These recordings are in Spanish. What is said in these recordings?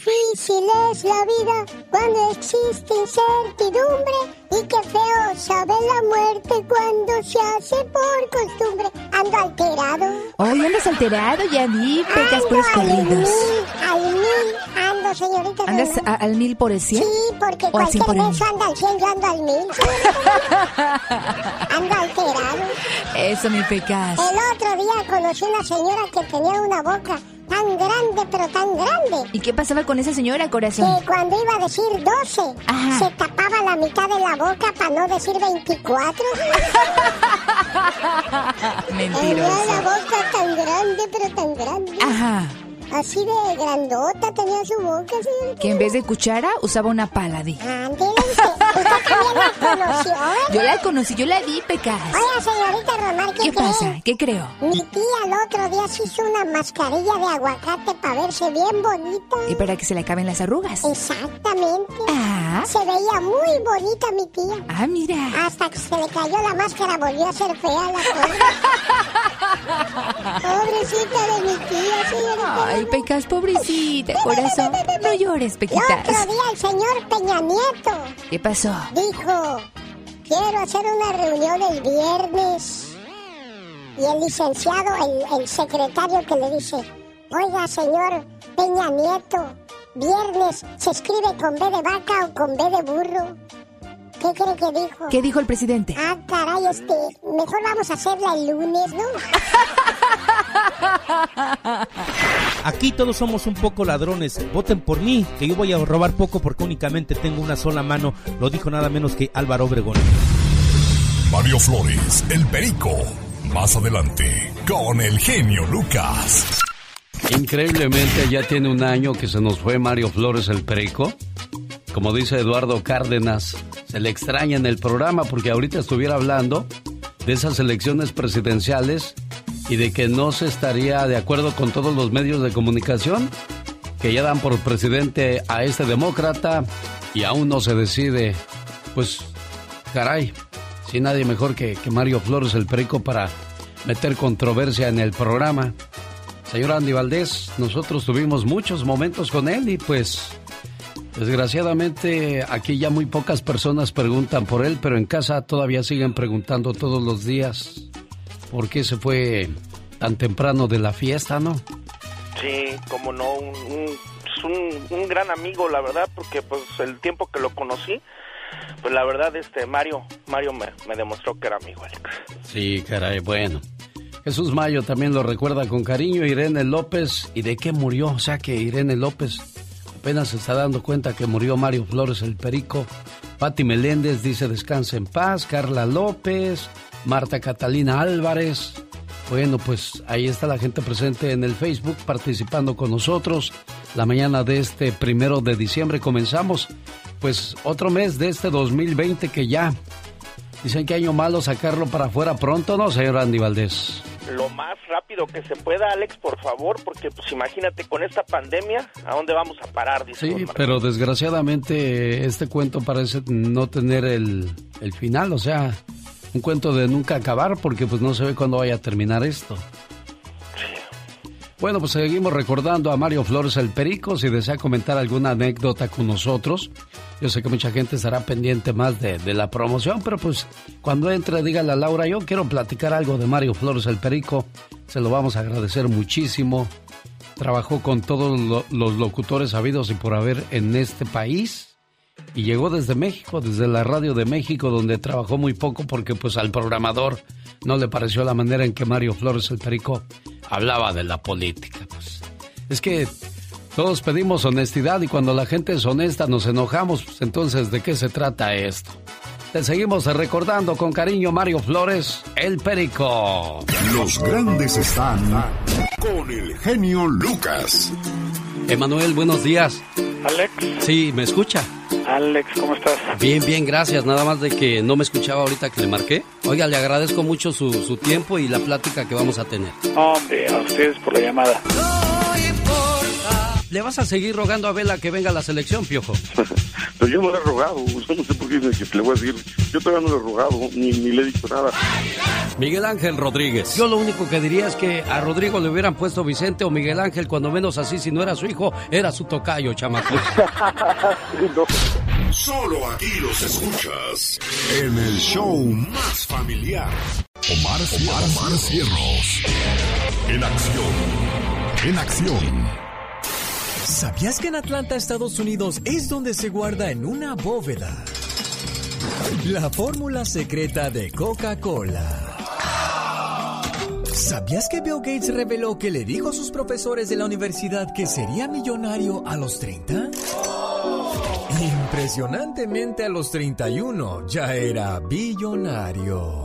Difícil es la vida cuando existe incertidumbre y qué feo sabe la muerte cuando se hace por costumbre. Ando alterado. Hoy andas alterado, ya vi, Pecas por los corridos. Al mil, al mil ando, señorita. ¿Andas a- al mil por el cien? Sí, porque ¿O al cien cualquier uno? anda al 100, yo ando al mil. ando alterado. Eso, mi Pecas. El otro día conocí una señora que tenía una boca tan grande, pero tan grande, ¿Y qué pasaba con esa señora, corazón? que cuando iba a decir 12, Ajá. se tapaba la mitad de la boca para no decir 24. Tenía la Mentirosa. boca tan grande, pero tan grande. Ajá. Así de grandota tenía su boca, señorita. Que en vez de cuchara usaba una pala, di. Ándele usted. Usted también la conoció, ¿verdad? Yo la conocí, yo la vi, Pecas. Oiga, señorita Romar, ¿qué, ¿Qué cree? pasa? ¿Qué creo? Mi tía el otro día se hizo una mascarilla de aguacate para verse bien bonita. Y para que se le acaben las arrugas. Exactamente. Ah, Se veía muy bonita mi tía. ah, mira. Hasta que se le cayó la máscara volvió a ser fea la pobre. Pobrecita de mi tía, señorita. Ay, Pecas, pobrecita, corazón. No llores, El Pequitas. otro día el señor Peña Nieto ¿Qué pasó? dijo, quiero hacer una reunión el viernes. Y el licenciado, el, el secretario que le dice, oiga señor Peña Nieto, viernes se escribe con B de vaca o con B de burro. ¿Qué cree que dijo? ¿Qué dijo el presidente? Ah, caray, este, mejor vamos a hacerla el lunes, ¿no? Aquí todos somos un poco ladrones. Voten por mí, que yo voy a robar poco porque únicamente tengo una sola mano. Lo dijo nada menos que Álvaro Obregón. Mario Flores, el perico. Más adelante, con el genio Lucas. Increíblemente ya tiene un año que se nos fue Mario Flores el Perico. Como dice Eduardo Cárdenas, se le extraña en el programa porque ahorita estuviera hablando de esas elecciones presidenciales y de que no se estaría de acuerdo con todos los medios de comunicación que ya dan por presidente a este demócrata y aún no se decide. Pues, caray, si nadie mejor que, que Mario Flores el Perico para meter controversia en el programa. Señor Andy Valdés, nosotros tuvimos muchos momentos con él y pues desgraciadamente aquí ya muy pocas personas preguntan por él, pero en casa todavía siguen preguntando todos los días por qué se fue tan temprano de la fiesta, ¿no? Sí, como no, un, un- es un, un gran amigo, la verdad, porque pues el tiempo que lo conocí, pues la verdad, este Mario, Mario me, me demostró que era amigo, Alex. Sí, caray, bueno. Jesús Mayo también lo recuerda con cariño, Irene López, ¿y de qué murió? O sea que Irene López apenas se está dando cuenta que murió Mario Flores el Perico. Patti Meléndez dice descansa en paz, Carla López, Marta Catalina Álvarez. Bueno, pues ahí está la gente presente en el Facebook participando con nosotros. La mañana de este primero de diciembre comenzamos, pues otro mes de este 2020 que ya dicen que año malo sacarlo para afuera pronto, ¿no, señor Andy Valdés? Lo más rápido que se pueda, Alex, por favor, porque pues imagínate con esta pandemia, ¿a dónde vamos a parar? Dice Sí, pero desgraciadamente este cuento parece no tener el, el final, o sea, un cuento de nunca acabar porque pues no se ve cuándo vaya a terminar esto. Bueno, pues seguimos recordando a Mario Flores el Perico. Si desea comentar alguna anécdota con nosotros, yo sé que mucha gente estará pendiente más de, de la promoción, pero pues cuando entre, dígale a Laura, yo quiero platicar algo de Mario Flores el Perico. Se lo vamos a agradecer muchísimo. Trabajó con todos lo- los locutores habidos y por haber en este país. Y llegó desde México, desde la radio de México, donde trabajó muy poco porque pues al programador no le pareció la manera en que Mario Flores el Perico hablaba de la política. Pues es que todos pedimos honestidad y cuando la gente es honesta nos enojamos, pues entonces ¿de qué se trata esto? Te seguimos recordando con cariño Mario Flores, el Perico. Los grandes están con el genio Lucas. Emanuel, buenos días. Alex, Sí, ¿me escucha? Alex, ¿cómo estás? Bien, bien, gracias. Nada más de que no me escuchaba ahorita que le marqué. Oiga, le agradezco mucho su, su tiempo y la plática que vamos a tener. Hombre, a ustedes por la llamada. ¿Le vas a seguir rogando a Vela que venga a la selección, Piojo? Pero yo no le he rogado, yo no sé por qué dice que le voy a decir. Yo todavía no le he rogado, ni, ni le he dicho nada. Miguel Ángel Rodríguez. Yo lo único que diría es que a Rodrigo le hubieran puesto Vicente o Miguel Ángel, cuando menos así, si no era su hijo, era su tocayo, chamaco. Solo aquí los escuchas en el show más familiar. Omar, Omar, Omar Cierros. En acción. En acción. ¿Sabías que en Atlanta, Estados Unidos, es donde se guarda en una bóveda la fórmula secreta de Coca-Cola? ¿Sabías que Bill Gates reveló que le dijo a sus profesores de la universidad que sería millonario a los 30? Impresionantemente a los 31 ya era billonario.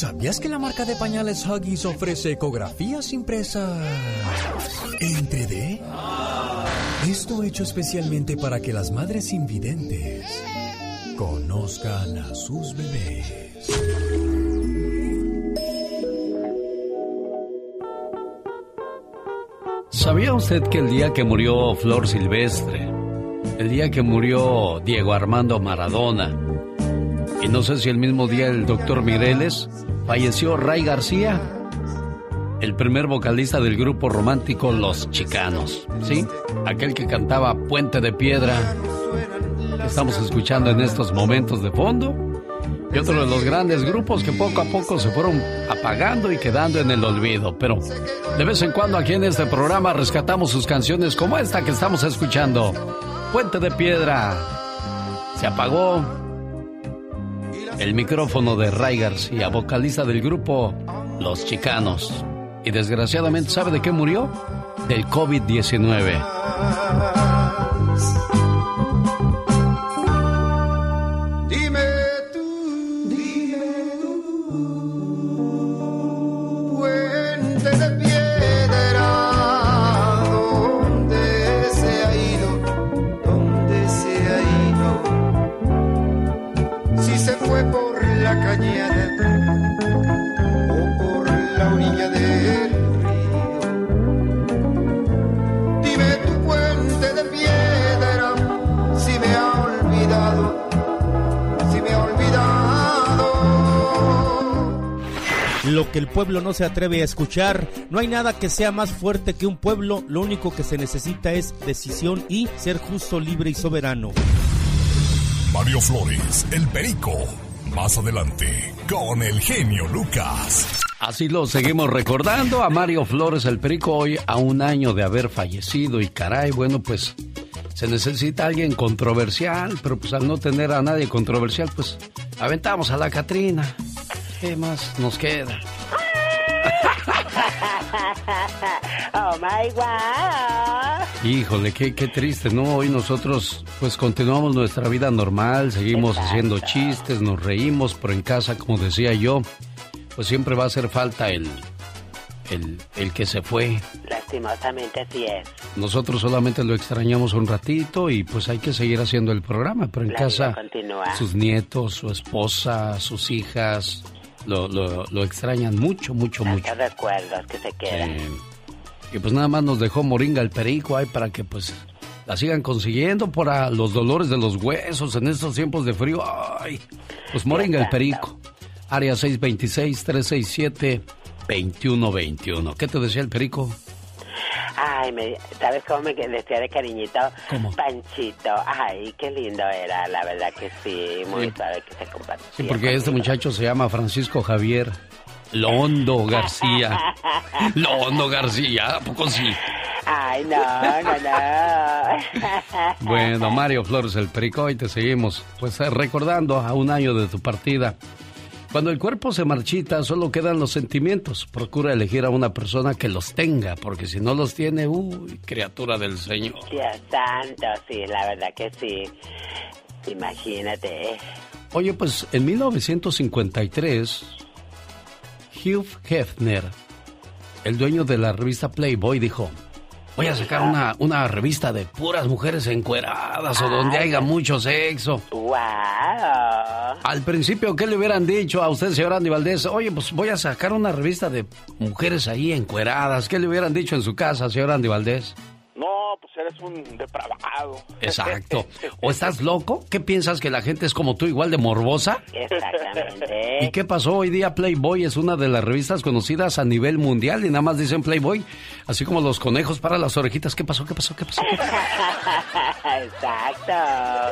¿Sabías que la marca de pañales Huggies ofrece ecografías impresas en 3D? Esto hecho especialmente para que las madres invidentes conozcan a sus bebés. ¿Sabía usted que el día que murió Flor Silvestre, el día que murió Diego Armando Maradona, y no sé si el mismo día el doctor Mireles, falleció Ray García, el primer vocalista del grupo romántico Los Chicanos, ¿sí? Aquel que cantaba Puente de Piedra, que estamos escuchando en estos momentos de fondo, y otro de los grandes grupos que poco a poco se fueron apagando y quedando en el olvido. Pero de vez en cuando aquí en este programa rescatamos sus canciones como esta que estamos escuchando, Puente de Piedra. Se apagó el micrófono de Ray García, vocalista del grupo Los Chicanos. Y desgraciadamente, ¿sabe de qué murió? Del COVID-19. Lo que el pueblo no se atreve a escuchar, no hay nada que sea más fuerte que un pueblo, lo único que se necesita es decisión y ser justo, libre y soberano. Mario Flores, el perico. Más adelante, con el genio Lucas. Así lo seguimos recordando a Mario Flores el Perico hoy a un año de haber fallecido y caray, bueno pues se necesita alguien controversial, pero pues al no tener a nadie controversial pues aventamos a la Catrina. ¿Qué más nos queda? oh my god. Híjole, qué, qué triste, ¿no? Hoy nosotros pues continuamos nuestra vida normal, seguimos haciendo chistes, nos reímos, pero en casa, como decía yo, pues siempre va a hacer falta el, el, el que se fue. Lastimosamente así es. Nosotros solamente lo extrañamos un ratito y pues hay que seguir haciendo el programa, pero en La casa sus nietos, su esposa, sus hijas lo, lo, lo extrañan mucho, mucho, mucho. Tantos recuerdos que se quedan. Eh, y pues nada más nos dejó Moringa el Perico ahí para que pues la sigan consiguiendo para los dolores de los huesos en estos tiempos de frío. Ay, pues Moringa el Perico. Área 626-367-2121. ¿Qué te decía el Perico? Ay, me- ¿sabes cómo me decía de cariñito? ¿Cómo? Panchito. Ay, qué lindo era, la verdad que sí. Muy Sí. suave que se compartía. Sí, porque este muchacho se llama Francisco Javier Londo García. Londo García, ¿a poco sí? Ay, no, no, no. Bueno, Mario Flores el Perico, y te seguimos. Pues eh, recordando a un año de tu partida. Cuando el cuerpo se marchita, solo quedan los sentimientos. Procura elegir a una persona que los tenga, porque si no los tiene, uy, criatura del Señor. Dios santo, sí, la verdad que sí. Imagínate. Oye, pues en 1953, Hugh Hefner, el dueño de la revista Playboy, dijo, voy a sacar una, una revista de puras mujeres encueradas o donde haya mucho sexo. ¡Wow! Al principio, ¿qué le hubieran dicho a usted, señor Andy Valdés? Oye, pues voy a sacar una revista de mujeres ahí encueradas. ¿Qué le hubieran dicho en su casa, señor Andy Valdés? No, pues eres un depravado. Exacto. ¿O estás loco? ¿Qué piensas que la gente es como tú, igual de morbosa? Exactamente. ¿Y qué pasó? Hoy día Playboy es una de las revistas conocidas a nivel mundial y nada más dicen Playboy, así como los conejos para las orejitas. ¿Qué pasó? ¿Qué pasó? ¿Qué pasó? Exacto.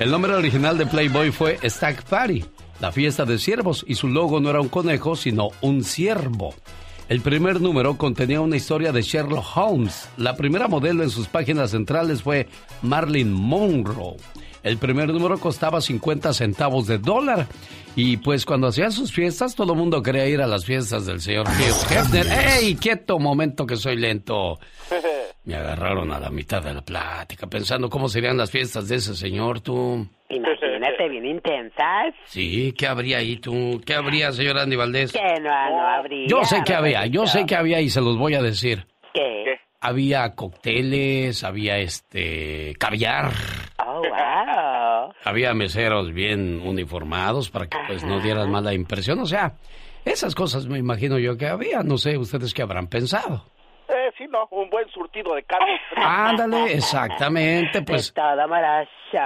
El nombre original de Playboy fue Stack Party, la fiesta de ciervos, y su logo no era un conejo, sino un ciervo. El primer número contenía una historia de Sherlock Holmes. La primera modelo en sus páginas centrales fue Marilyn Monroe. El primer número costaba 50 centavos de dólar. Y pues cuando hacían sus fiestas, todo el mundo quería ir a las fiestas del señor Hugh Hefner. ¡Ey, quieto! Momento que soy lento. Me agarraron a la mitad de la plática pensando cómo serían las fiestas de ese señor, tú. Imagínate, bien intensas. Sí, ¿qué habría ahí tú? ¿Qué habría, señor Andy Valdés? Que no, no habría. Yo sé que había, yo sé que había y se los voy a decir. ¿Qué? Había cócteles, había este caviar, Oh, wow. había meseros bien uniformados para que pues no dieran mala impresión, o sea, esas cosas me imagino yo que había, no sé ustedes qué habrán pensado. Eh, sí, no, un buen surtido de carne. Ándale, exactamente, pues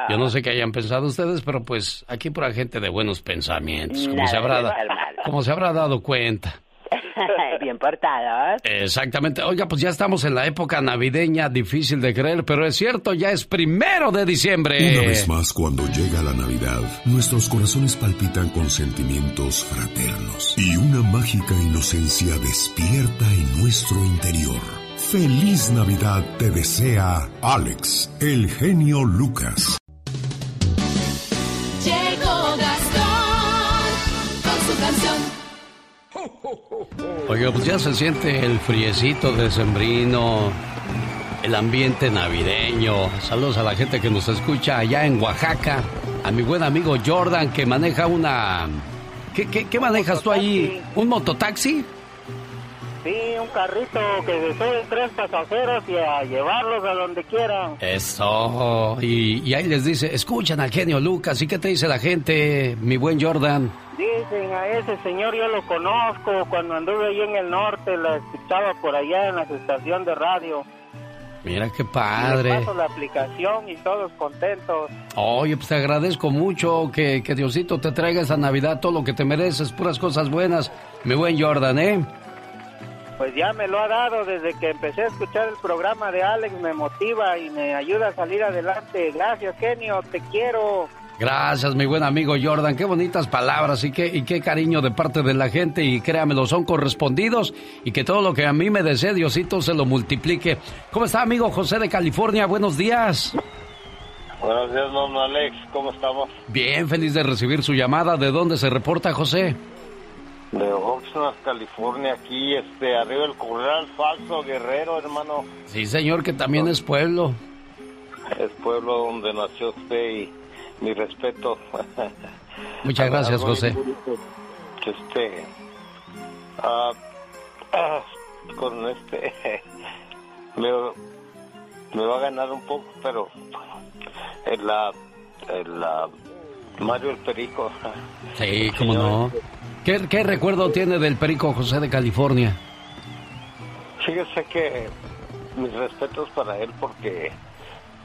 yo no sé qué hayan pensado ustedes, pero pues aquí por gente de buenos pensamientos, como se habrá, como se habrá dado cuenta. bien portados. Exactamente. Oiga, pues ya estamos en la época navideña, difícil de creer, pero es cierto, ya es primero de diciembre. Una vez más, cuando llega la Navidad, nuestros corazones palpitan con sentimientos fraternos y una mágica inocencia despierta en nuestro interior. Feliz Navidad te desea Alex, el genio Lucas. Oiga, pues ya se siente el friecito decembrino, el ambiente navideño. Saludos a la gente que nos escucha allá en Oaxaca. A mi buen amigo Jordan que maneja una... ¿Qué, qué, qué manejas tú ahí? ¿Un mototaxi? Sí, un carrito que suben tres pasajeros y a llevarlos a donde quieran. Eso. Y, y ahí les dice, escuchan al genio Lucas. ¿Y qué te dice la gente, mi buen Jordan? Dicen a ese señor yo lo conozco, cuando anduve ahí en el norte la escuchaba por allá en la estación de radio. Mira qué Les padre. paso la aplicación y todos contentos. Oye, pues te agradezco mucho que, que Diosito te traiga esta Navidad todo lo que te mereces, puras cosas buenas. Mi buen Jordan, ¿eh? Pues ya me lo ha dado desde que empecé a escuchar el programa de Alex, me motiva y me ayuda a salir adelante. Gracias, genio, te quiero. Gracias, mi buen amigo Jordan. Qué bonitas palabras y qué, y qué cariño de parte de la gente. Y créamelo, son correspondidos. Y que todo lo que a mí me desee, Diosito se lo multiplique. ¿Cómo está, amigo José de California? Buenos días. Buenos días, don Alex. ¿Cómo estamos? Bien, feliz de recibir su llamada. ¿De dónde se reporta, José? De Oxnard, California, aquí, este, arriba del Corral Falso, Guerrero, hermano. Sí, señor, que también es pueblo. Es pueblo donde nació usted y mi respeto. Muchas gracias, Algo José. Este, ah, ah, con este, me, me va a ganar un poco, pero en la, en la Mario el Perico. Sí, cómo no. ¿Qué, qué recuerdo tiene del Perico José de California? Fíjese que mis respetos para él porque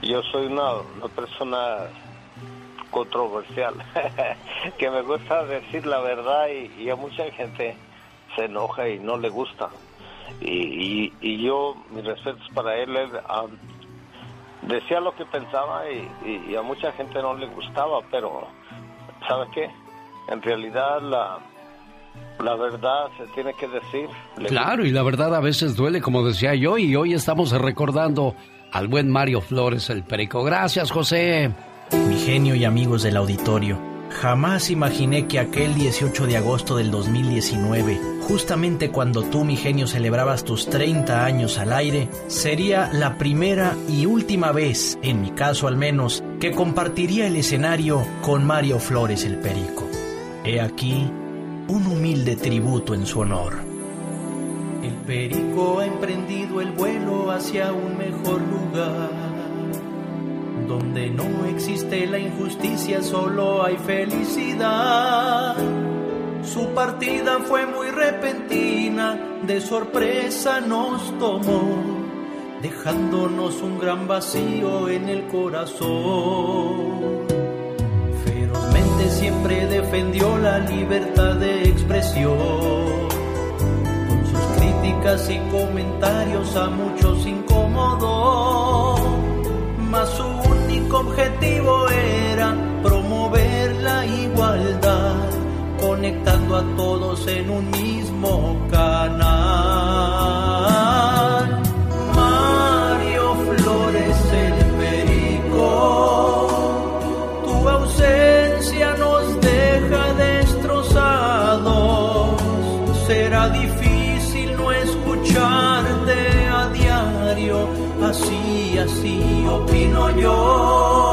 yo soy una, una persona controversial, que me gusta decir la verdad y, y a mucha gente se enoja y no le gusta. Y, y, y yo, mis respetos para él, él decía lo que pensaba y, y- y a mucha gente no le gustaba, pero ¿sabe qué? En realidad la, la verdad se tiene que decir. Claro, y la verdad a veces duele, como decía yo, y hoy estamos recordando al buen Mario Flores, el Perico. Gracias, José. Mi genio y amigos del auditorio, jamás imaginé que aquel 18 de agosto del 2019, justamente cuando tú, mi genio, celebrabas tus 30 años al aire, sería la primera y última vez, en mi caso al menos, que compartiría el escenario con Mario Flores el Perico. He aquí un humilde tributo en su honor. El Perico ha emprendido el vuelo hacia un mejor lugar donde no existe la injusticia, solo hay felicidad. Su partida fue muy repentina, de sorpresa nos tomó. dejándonos un gran vacío en el corazón. Ferozmente siempre defendió la libertad de expresión. Con sus críticas y comentarios a muchos incomodó. Mas su a todos en un mismo canal. Mario Flores el Perico, tu ausencia nos deja destrozados. Será difícil no escucharte a diario, así, así opino yo.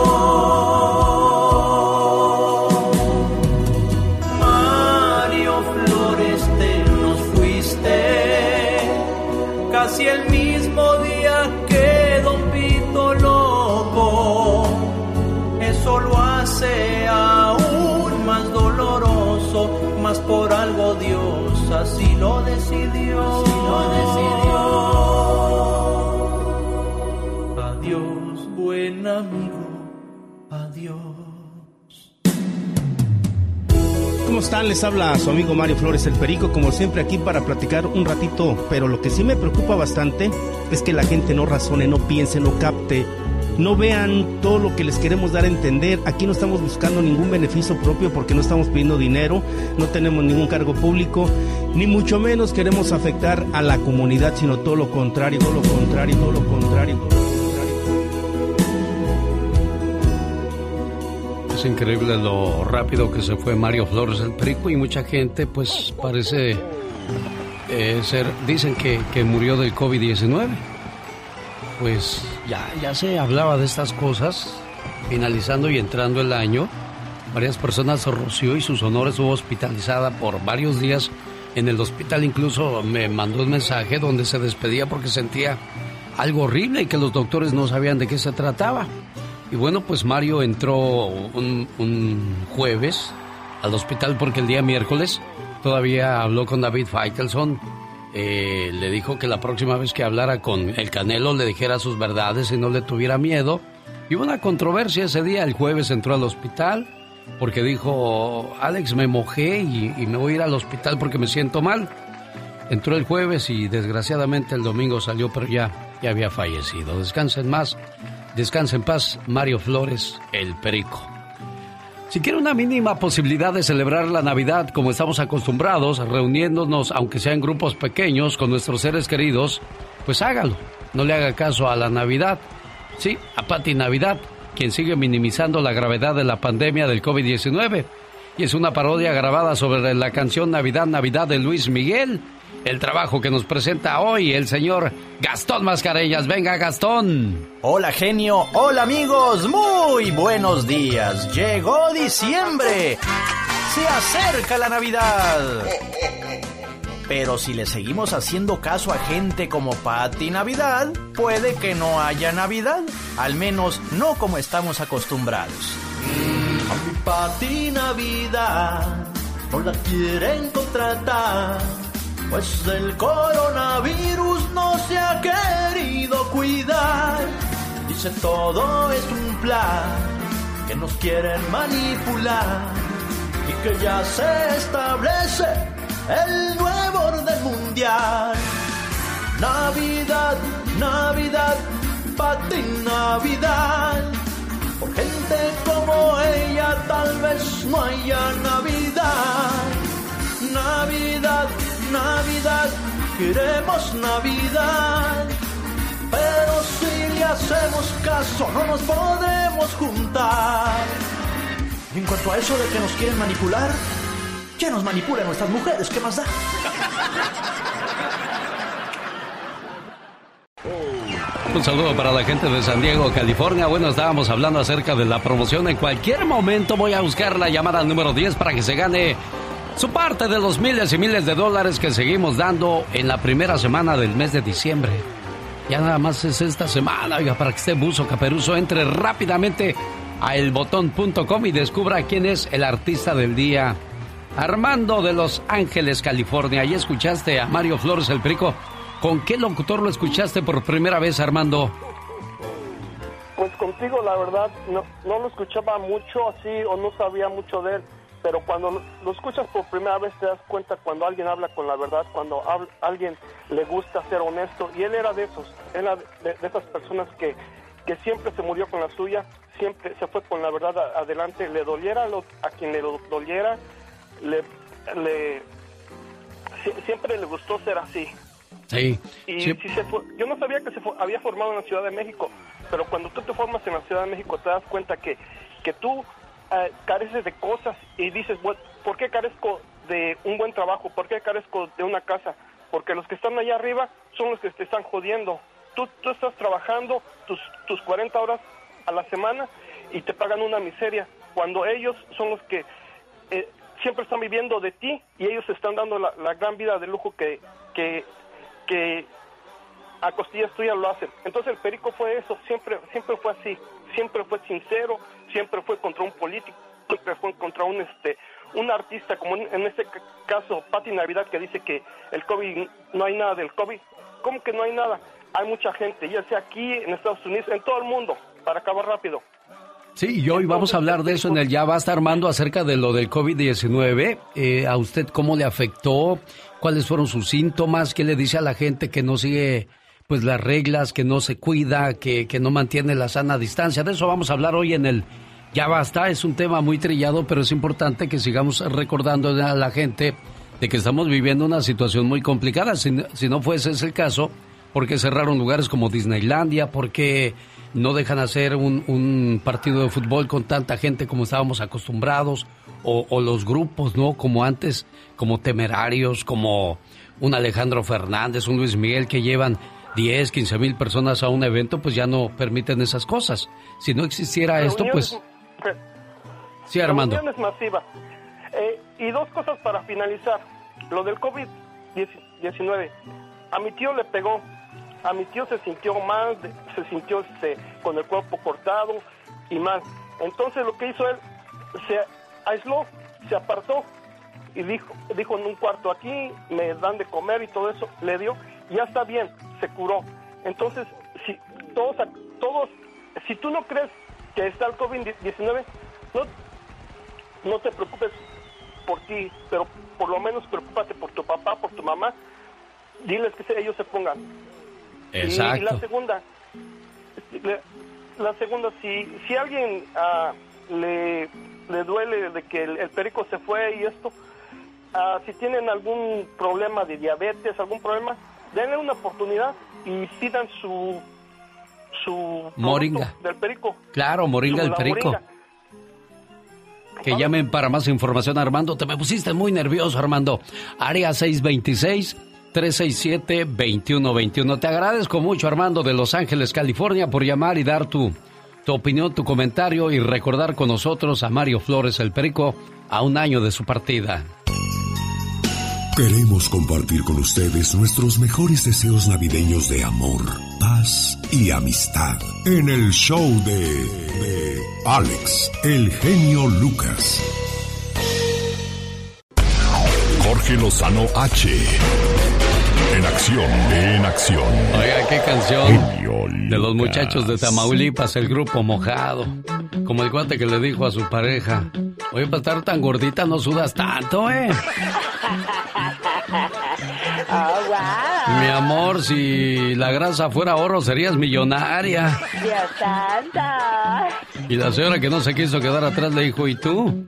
Dios así lo decidió. Adiós, buen amigo, adiós. ¿Cómo están? Les habla su amigo Mario Flores el Perico, como siempre aquí para platicar un ratito, pero lo que sí me preocupa bastante es que la gente no razone, no piense, no capte, no vean todo lo que les queremos dar a entender. Aquí no estamos buscando ningún beneficio propio porque no estamos pidiendo dinero, no tenemos ningún cargo público, ni mucho menos queremos afectar a la comunidad, sino todo lo contrario, todo lo contrario, todo lo contrario. Es increíble lo rápido que se fue Mario Flores el Perico y mucha gente pues parece eh, ser, dicen que, que murió del COVID-19. Pues ya, ya se hablaba de estas cosas, finalizando y entrando el año. Varias personas roció y sus honores estuvo hospitalizada por varios días en el hospital. Incluso me mandó un mensaje donde se despedía porque sentía algo horrible y que los doctores no sabían de qué se trataba. Y bueno, pues Mario entró un, jueves al hospital porque el día miércoles todavía habló con David Feitelson. Eh, le dijo que la próxima vez que hablara con el Canelo le dijera sus verdades y no le tuviera miedo. Y hubo una controversia ese día. El jueves entró al hospital porque dijo, Alex, me mojé y, me voy a ir al hospital porque me siento mal. Entró el jueves y desgraciadamente el domingo salió, pero ya, ya había fallecido. Descansen más. Descansa en paz, Mario Flores, el Perico. Si quiere una mínima posibilidad de celebrar la Navidad como estamos acostumbrados, reuniéndonos, aunque sea en grupos pequeños, con nuestros seres queridos, pues hágalo. No le haga caso a la Navidad. Sí, a Pati Navidad, quien sigue minimizando la gravedad de la pandemia del COVID-19. Y es una parodia grabada sobre la canción Navidad, Navidad de Luis Miguel. El trabajo que nos presenta hoy el señor Gastón Mascareñas. Venga, Gastón. Hola genio, hola amigos, muy buenos días. Llegó diciembre. Se acerca la Navidad. Pero si le seguimos haciendo caso a gente como Patti Navidad, puede que no haya Navidad. Al menos no como estamos acostumbrados. A mi Patti Navidad no la quieren contratar. Pues el coronavirus no se ha querido cuidar. Dice todo es un plan que nos quieren manipular y que ya se establece el nuevo orden mundial. Navidad, Navidad, Pati Navidad. Gente como ella tal vez no haya Navidad. Navidad, Navidad, queremos Navidad. Pero si le hacemos caso, no nos podemos juntar. Y en cuanto a eso de que nos quieren manipular, ya nos manipulan nuestras mujeres, ¿qué más da? Un saludo para la gente de San Diego, California. Bueno, estábamos hablando acerca de la promoción. En cualquier momento voy a buscar la llamada número 10 para que se gane su parte de los miles y miles de dólares que seguimos dando en la primera semana del mes de diciembre. Ya nada más es esta semana, oiga, para que esté buzo caperuso, entre rápidamente a elbotón.com y descubra quién es el artista del día. Armando de Los Ángeles, California. Y escuchaste a Mario Flores el Perico ¿Con qué locutor lo escuchaste por primera vez, Armando? Pues contigo, la verdad, no, no lo escuchaba mucho así o no sabía mucho de él, pero cuando lo, escuchas por primera vez te das cuenta cuando alguien habla con la verdad, cuando alguien le gusta ser honesto, y él era de esos, era de, esas personas que, que siempre se murió con la suya, siempre se fue con la verdad adelante, le doliera lo- a quien le do- doliera, le, le- sie- siempre le gustó ser así. Sí. Y Sí. si se fue- yo no sabía que se fue- había formado en la Ciudad de México, pero cuando tú te formas en la Ciudad de México te das cuenta que, que tú eh, careces de cosas y dices, "Bueno, ¿por qué carezco de un buen trabajo? ¿Por qué carezco de una casa? Porque los que están allá arriba son los que te están jodiendo. Tú, tú estás trabajando tus, tus 40 horas a la semana y te pagan una miseria, cuando ellos son los que eh, siempre están viviendo de ti y ellos están dando la, la gran vida de lujo que, que, que a costillas tuyas lo hacen. Entonces el Perico fue eso, siempre, siempre fue así, siempre fue sincero, siempre fue contra un político, siempre fue contra un este un artista, como en, este ca- caso Pati Navidad que dice que el COVID, no hay nada del COVID. ¿Cómo que no hay nada? Hay mucha gente, ya sea aquí, en Estados Unidos, en todo el mundo, para acabar rápido. Sí, y hoy vamos a hablar de eso en el Ya Basta Armando acerca de lo del COVID-19. Eh, ¿A usted cómo le afectó? ¿Cuáles fueron sus síntomas? ¿Qué le dice a la gente que no sigue pues las reglas, que no se cuida, que, que no mantiene la sana distancia? De eso vamos a hablar hoy en el Ya Basta. Es un tema muy trillado, pero es importante que sigamos recordando a la gente de que estamos viviendo una situación muy complicada. Si, si no fuese ese el caso, ¿por qué cerraron lugares como Disneylandia? ¿Por qué no dejan hacer un, un partido de fútbol con tanta gente como estábamos acostumbrados? O, o los grupos, ¿no? Como antes, como temerarios, como un Alejandro Fernández, un Luis Miguel que llevan 10, 15 mil personas a un evento, pues ya no permiten esas cosas. Si no existiera esto, pues... Sí, Armando. Masivas. Eh, y dos cosas para finalizar. Lo del COVID-19. A mi tío le pegó. A mi tío se sintió mal, se sintió este, con el cuerpo cortado y mal. Entonces lo que hizo él, se aisló, se apartó y dijo, dijo en un cuarto aquí, me dan de comer y todo eso, le dio, ya está bien, se curó. Entonces, si todos, todos, si tú no crees que está el COVID-19, no, no te preocupes por ti, pero por lo menos preocúpate por tu papá, por tu mamá, diles que ellos se pongan. Y, y la Exacto. segunda, la segunda, si, si alguien ah, le, le duele de que el, el perico se fue y esto, ah, si tienen algún problema de diabetes, algún problema, denle una oportunidad y pidan su su Moringa. del perico. Claro, Moringa del Perico. moringa. Que llamen para más información, Armando. Te me pusiste muy nervioso, Armando. Área 626-367-2121. Te agradezco mucho, Armando, de Los Ángeles, California, por llamar y dar tu, tu opinión, tu comentario y recordar con nosotros a Mario Flores el Perico a un año de su partida. Queremos compartir con ustedes nuestros mejores deseos navideños de amor, paz y amistad en el show de, de Alex, el genio Lucas. Jorge Lozano H. En acción, en acción. Oiga, qué canción de los muchachos de Tamaulipas, el grupo mojado. Como el cuate que le dijo a su pareja, oye, para estar tan gordita no sudas tanto, ¿eh? Mi amor, si la grasa fuera oro serías millonaria. Dios santo. Y la señora que no se quiso quedar atrás le dijo, ¿y tú?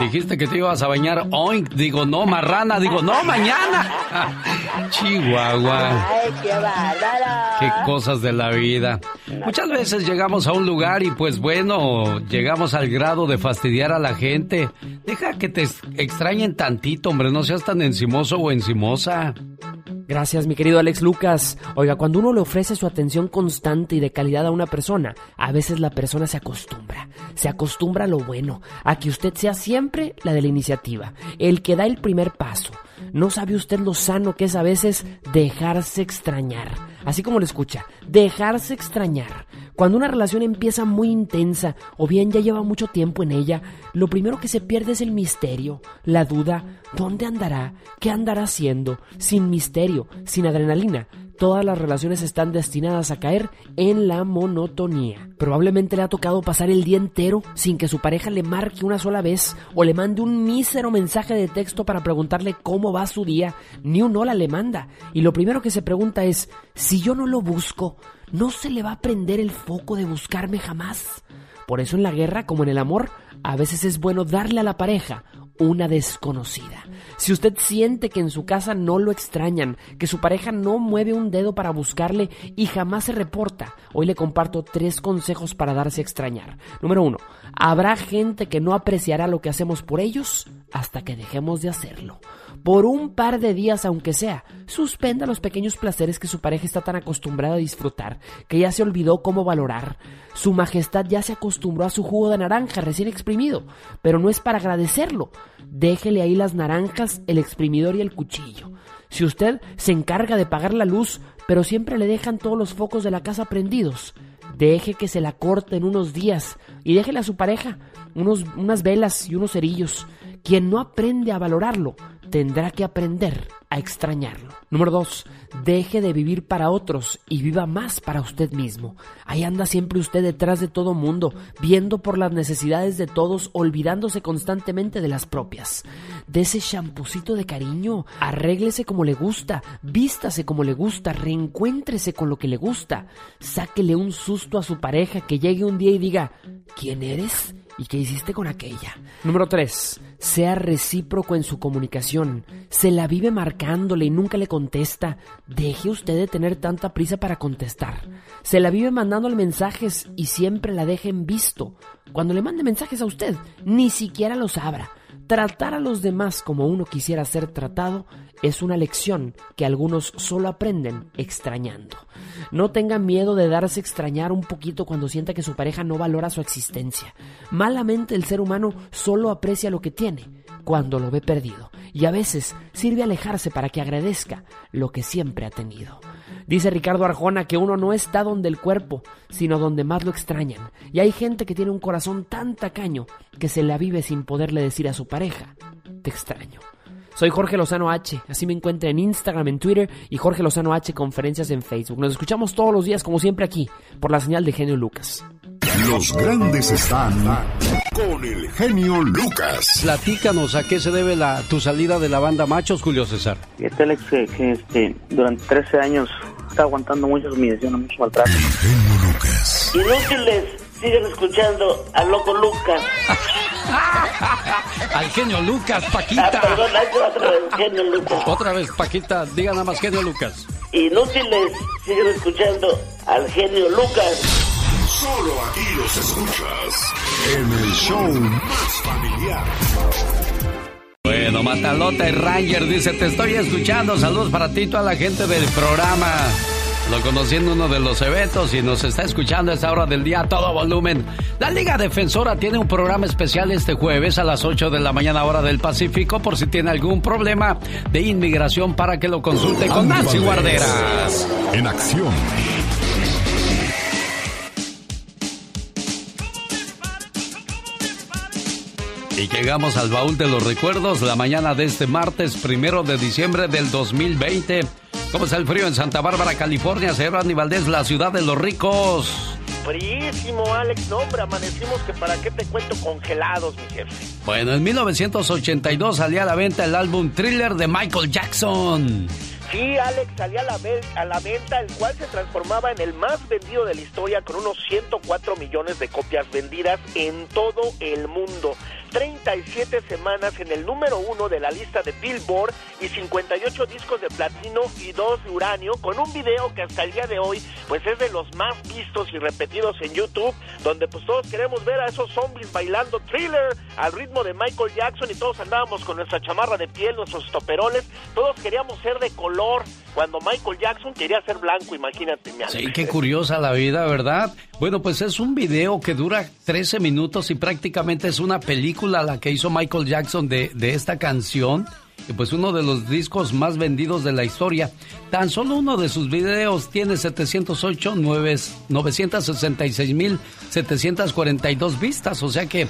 Dijiste que te ibas a bañar hoy. Digo, no, marrana. Digo, no, mañana. Chihuahua. Ay, qué bárbaro. Qué cosas de la vida. Muchas veces llegamos a un lugar y pues bueno, llegamos al grado de fastidiar a la gente. Deja que te ex- extrañen tantito, hombre, no seas tan encimoso o encimosa. Gracias, mi querido Alex Lucas. Oiga, cuando uno le ofrece su atención constante y de calidad a una persona, a veces la persona se acostumbra. Se acostumbra a lo bueno, a que usted sea siempre la de la iniciativa, el que da el primer paso. No sabe usted lo sano que es a veces dejarse extrañar. Así como lo escucha, dejarse extrañar. Cuando una relación empieza muy intensa o bien ya lleva mucho tiempo en ella, lo primero que se pierde es el misterio, la duda, ¿dónde andará? ¿Qué andará haciendo? Sin misterio, sin adrenalina. todas las relaciones están destinadas a caer en la monotonía. Probablemente le ha tocado pasar el día entero sin que su pareja le marque una sola vez o le mande un mísero mensaje de texto para preguntarle cómo va su día. Ni un hola le manda. Y lo primero que se pregunta es, si yo no lo busco, ¿no se le va a prender el foco de buscarme jamás? Por eso en la guerra, como en el amor, a veces es bueno darle a la pareja una desconocida. Si usted siente que en su casa no lo extrañan, que su pareja no mueve un dedo para buscarle y jamás se reporta, hoy le comparto tres consejos para darse a extrañar. Número uno, habrá gente que no apreciará lo que hacemos por ellos hasta que dejemos de hacerlo. Por un par de días, aunque sea, suspenda los pequeños placeres que su pareja está tan acostumbrada a disfrutar, que ya se olvidó cómo valorar. Su majestad ya se acostumbró a su jugo de naranja recién exprimido, pero no es para agradecerlo. Déjele ahí las naranjas, el exprimidor y el cuchillo. Si usted se encarga de pagar la luz, pero siempre le dejan todos los focos de la casa prendidos, deje que se la corten unos días y déjele a su pareja unos, unas velas y unos cerillos. Quien no aprende a valorarlo, tendrá que aprender a extrañarlo. Número 2. Deje de vivir para otros y viva más para usted mismo. Ahí anda siempre usted detrás de todo mundo, viendo por las necesidades de todos, olvidándose constantemente de las propias. De ese champucito de cariño, arréglese como le gusta, vístase como le gusta, reencuéntrese con lo que le gusta. Sáquele un susto a su pareja que llegue un día y diga, ¿quién eres? ¿Y qué hiciste con aquella? Número 3. Sea recíproco en su comunicación. Se la vive marcándole y nunca le contesta. Deje usted de tener tanta prisa para contestar. Se la vive mandándole mensajes y siempre la deje en visto. Cuando le mande mensajes a usted, ni siquiera los abra. Tratar a los demás como uno quisiera ser tratado es una lección que algunos solo aprenden extrañando. No tenga miedo de darse extrañar un poquito cuando sienta que su pareja no valora su existencia. Malamente el ser humano solo aprecia lo que tiene cuando lo ve perdido y a veces sirve alejarse para que agradezca lo que siempre ha tenido. Dice Ricardo Arjona que uno no está donde el cuerpo, sino donde más lo extrañan. Y hay gente que tiene un corazón tan tacaño que se la vive sin poderle decir a su pareja, te extraño. Soy Jorge Lozano H, así me encuentro en Instagram, en Twitter y Jorge Lozano H conferencias en Facebook. Nos escuchamos todos los días como siempre aquí, por la señal de Genio Lucas. Los grandes están con el genio Lucas. Platícanos a qué se debe la, tu salida de la banda Machos, Julio César. Fíjate, Alex, que, que, este, durante 13 años está aguantando muchas humillaciones, mucho maltrato. Genio Lucas. Inútiles, siguen escuchando al loco Lucas. Al genio Lucas, Paquita. Ah, perdón, otra vez, genio Lucas. Otra vez, Paquita, diga nada más genio Lucas. Inútiles, siguen escuchando al genio Lucas. Solo aquí los escuchas en el show más familiar. Bueno, Matalota y Ranger dice, te estoy escuchando. Saludos para ti, toda la gente del programa. Lo conocí en uno de los eventos y nos está escuchando a esta hora del día a todo volumen. La Liga Defensora tiene un programa especial este jueves a las 8 de la mañana hora del Pacífico por si tiene algún problema de inmigración para que lo consulte con Nancy Guarderas. En acción. Y llegamos al baúl de los recuerdos la mañana de este martes primero de diciembre del 2020. ¿Cómo está el frío en Santa Bárbara, California? Señor Andy Valdés, la ciudad de los ricos. Frísimo, Alex. No, hombre, amanecimos que para qué te cuento congelados, mi jefe. Bueno, en 1982 salía a la venta el álbum Thriller de Michael Jackson. Sí, Alex salía a la, ve- a la venta, el cual se transformaba en el más vendido de la historia con unos 104 millones de copias vendidas en todo el mundo. 37 semanas en el número uno de la lista de Billboard y 58 discos de platino y 2 de uranio con un video que hasta el día de hoy pues es de los más vistos y repetidos en YouTube donde pues todos queremos ver a esos zombies bailando thriller al ritmo de Michael Jackson y todos andábamos con nuestra chamarra de piel, nuestros toperoles, todos queríamos ser de color cuando Michael Jackson quería ser blanco, imagínate. mi. Sí, qué curiosa la vida, ¿verdad? Bueno, pues es un video que dura 13 minutos y prácticamente es una película la que hizo Michael Jackson de, de esta canción. y pues uno de los discos más vendidos de la historia. Tan solo uno de sus videos tiene 708, 966 mil 742 vistas, o sea que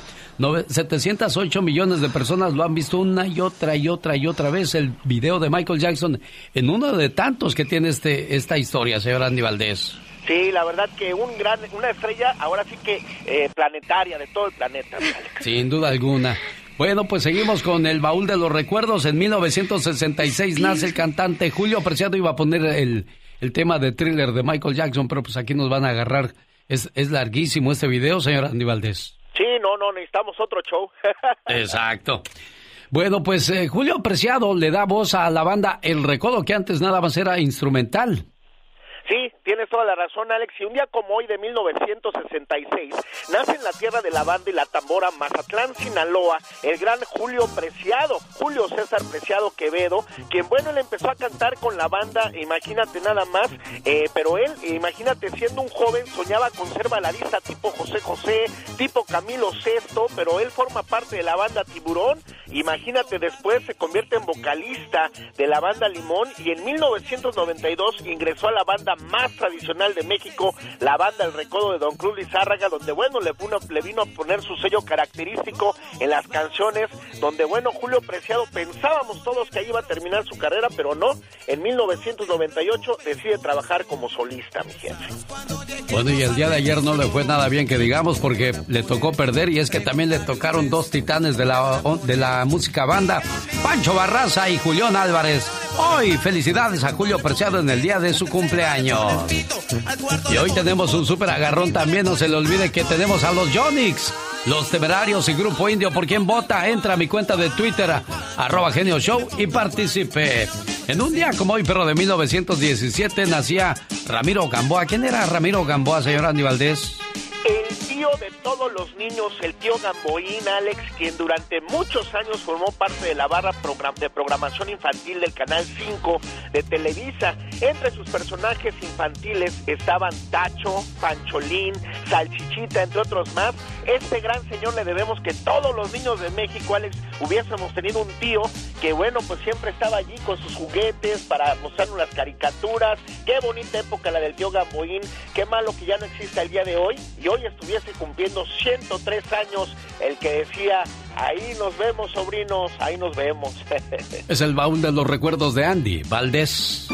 708 millones de personas lo han visto una y otra y otra y otra vez el video de Michael Jackson en uno de tantos que tiene este, esta historia, señor Andy Valdés. Sí, la verdad que un gran, una estrella ahora sí que eh, planetaria de todo el planeta. Sin duda alguna. Bueno, pues seguimos con el baúl de los recuerdos. En 1966 nace el cantante Julio Preciado. Iba a poner el, el tema de thriller de Michael Jackson, pero pues aquí nos van a agarrar. Es, es larguísimo este video, señor Andy Valdés. Sí, no, no, necesitamos otro show. Exacto. Bueno, pues eh, Julio Preciado le da voz a la banda El Recodo, que antes nada más era instrumental. Sí, tienes toda la razón, Alex. Y un día como hoy de 1966, nace en la tierra de la banda y la tambora Mazatlán, Sinaloa, el gran Julio Preciado, Julio César Preciado Quevedo, quien, bueno, él empezó a cantar con la banda, imagínate nada más, eh, pero él, imagínate, siendo un joven, soñaba con ser baladista tipo José José, tipo Camilo Sesto, pero él forma parte de la banda Tiburón. Imagínate, después se convierte en vocalista de la banda Limón y en 1992 ingresó a la banda más tradicional de México, la banda El Recodo de Don Cruz Lizárraga, donde bueno, le, le vino a poner su sello característico en las canciones, donde bueno, Julio Preciado pensábamos todos que ahí iba a terminar su carrera, pero no, en 1998 decide trabajar como solista, mi gente. Bueno, y el día de ayer no le fue nada bien que digamos porque le tocó perder y es que también le tocaron dos titanes de la, de la música banda, Pancho Barraza y Julián Álvarez. Hoy felicidades a Julio Preciado en el día de su cumpleaños. Y hoy tenemos un súper agarrón también. No se le olvide que tenemos a los Jonix, los temerarios y Grupo Indio. ¿Por quién vota? Entra a mi cuenta de Twitter, arroba Genio Show y participe. En un día como hoy, pero de 1917, nacía Ramiro Gamboa. ¿Quién era Ramiro Gamboa, señor Andy Valdés? Tío de todos los niños, el tío Gamboín, Alex, quien durante muchos años formó parte de la barra de programación infantil del Canal 5 de Televisa. Entre sus personajes infantiles estaban Tacho, Pancholín, Salchichita, entre otros más. Este gran señor le debemos que todos los niños de México, Alex, hubiésemos tenido un tío que, bueno, pues siempre estaba allí con sus juguetes para mostrarnos las caricaturas. Qué bonita época la del tío Gamboín. Qué malo que ya no exista el día de hoy. Y hoy estuviese cumpliendo 103 años el que decía, ahí nos vemos sobrinos, ahí nos vemos. es el baúl de los recuerdos de Andy Valdés.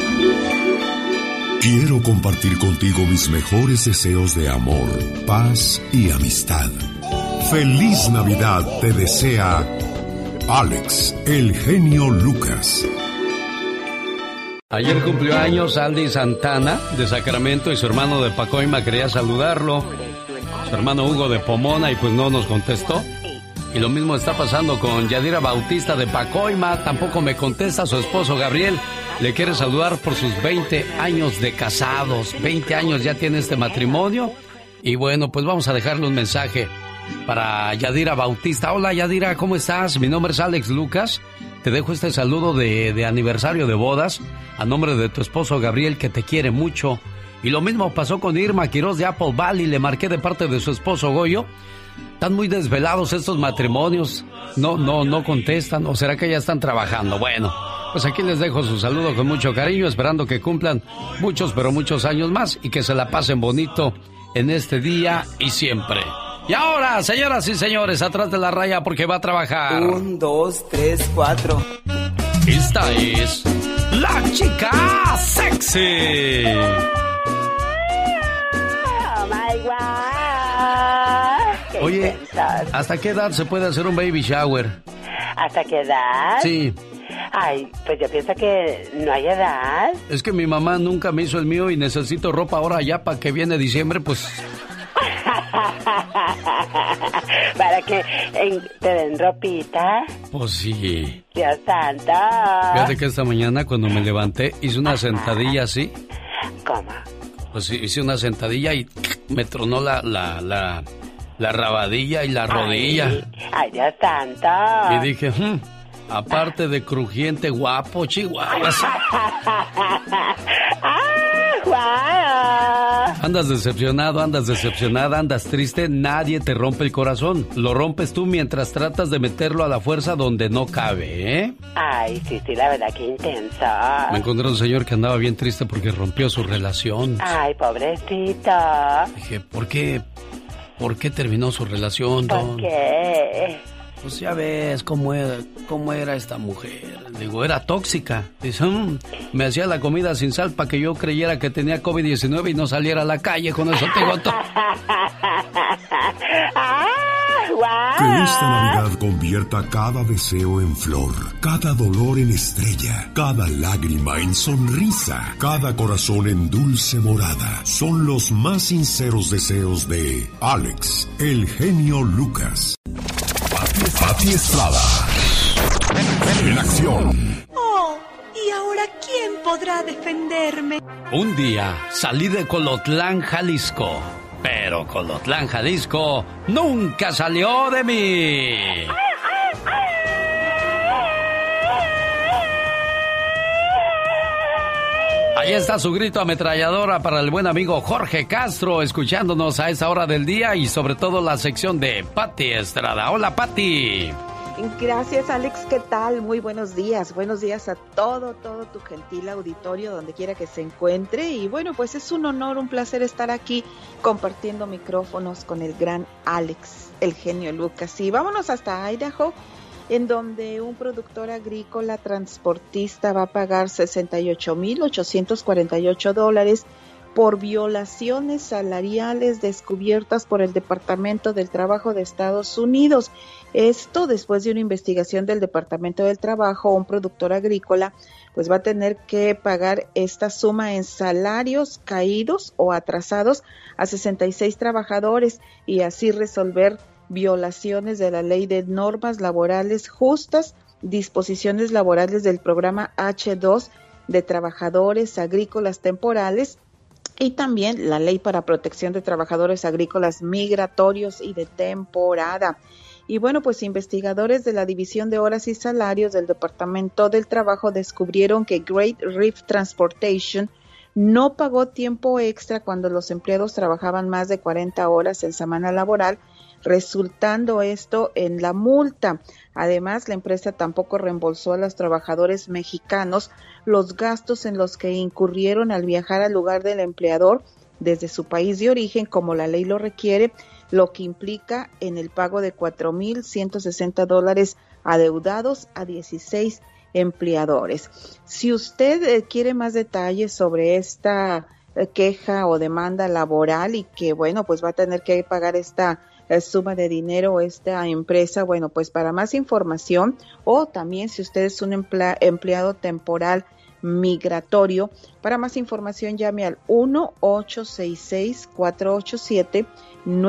Quiero compartir contigo mis mejores deseos de amor, paz y amistad. Feliz Navidad te desea Alex, el genio Lucas. Ayer cumplió años Aldi Santana de Sacramento y su hermano de Pacoima quería saludarlo. Su hermano Hugo de Pomona y pues no nos contestó. Y lo mismo está pasando con Yadira Bautista de Pacoima, tampoco me contesta su esposo Gabriel. Le quiere saludar por sus 20 años de casados. 20 años ya tiene este matrimonio. Y bueno, pues vamos a dejarle un mensaje para Yadira Bautista. Hola Yadira, ¿cómo estás? Mi nombre es Alex Lucas. Te dejo este saludo de, de, aniversario de bodas a nombre de tu esposo Gabriel que te quiere mucho. Y lo mismo pasó con Irma Quiroz de Apple Valley. Le marqué de parte de su esposo Goyo. Están muy desvelados estos matrimonios. No, no, no contestan. ¿O será que ya están trabajando? Bueno, pues aquí les dejo su saludo con mucho cariño, esperando que cumplan muchos, pero muchos años más y que se la pasen bonito en este día y siempre. Y ahora, señoras y señores, atrás de la raya porque va a trabajar. Un, dos, tres, cuatro. Esta es la chica sexy. Oye, ¿hasta qué edad se puede hacer un baby shower? ¿Hasta qué edad? Sí. Ay, pues yo pienso que no hay edad. Es que mi mamá nunca me hizo el mío y necesito ropa ahora ya para que viene diciembre, pues Para que te den ropita. Pues sí. Dios santo. Fíjate que esta mañana cuando me levanté hice una sentadilla así. ¿Cómo? Pues hice una sentadilla y me tronó la, la, la, la rabadilla y la rodilla. Ay, Dios santo. Y dije, hmm, aparte de crujiente, guapo, chihuahuas. ¡Ah! Andas decepcionado, andas decepcionada, andas triste, nadie te rompe el corazón. Lo rompes tú mientras tratas de meterlo a la fuerza donde no cabe, ¿eh? Ay, sí, sí, la verdad que intensa. Me encontré un señor que andaba bien triste porque rompió su relación. Ay, pobrecito. Dije, ¿por qué? ¿Por qué terminó su relación, ¿Por Don? qué? Pues ya ves cómo era, cómo era esta mujer. Digo, era tóxica. Dice, "Mm, me hacía la comida sin sal para que yo creyera que tenía COVID-19 y no saliera a la calle. Con eso te digo Que esta Navidad convierta cada deseo en flor, cada dolor en estrella, cada lágrima en sonrisa, cada corazón en dulce morada. Son los más sinceros deseos de Alex, el genio Lucas. Pati Estrada. En acción. Oh, ¿y ahora quién podrá defenderme? Un día salí de Colotlán, Jalisco. Pero Colotlán, Jalisco nunca salió de mí. Ahí está su grito ametralladora para el buen amigo Jorge Castro, escuchándonos a esa hora del día y sobre todo la sección de Patti Estrada. Hola, Patti. Gracias Alex, ¿qué tal? Muy buenos días, buenos días a todo, todo tu gentil auditorio, donde quiera que se encuentre. Y bueno, pues es un honor, un placer estar aquí compartiendo micrófonos con el gran Alex, el genio Lucas. Y vámonos hasta Idaho, en donde un productor agrícola transportista va a pagar 68.848 dólares por violaciones salariales descubiertas por el Departamento del Trabajo de Estados Unidos. Esto después de una investigación del Departamento del Trabajo, un productor agrícola pues va a tener que pagar esta suma en salarios caídos o atrasados a 66 trabajadores y así resolver violaciones de la ley de normas laborales justas, disposiciones laborales del programa H2 de trabajadores agrícolas temporales y también la ley para protección de trabajadores agrícolas migratorios y de temporada. Y bueno, pues investigadores de la División de Horas y Salarios del Departamento del Trabajo descubrieron que Great Reef Transportation no pagó tiempo extra cuando los empleados trabajaban más de 40 horas en semana laboral, resultando esto en la multa. Además, la empresa tampoco reembolsó a los trabajadores mexicanos los gastos en los que incurrieron al viajar al lugar del empleador desde su país de origen, como la ley lo requiere, lo que implica en el pago de 4.160 dólares adeudados a 16 empleadores. Si usted eh, quiere más detalles sobre esta eh, queja o demanda laboral y que, bueno, pues va a tener que pagar esta suma de dinero esta empresa, bueno, pues para más información o también si usted es un emplea- empleado temporal migratorio, para más información llame al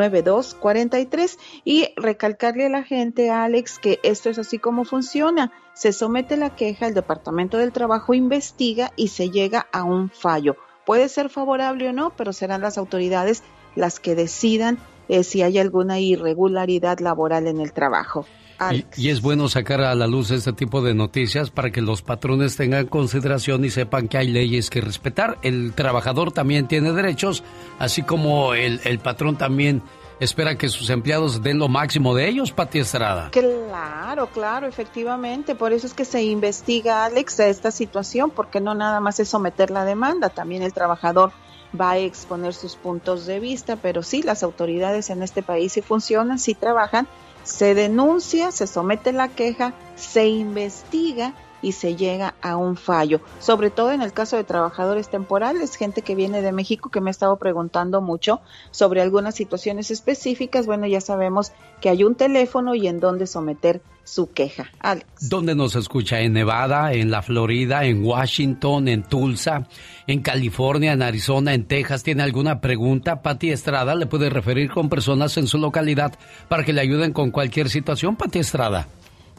1-866-487-9243 y recalcarle a la gente, Alex, que esto es así como funciona. Se somete la queja, el Departamento del Trabajo investiga y se llega a un fallo. Puede ser favorable o no, pero serán las autoridades las que decidan eh, si hay alguna irregularidad laboral en el trabajo. Y, y es bueno sacar a la luz este tipo de noticias para que los patrones tengan consideración y sepan que hay leyes que respetar. El trabajador también tiene derechos, así como el, el patrón también espera que sus empleados den lo máximo de ellos, Pati Estrada. Claro, claro, efectivamente. Por eso es que se investiga, Alex, a esta situación, porque no nada más es someter la demanda, también el trabajador va a exponer sus puntos de vista, pero sí, las autoridades en este país sí funcionan, sí trabajan, se denuncia, se somete la queja, se investiga y se llega a un fallo. Sobre todo en el caso de trabajadores temporales, gente que viene de México que me ha estado preguntando mucho sobre algunas situaciones específicas. Bueno, ya sabemos que hay un teléfono y en dónde someter su queja. Alex. ¿Dónde nos escucha? ¿En Nevada, en la Florida, en Washington, en Tulsa, en California, en Arizona, en Texas? ¿Tiene alguna pregunta? Pati Estrada le puede referir con personas en su localidad para que le ayuden con cualquier situación, Pati Estrada.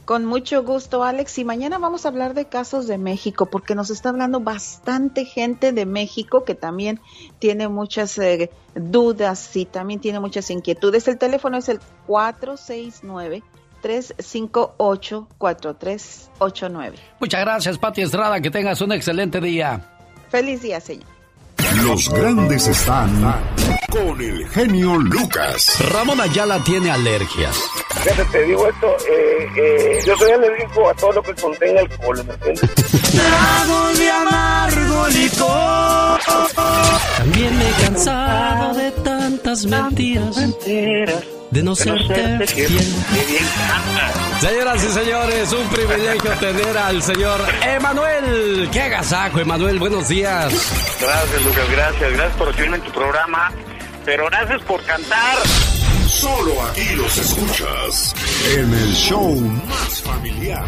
Con mucho gusto, Alex. Y mañana vamos a hablar de casos de México, porque nos está hablando bastante gente de México que también tiene muchas eh, dudas y también tiene muchas inquietudes. El teléfono es el 469-358-4389. Muchas gracias, Pati Estrada. Que tengas un excelente día. Feliz día, señor. Los grandes están con el genio Lucas. Ramón Ayala tiene alergias. Fíjate, te digo esto, eh, eh, yo soy alérgico a todo lo que contenga alcohol, ¿me entiendes? Trago de amargo licor. También me he cansado de tantas mentiras. De no serte fiel. Señoras y señores, un privilegio tener al señor Emanuel. ¡Qué agasajo, Emanuel! Buenos días. Gracias, Lucas, gracias. Gracias por recibirme en tu programa. Pero gracias por cantar. Solo aquí los escuchas en el show más familiar.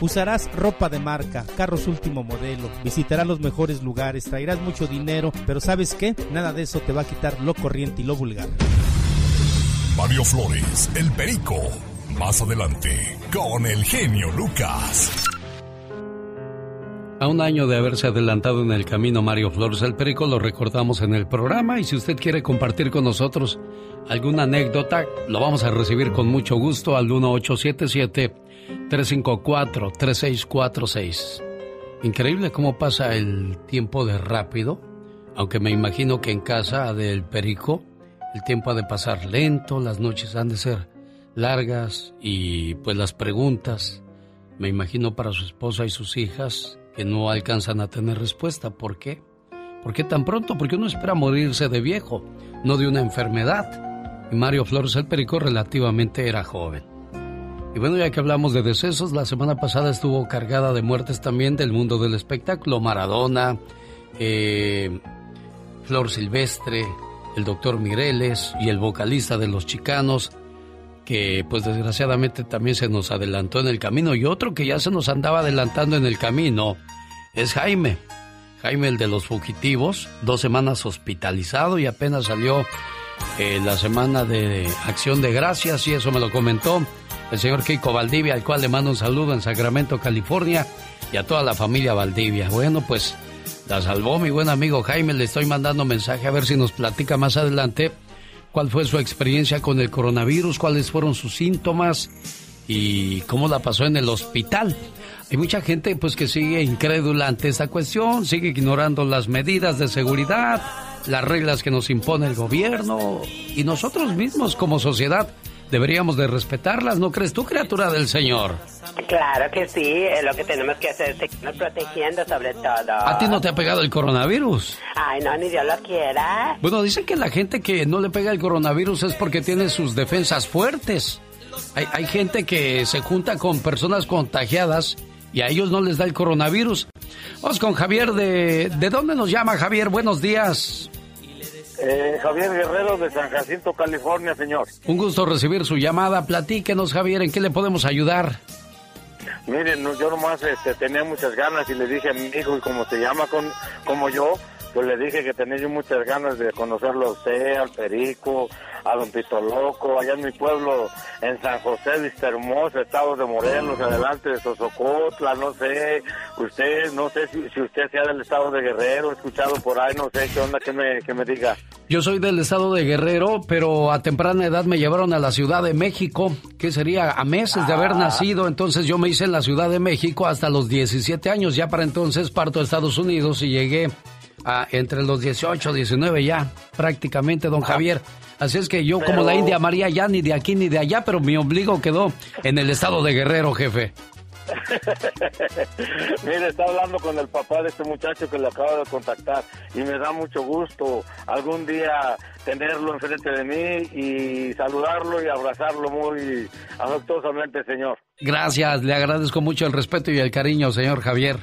Usarás ropa de marca, carros último modelo, visitarás los mejores lugares, traerás mucho dinero, pero ¿sabes qué? Nada de eso te va a quitar lo corriente y lo vulgar. Mario Flores, el perico. Más adelante, con el genio Lucas. A un año de haberse adelantado en el camino Mario Flores el Perico, lo recordamos en el programa y si usted quiere compartir con nosotros alguna anécdota, lo vamos a recibir con mucho gusto al 1877-354-3646. Increíble cómo pasa el tiempo de rápido, aunque me imagino que en casa del Perico el tiempo ha de pasar lento, las noches han de ser largas y pues las preguntas, me imagino para su esposa y sus hijas, que no alcanzan a tener respuesta. ¿Por qué? ¿Por qué tan pronto? Porque uno espera morirse de viejo, no de una enfermedad. Y Mario Flores el Perico relativamente era joven. Y bueno, ya que hablamos de decesos, la semana pasada estuvo cargada de muertes también del mundo del espectáculo. Maradona, eh, Flor Silvestre, el doctor Mireles y el vocalista de Los Chicanos, que pues desgraciadamente también se nos adelantó en el camino. Y otro que ya se nos andaba adelantando en el camino es Jaime. Jaime, el de los fugitivos, dos semanas hospitalizado y apenas salió eh, la semana de acción de gracias y eso me lo comentó el señor Keiko Valdivia, al cual le mando un saludo en Sacramento, California y a toda la familia Valdivia. Bueno, pues la salvó mi buen amigo Jaime, le estoy mandando mensaje a ver si nos platica más adelante cuál fue su experiencia con el coronavirus, cuáles fueron sus síntomas y cómo la pasó en el hospital. Hay mucha gente pues que sigue incrédula ante esta cuestión, sigue ignorando las medidas de seguridad, las reglas que nos impone el gobierno y nosotros mismos como sociedad deberíamos de respetarlas, ¿no crees tú, criatura del Señor? Claro que sí, es lo que tenemos que hacer, seguirnos protegiendo sobre todo. ¿A ti no te ha pegado el coronavirus? Ay, no, ni Dios lo quiera. Bueno, dicen que la gente que no le pega el coronavirus es porque tiene sus defensas fuertes. Hay, hay gente que se junta con personas contagiadas y a ellos no les da el coronavirus. Vamos con Javier de... ¿De dónde nos llama Javier? Buenos días. Eh, Javier Guerrero de San Jacinto, California, señor. Un gusto recibir su llamada. Platíquenos, Javier, ¿en qué le podemos ayudar? Miren, no, yo nomás este, tenía muchas ganas y le dije a mi hijo, y como se llama con, como yo, pues le dije que tenía yo muchas ganas de conocerlo a usted, al Perico, a Don Pito Loco, allá en mi pueblo, en San José, Vista Hermosa, Estado de Morelos, adelante de Sosocotla, no sé, usted, no sé si, si usted sea del Estado de Guerrero, escuchado por ahí, no sé qué onda que me, que me diga. Yo soy del estado de Guerrero, pero a temprana edad me llevaron a la Ciudad de México, que sería a meses de haber Ah. nacido. Entonces yo me hice en la Ciudad de México hasta los 17 años. Ya para entonces parto a Estados Unidos y llegué a entre los 18 y 19 ya, prácticamente, don Javier. Así es que yo, como la India María, ya ni de aquí ni de allá, pero mi ombligo quedó en el estado de Guerrero, jefe. Mire, está hablando con el papá de este muchacho que le acaba de contactar y me da mucho gusto algún día tenerlo enfrente de mí y saludarlo y abrazarlo muy afectuosamente, señor. Gracias, le agradezco mucho el respeto y el cariño, señor Javier.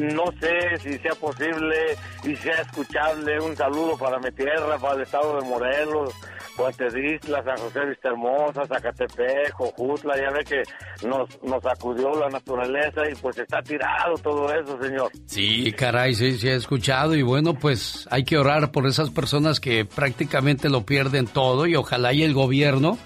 No sé si sea posible y sea escuchable. Un saludo para mi tierra, para el estado de Morelos, Puentes Isla, San José Vista Hermosa, Zacatepec, Jojutla, ya ve que nos, nos acudió la naturaleza y pues está tirado todo eso, señor. Sí, caray, sí, sí he escuchado. Y bueno, pues hay que orar por esas personas que prácticamente lo pierden todo y ojalá y el gobierno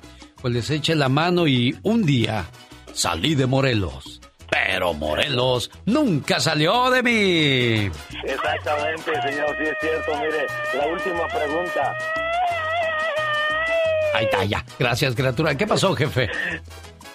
pues les eche la mano y un día salí de Morelos, pero Morelos nunca salió de mí. Exactamente, señor, sí es cierto. Mire, la última pregunta. Ahí está, ya. Gracias, criatura. ¿Qué pasó, jefe?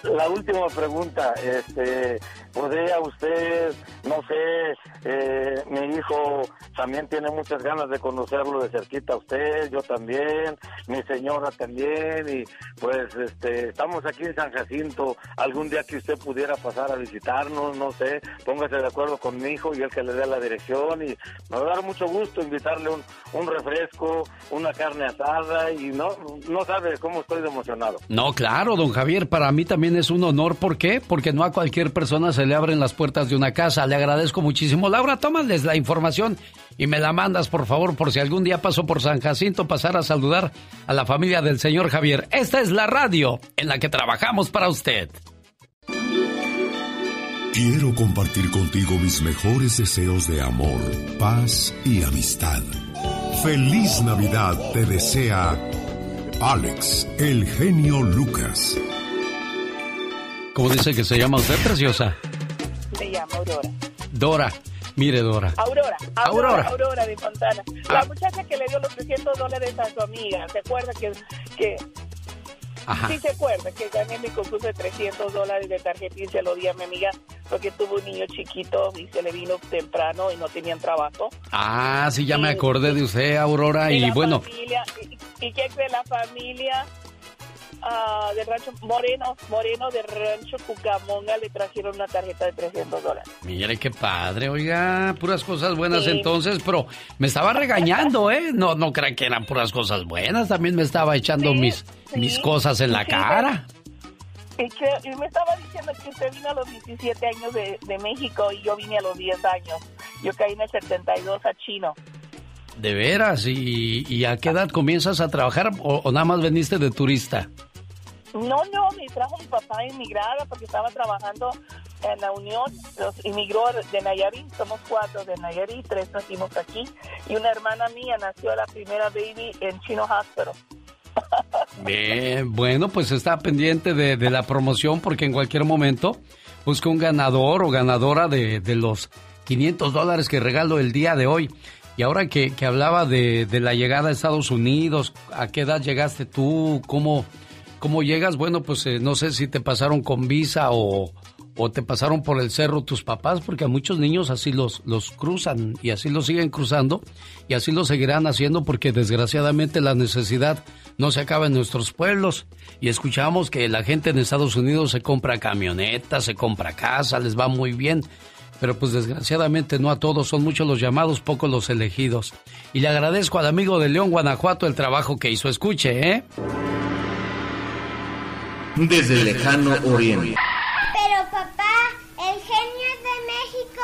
La última pregunta, este, podría usted, no sé, eh, mi hijo también tiene muchas ganas de conocerlo de cerquita a usted, yo también, mi señora también, y pues este, estamos aquí en San Jacinto, algún día que usted pudiera pasar a visitarnos, no sé, póngase de acuerdo con mi hijo y él que le dé la dirección, y me va a dar mucho gusto invitarle un, un refresco, una carne asada, y no, no sabe cómo estoy emocionado. No, claro, don Javier, para mí también es un honor, ¿por qué? Porque no a cualquier persona se le abren las puertas de una casa, le agradezco muchísimo. Laura, tómales la información y me la mandas, por favor, por si algún día paso por San Jacinto, pasar a saludar a la familia del señor Javier. Esta es la radio en la que trabajamos para usted. Quiero compartir contigo mis mejores deseos de amor, paz y amistad. Feliz Navidad te desea Alex, el genio Lucas. ¿Cómo dice que se llama usted, preciosa? Se llama Aurora. Dora. Mire, Dora. Aurora, Aurora, Aurora, de Fontana. La muchacha que le dio los 300 dólares a su amiga, ¿se acuerda que, que Ajá. Sí se acuerda que gané mi concurso de 300 dólares de tarjeta y se lo di a mi amiga porque tuvo un niño chiquito y se le vino temprano y no tenían trabajo. Ah, sí, ya me acordé de usted, Aurora, y la bueno, familia, y, y que de la familia ah, del rancho Moreno, Moreno del rancho Cucamonga le trajeron una tarjeta de 300 dólares. mire qué padre, oiga, puras cosas buenas Sí. entonces, pero me estaba regañando, ¿eh? No, no crean que eran puras cosas buenas, también me estaba echando mis, mis cosas en la cara. Y, que, y me estaba diciendo que usted vino a los 17 años de, de México y yo vine a los 10 años. Yo caí en el 72 a Chino. De veras, ¿y, y a qué edad comienzas a trabajar o, o nada más veniste de turista? No, no, me trajo mi papá inmigrada porque estaba trabajando en la Unión. Los inmigró de Nayarit, somos cuatro de Nayarit, tres nacimos aquí. Y una hermana mía nació la primera baby en Chino Hospital. Bien, bueno, pues está pendiente de, la promoción porque en cualquier momento busca un ganador o ganadora de, de los 500 dólares que regalo el día de hoy. Y ahora que, que hablaba de, de la llegada a Estados Unidos, ¿a qué edad llegaste tú? ¿Cómo, cómo llegas? Bueno, pues eh, no sé si te pasaron con visa o, o te pasaron por el cerro tus papás, porque a muchos niños así los, los cruzan y así los siguen cruzando y así lo seguirán haciendo porque desgraciadamente la necesidad no se acaba en nuestros pueblos. Y escuchamos que la gente en Estados Unidos se compra camionetas, se compra casa, les va muy bien. Pero pues desgraciadamente no a todos, son muchos los llamados, pocos los elegidos. Y le agradezco al amigo de León, Guanajuato, el trabajo que hizo. Escuche, ¿eh? Desde el lejano oriente. Pero papá, el genio es de México.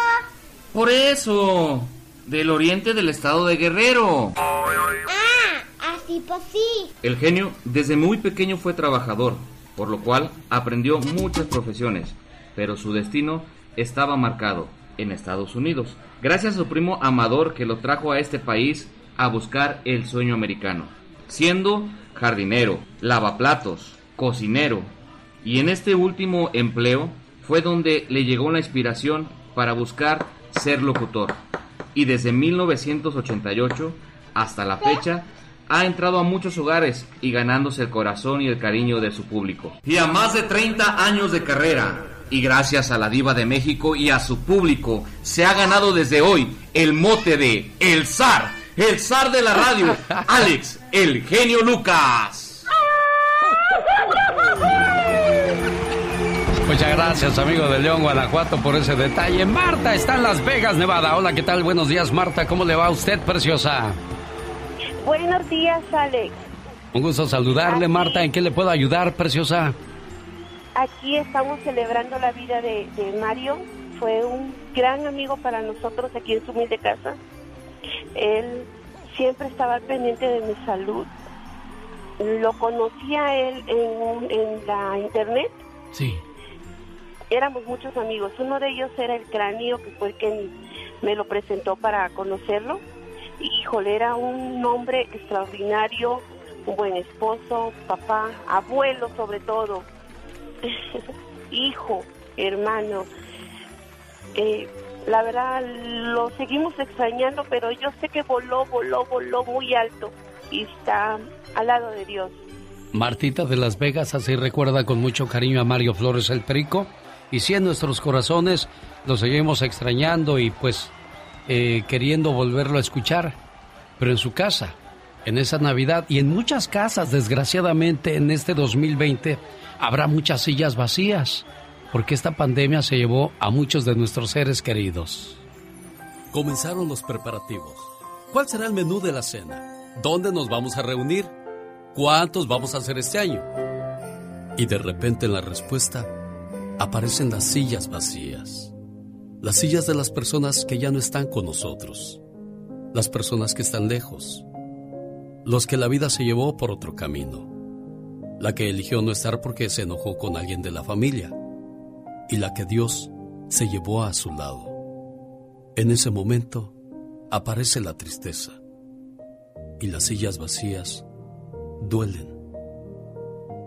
Por eso, del oriente del estado de Guerrero. Ah, así pues sí. El genio desde muy pequeño fue trabajador, por lo cual aprendió muchas profesiones, pero su destino estaba marcado en Estados Unidos, gracias a su primo Amador que lo trajo a este país a buscar el sueño americano, siendo jardinero, lavaplatos, cocinero, y en este último empleo fue donde le llegó la inspiración para buscar ser locutor. Y desde 1988 hasta la fecha ha entrado a muchos hogares y ganándose el corazón y el cariño de su público. Y a más de 30 años de carrera, y gracias a la diva de México y a su público, se ha ganado desde hoy el mote de El Zar, el zar de la radio, Alex, el genio Lucas. Muchas gracias, amigo de León, Guanajuato, por ese detalle. Marta está en Las Vegas, Nevada. Hola, ¿qué tal? Buenos días, Marta. ¿Cómo le va a usted, preciosa? Buenos días, Alex. Un gusto saludarle, Marta. ¿En qué le puedo ayudar, preciosa? Aquí estamos celebrando la vida de, de Mario. Fue un gran amigo para nosotros aquí en su humilde casa. Él siempre estaba pendiente de mi salud. Lo conocí a él en, en la internet. Sí. Éramos muchos amigos. Uno de ellos era el cráneo, que fue que me lo presentó para conocerlo. Híjole, era un hombre extraordinario, un buen esposo, papá, abuelo sobre todo, hijo, hermano. Eh, la verdad, lo seguimos extrañando, pero yo sé que voló, voló, voló muy alto y está al lado de Dios. Martita de Las Vegas así recuerda con mucho cariño a Mario Flores el Perico Y sí, en nuestros corazones lo seguimos extrañando y pues eh, queriendo volverlo a escuchar. Pero en su casa, en esa Navidad y en muchas casas, desgraciadamente, en este 2020, habrá muchas sillas vacías, porque esta pandemia se llevó a muchos de nuestros seres queridos. Comenzaron los preparativos. ¿Cuál será el menú de la cena? ¿Dónde nos vamos a reunir? ¿Cuántos vamos a hacer este año? Y de repente en la respuesta aparecen las sillas vacías. Las sillas de las personas que ya no están con nosotros. Las personas que están lejos. Los que la vida se llevó por otro camino. La que eligió no estar porque se enojó con alguien de la familia. Y la que Dios se llevó a su lado. En ese momento aparece la tristeza. Y las sillas vacías duelen.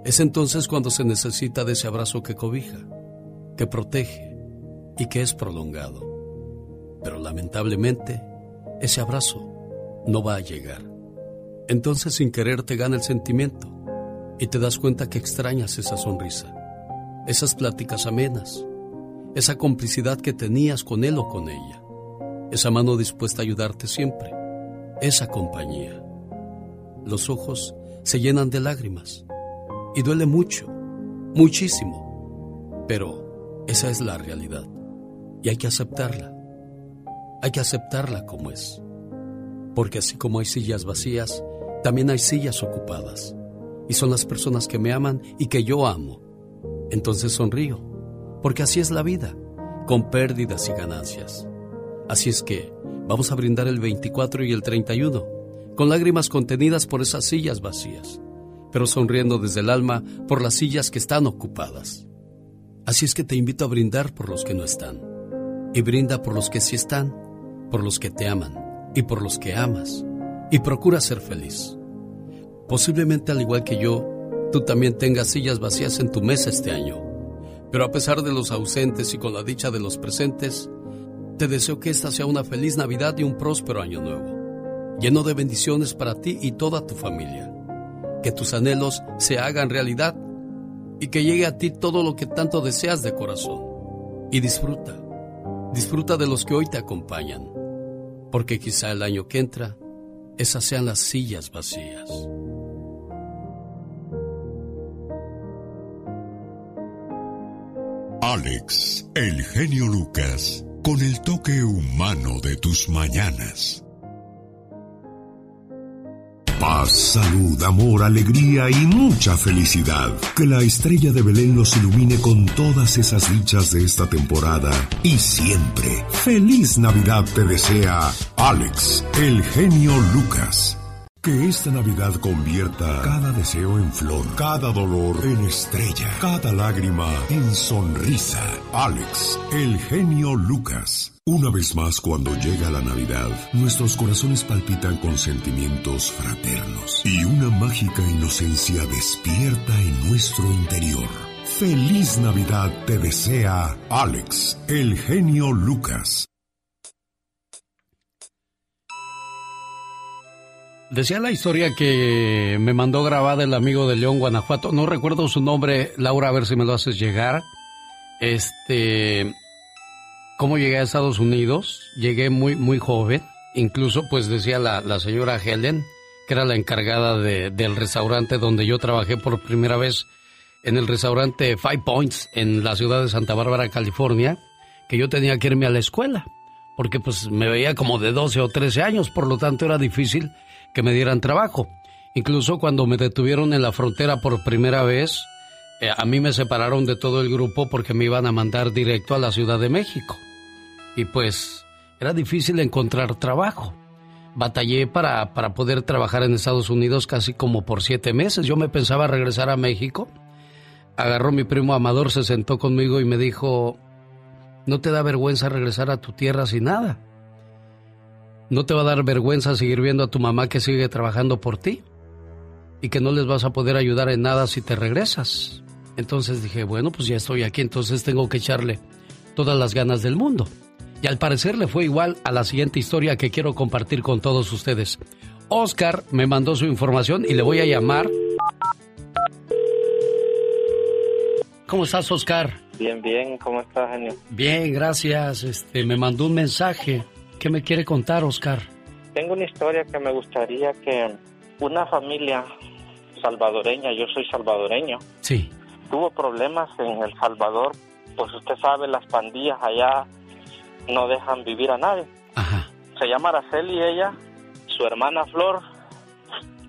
Es entonces cuando se necesita de ese abrazo que cobija, que protege y que es prolongado. Pero lamentablemente, ese abrazo no va a llegar. Entonces sin querer te gana el sentimiento y te das cuenta que extrañas esa sonrisa, esas pláticas amenas, esa complicidad que tenías con él o con ella, esa mano dispuesta a ayudarte siempre, esa compañía. Los ojos se llenan de lágrimas y duele mucho, muchísimo, pero esa es la realidad y hay que aceptarla. Hay que aceptarla como es. Porque así como hay sillas vacías, también hay sillas ocupadas. Y son las personas que me aman y que yo amo. Entonces sonrío, porque así es la vida, con pérdidas y ganancias. Así es que vamos a brindar el 24 y el 31, con lágrimas contenidas por esas sillas vacías, pero sonriendo desde el alma por las sillas que están ocupadas. Así es que te invito a brindar por los que no están y brinda por los que sí están, por los que te aman y por los que amas, y procura ser feliz. Posiblemente al igual que yo, tú también tengas sillas vacías en tu mesa este año, pero a pesar de los ausentes y con la dicha de los presentes, te deseo que esta sea una feliz Navidad y un próspero año nuevo, lleno de bendiciones para ti y toda tu familia. Que tus anhelos se hagan realidad y que llegue a ti todo lo que tanto deseas de corazón. Y disfruta Disfruta de los que hoy te acompañan, porque quizá el año que entra, esas sean las sillas vacías. Alex, el genio Lucas, con el toque humano de tus mañanas. Paz, salud, amor, alegría y mucha felicidad. Que la estrella de Belén los ilumine con todas esas dichas de esta temporada y siempre. Feliz Navidad te desea Alex, el genio Lucas. Que esta Navidad convierta cada deseo en flor, cada dolor en estrella, cada lágrima en sonrisa. Alex, el genio Lucas. Una vez más, cuando llega la Navidad, nuestros corazones palpitan con sentimientos fraternos y una mágica inocencia despierta en nuestro interior. Feliz Navidad te desea Alex, el genio Lucas. Decía la historia que me mandó grabada el amigo de León, Guanajuato. No recuerdo su nombre, Laura, a ver si me lo haces llegar. Este, cómo llegué a Estados Unidos. Llegué muy, muy joven. Incluso, pues decía la, señora Helen, que era la encargada de, del restaurante donde yo trabajé por primera vez en el restaurante Five Points en la ciudad de Santa Bárbara, California, que yo tenía que irme a la escuela, porque pues me veía como de 12 o 13 años, por lo tanto era difícil que me dieran trabajo. Incluso cuando me detuvieron en la frontera por primera vez, eh, a mí me separaron de todo el grupo porque me iban a mandar directo a la Ciudad de México. Y pues era difícil encontrar trabajo. Batallé para, para poder trabajar en Estados Unidos casi como por siete meses. Yo me pensaba regresar a México. Agarró mi primo Amador, se sentó conmigo y me dijo, ¿no te da vergüenza regresar a tu tierra sin nada? ¿No te va a dar vergüenza seguir viendo a tu mamá que sigue trabajando por ti? Y que no les vas a poder ayudar en nada si te regresas. Entonces dije, bueno, pues ya estoy aquí, entonces tengo que echarle todas las ganas del mundo. Y al parecer le fue igual a la siguiente historia que quiero compartir con todos ustedes. Oscar me mandó su información y le voy a llamar. ¿Cómo estás, Oscar? Bien, bien, ¿cómo estás, genio? Bien, gracias. Este, me mandó un mensaje. ¿Qué me quiere contar, Oscar? Tengo una historia que me gustaría que una familia salvadoreña, yo soy salvadoreño, Sí. tuvo problemas en El Salvador, pues usted sabe, las pandillas allá no dejan vivir a nadie. Se llama Araceli ella, su hermana Flor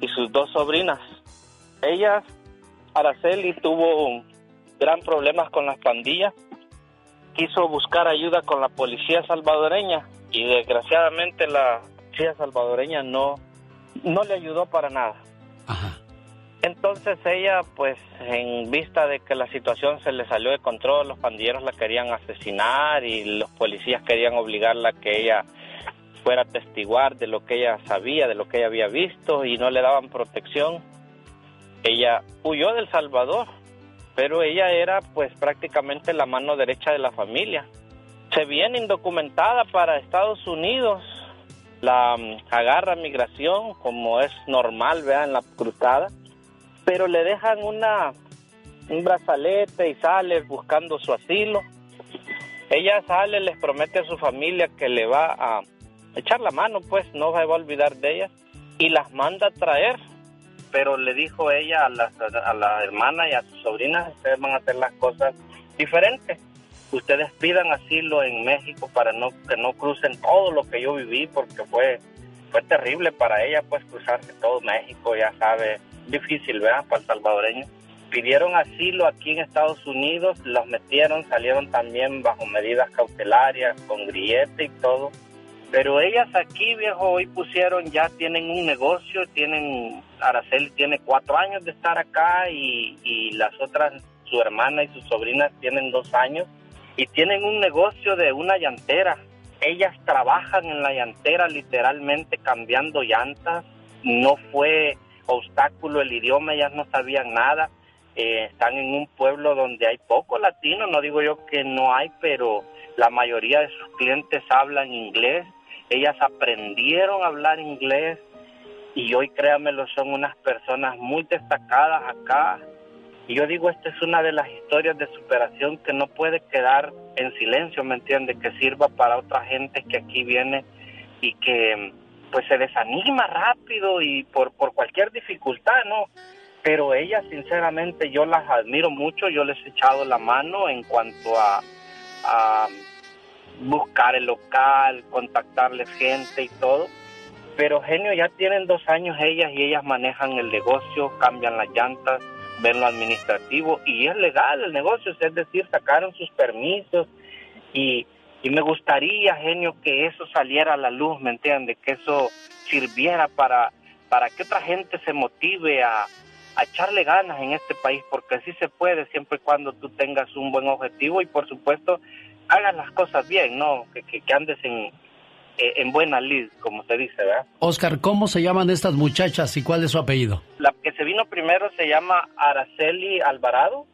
y sus dos sobrinas. Ella, Araceli, tuvo gran problemas con las pandillas, quiso buscar ayuda con la policía salvadoreña y desgraciadamente la policía salvadoreña no, no le ayudó para nada. Entonces ella, pues en vista de que la situación se le salió de control, los pandilleros la querían asesinar y los policías querían obligarla a que ella fuera a testiguar de lo que ella sabía, de lo que ella había visto y no le daban protección. Ella huyó del Salvador, pero ella era pues prácticamente la mano derecha de la familia. Se viene indocumentada para Estados Unidos, la mm, agarra migración como es normal, vean, en la cruzada, pero le dejan una un brazalete y sale buscando su asilo. Ella sale, les promete a su familia que le va a echar la mano, pues no se va a olvidar de ella y las manda a traer. Pero le dijo ella a la, a la hermana y a sus sobrinas, ustedes van a hacer las cosas diferentes. Ustedes pidan asilo en México para no que no crucen todo lo que yo viví porque fue fue terrible para ella pues cruzarse todo México, ya sabe, difícil, ¿verdad? Para el salvadoreño. Pidieron asilo aquí en Estados Unidos, los metieron, salieron también bajo medidas cautelarias, con grillete y todo. Pero ellas aquí, viejo, hoy pusieron, ya tienen un negocio, tienen, Araceli tiene cuatro años de estar acá y, y las otras, su hermana y sus sobrinas tienen dos años y tienen un negocio de una llantera. Ellas trabajan en la llantera literalmente cambiando llantas. No fue obstáculo el idioma, ellas no sabían nada. Eh, están en un pueblo donde hay poco latino, no digo yo que no hay, pero la mayoría de sus clientes hablan inglés. Ellas aprendieron a hablar inglés y hoy, créanmelo, son unas personas muy destacadas acá. Y yo digo, esta es una de las historias de superación que no puede quedar en silencio, ¿me entiende? Que sirva para otra gente que aquí viene y que pues se desanima rápido y por, por cualquier dificultad, ¿no? Pero ellas, sinceramente, yo las admiro mucho, yo les he echado la mano en cuanto a, a buscar el local, contactarles gente y todo. Pero genio, ya tienen dos años ellas y ellas manejan el negocio, cambian las llantas, ven lo administrativo y es legal el negocio, es decir, sacaron sus permisos y, y me gustaría, genio, que eso saliera a la luz, ¿me entiende? Que eso sirviera para, para que otra gente se motive a, a echarle ganas en este país, porque sí se puede siempre y cuando tú tengas un buen objetivo y por supuesto hagas las cosas bien, ¿no? Que, que, que andes en, en buena lid, como se dice, ¿verdad? Oscar, ¿cómo se llaman estas muchachas y cuál es su apellido? La que se vino primero se llama Araceli Alvarado,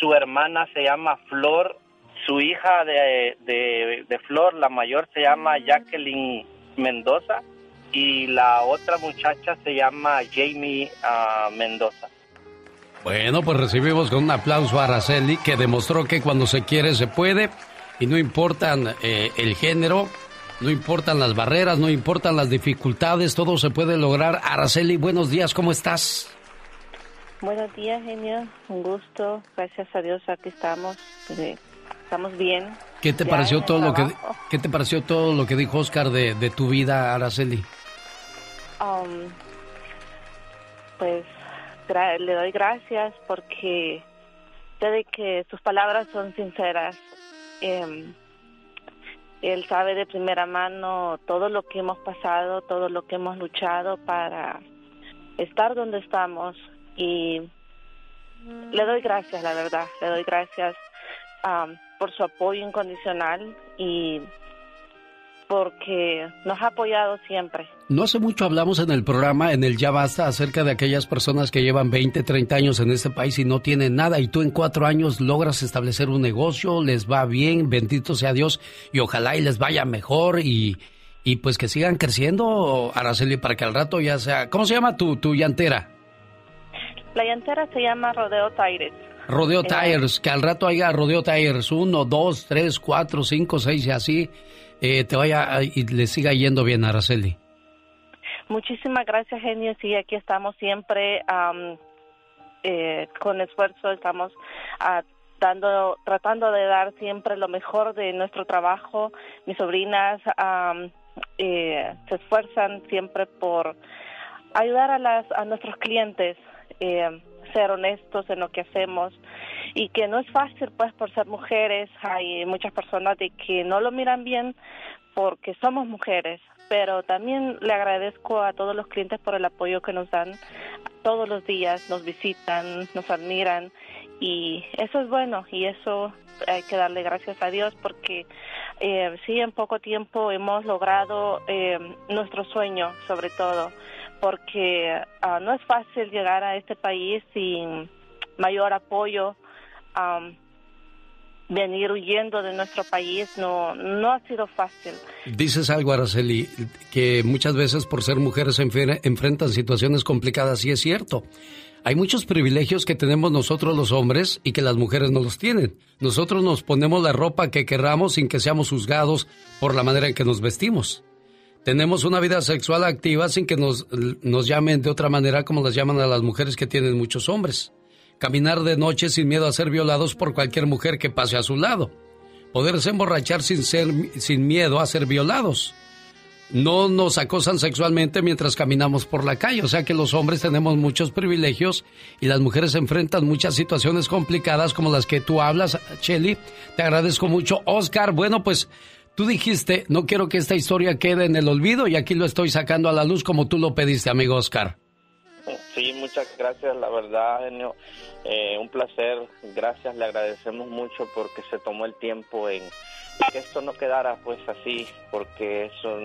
su hermana se llama Flor, su hija de, de, de Flor, la mayor, se llama Jacqueline Mendoza y la otra muchacha se llama Jamie ah, Mendoza. Bueno, pues recibimos con un aplauso a Araceli, que demostró que cuando se quiere se puede y no importan eh, el género, no importan las barreras, no importan las dificultades, todo se puede lograr. Araceli, buenos días, ¿cómo estás? Buenos días, genio. Un gusto. Gracias a Dios, aquí estamos. Eh, Estamos bien. ¿Qué te Ya pareció todo lo que qué te pareció todo lo que dijo Oscar de, de tu vida, Araceli? Um, pues le doy gracias porque sé de que sus palabras son sinceras. Em, él sabe de primera mano todo lo que hemos pasado, todo lo que hemos luchado para estar donde estamos y le doy gracias, la verdad, le doy gracias am, por su apoyo incondicional y porque nos ha apoyado siempre. No hace mucho hablamos en el programa, en el Ya Basta, acerca de aquellas personas que llevan 20, 30 años en este país y no tienen nada, y tú en cuatro años logras establecer un negocio, les va bien, bendito sea Dios, y ojalá y les vaya mejor, y, y pues que sigan creciendo, Araceli, para que al rato ya sea... ¿Cómo se llama tu, tu llantera? La llantera se llama Rodeo Tires. Rodeo Tires, que al rato haya Rodeo Tires, uno, dos, tres, cuatro, cinco, seis y así, eh, te vaya y le siga yendo bien, Araceli. Muchísimas gracias, genio. Sí, aquí estamos siempre eh, con esfuerzo, estamos uh, dando, tratando de dar siempre lo mejor de nuestro trabajo. Mis sobrinas eh, se esfuerzan siempre por ayudar a, las, a nuestros clientes, eh, ser honestos en lo que hacemos y que no es fácil pues por ser mujeres, hay muchas personas de que no lo miran bien porque somos mujeres, pero también le agradezco a todos los clientes por el apoyo que nos dan. Todos los días, nos visitan, nos admiran y eso es bueno y eso hay que darle gracias a Dios porque eh, sí en poco tiempo hemos logrado eh, nuestro sueño sobre todo porque ah, no es fácil llegar a este país sin mayor apoyo venir huyendo de nuestro país no, no ha sido fácil. Dices algo, Araceli, que muchas veces por ser mujeres enfrentan situaciones complicadas y es cierto. Hay muchos privilegios que tenemos nosotros los hombres y que las mujeres no los tienen. Nosotros nos ponemos la ropa que querramos sin que seamos juzgados por la manera en que nos vestimos. Tenemos una vida sexual activa sin que nos, nos llamen de otra manera como las llaman a las mujeres que tienen muchos hombres caminar de noche sin miedo a ser violados por cualquier mujer que pase a su lado, poderse emborrachar sin, ser, sin miedo a ser violados. No nos acosan sexualmente mientras caminamos por la calle, o sea que los hombres tenemos muchos privilegios y las mujeres enfrentan muchas situaciones complicadas como las que tú hablas, Shelly. Te agradezco mucho. Oscar, bueno, pues tú dijiste, no quiero que esta historia quede en el olvido y aquí lo estoy sacando a la luz como tú lo pediste, amigo Oscar. Sí, muchas gracias, la verdad. Eh, un placer, gracias, le agradecemos mucho porque se tomó el tiempo en que esto no quedara pues así, porque eso,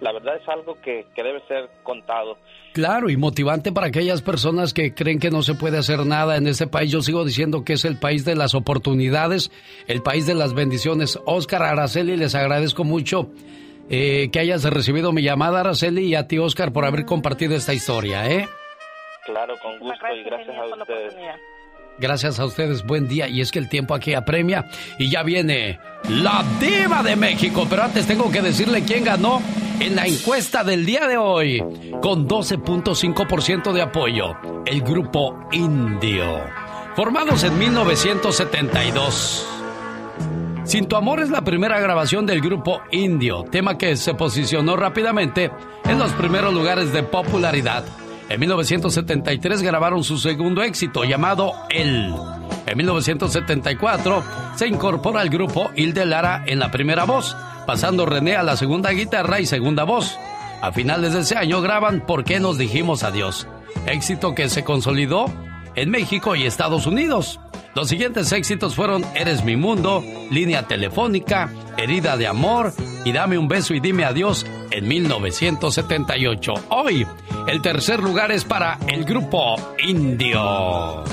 la verdad es algo que, que debe ser contado. Claro, y motivante para aquellas personas que creen que no se puede hacer nada en este país. Yo sigo diciendo que es el país de las oportunidades, el país de las bendiciones. Oscar Araceli, les agradezco mucho. Eh, que hayas recibido mi llamada, Araceli, y a ti, Oscar, por haber compartido esta historia, ¿eh? Claro, con gusto y gracias a ustedes. Gracias a ustedes, buen día. Y es que el tiempo aquí apremia y ya viene la diva de México. Pero antes tengo que decirle quién ganó en la encuesta del día de hoy. Con 12.5% de apoyo, el grupo Indio. Formados en 1972. Sin tu amor es la primera grabación del grupo Indio, tema que se posicionó rápidamente en los primeros lugares de popularidad en 1973 grabaron su segundo éxito llamado El. En 1974 se incorpora al grupo Hilde Lara en la primera voz, pasando René a la segunda guitarra y segunda voz. A finales de ese año graban ¿Por qué nos dijimos adiós? Éxito que se consolidó en México y Estados Unidos. Los siguientes éxitos fueron Eres mi mundo, Línea telefónica, Herida de amor y Dame un beso y dime adiós en 1978. Hoy, el tercer lugar es para el grupo Indio.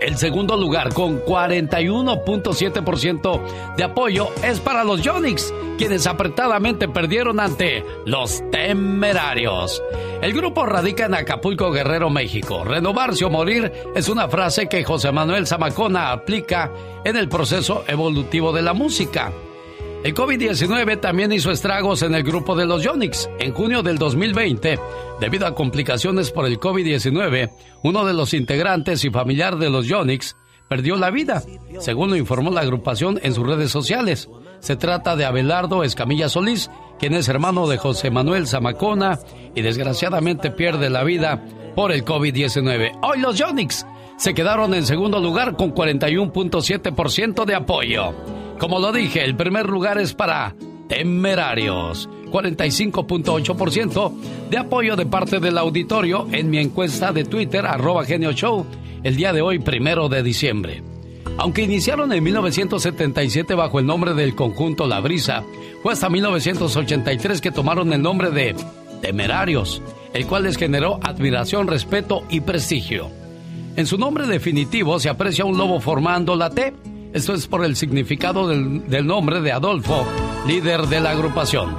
El segundo lugar, con 41.7% de apoyo, es para los Yonix, quienes apretadamente perdieron ante los Temerarios. El grupo radica en Acapulco, Guerrero, México. Renovarse o morir es una frase que José Manuel Zamacona aplica en el proceso evolutivo de la música. El COVID-19 también hizo estragos en el grupo de los Yonix. En junio del 2020, debido a complicaciones por el COVID-19, uno de los integrantes y familiar de los Yonix perdió la vida, según lo informó la agrupación en sus redes sociales. Se trata de Abelardo Escamilla Solís, quien es hermano de José Manuel Zamacona y desgraciadamente pierde la vida por el COVID-19. Hoy los Yonix se quedaron en segundo lugar con 41.7% de apoyo. Como lo dije, el primer lugar es para Temerarios. 45.8% de apoyo de parte del auditorio en mi encuesta de Twitter, arroba Genio Show, el día de hoy, primero de diciembre. Aunque iniciaron en 1977 bajo el nombre del conjunto La Brisa, fue hasta 1983 que tomaron el nombre de Temerarios, el cual les generó admiración, respeto y prestigio. En su nombre definitivo se aprecia un lobo formando la T esto es por el significado del, nombre de Adolfo, líder de la agrupación.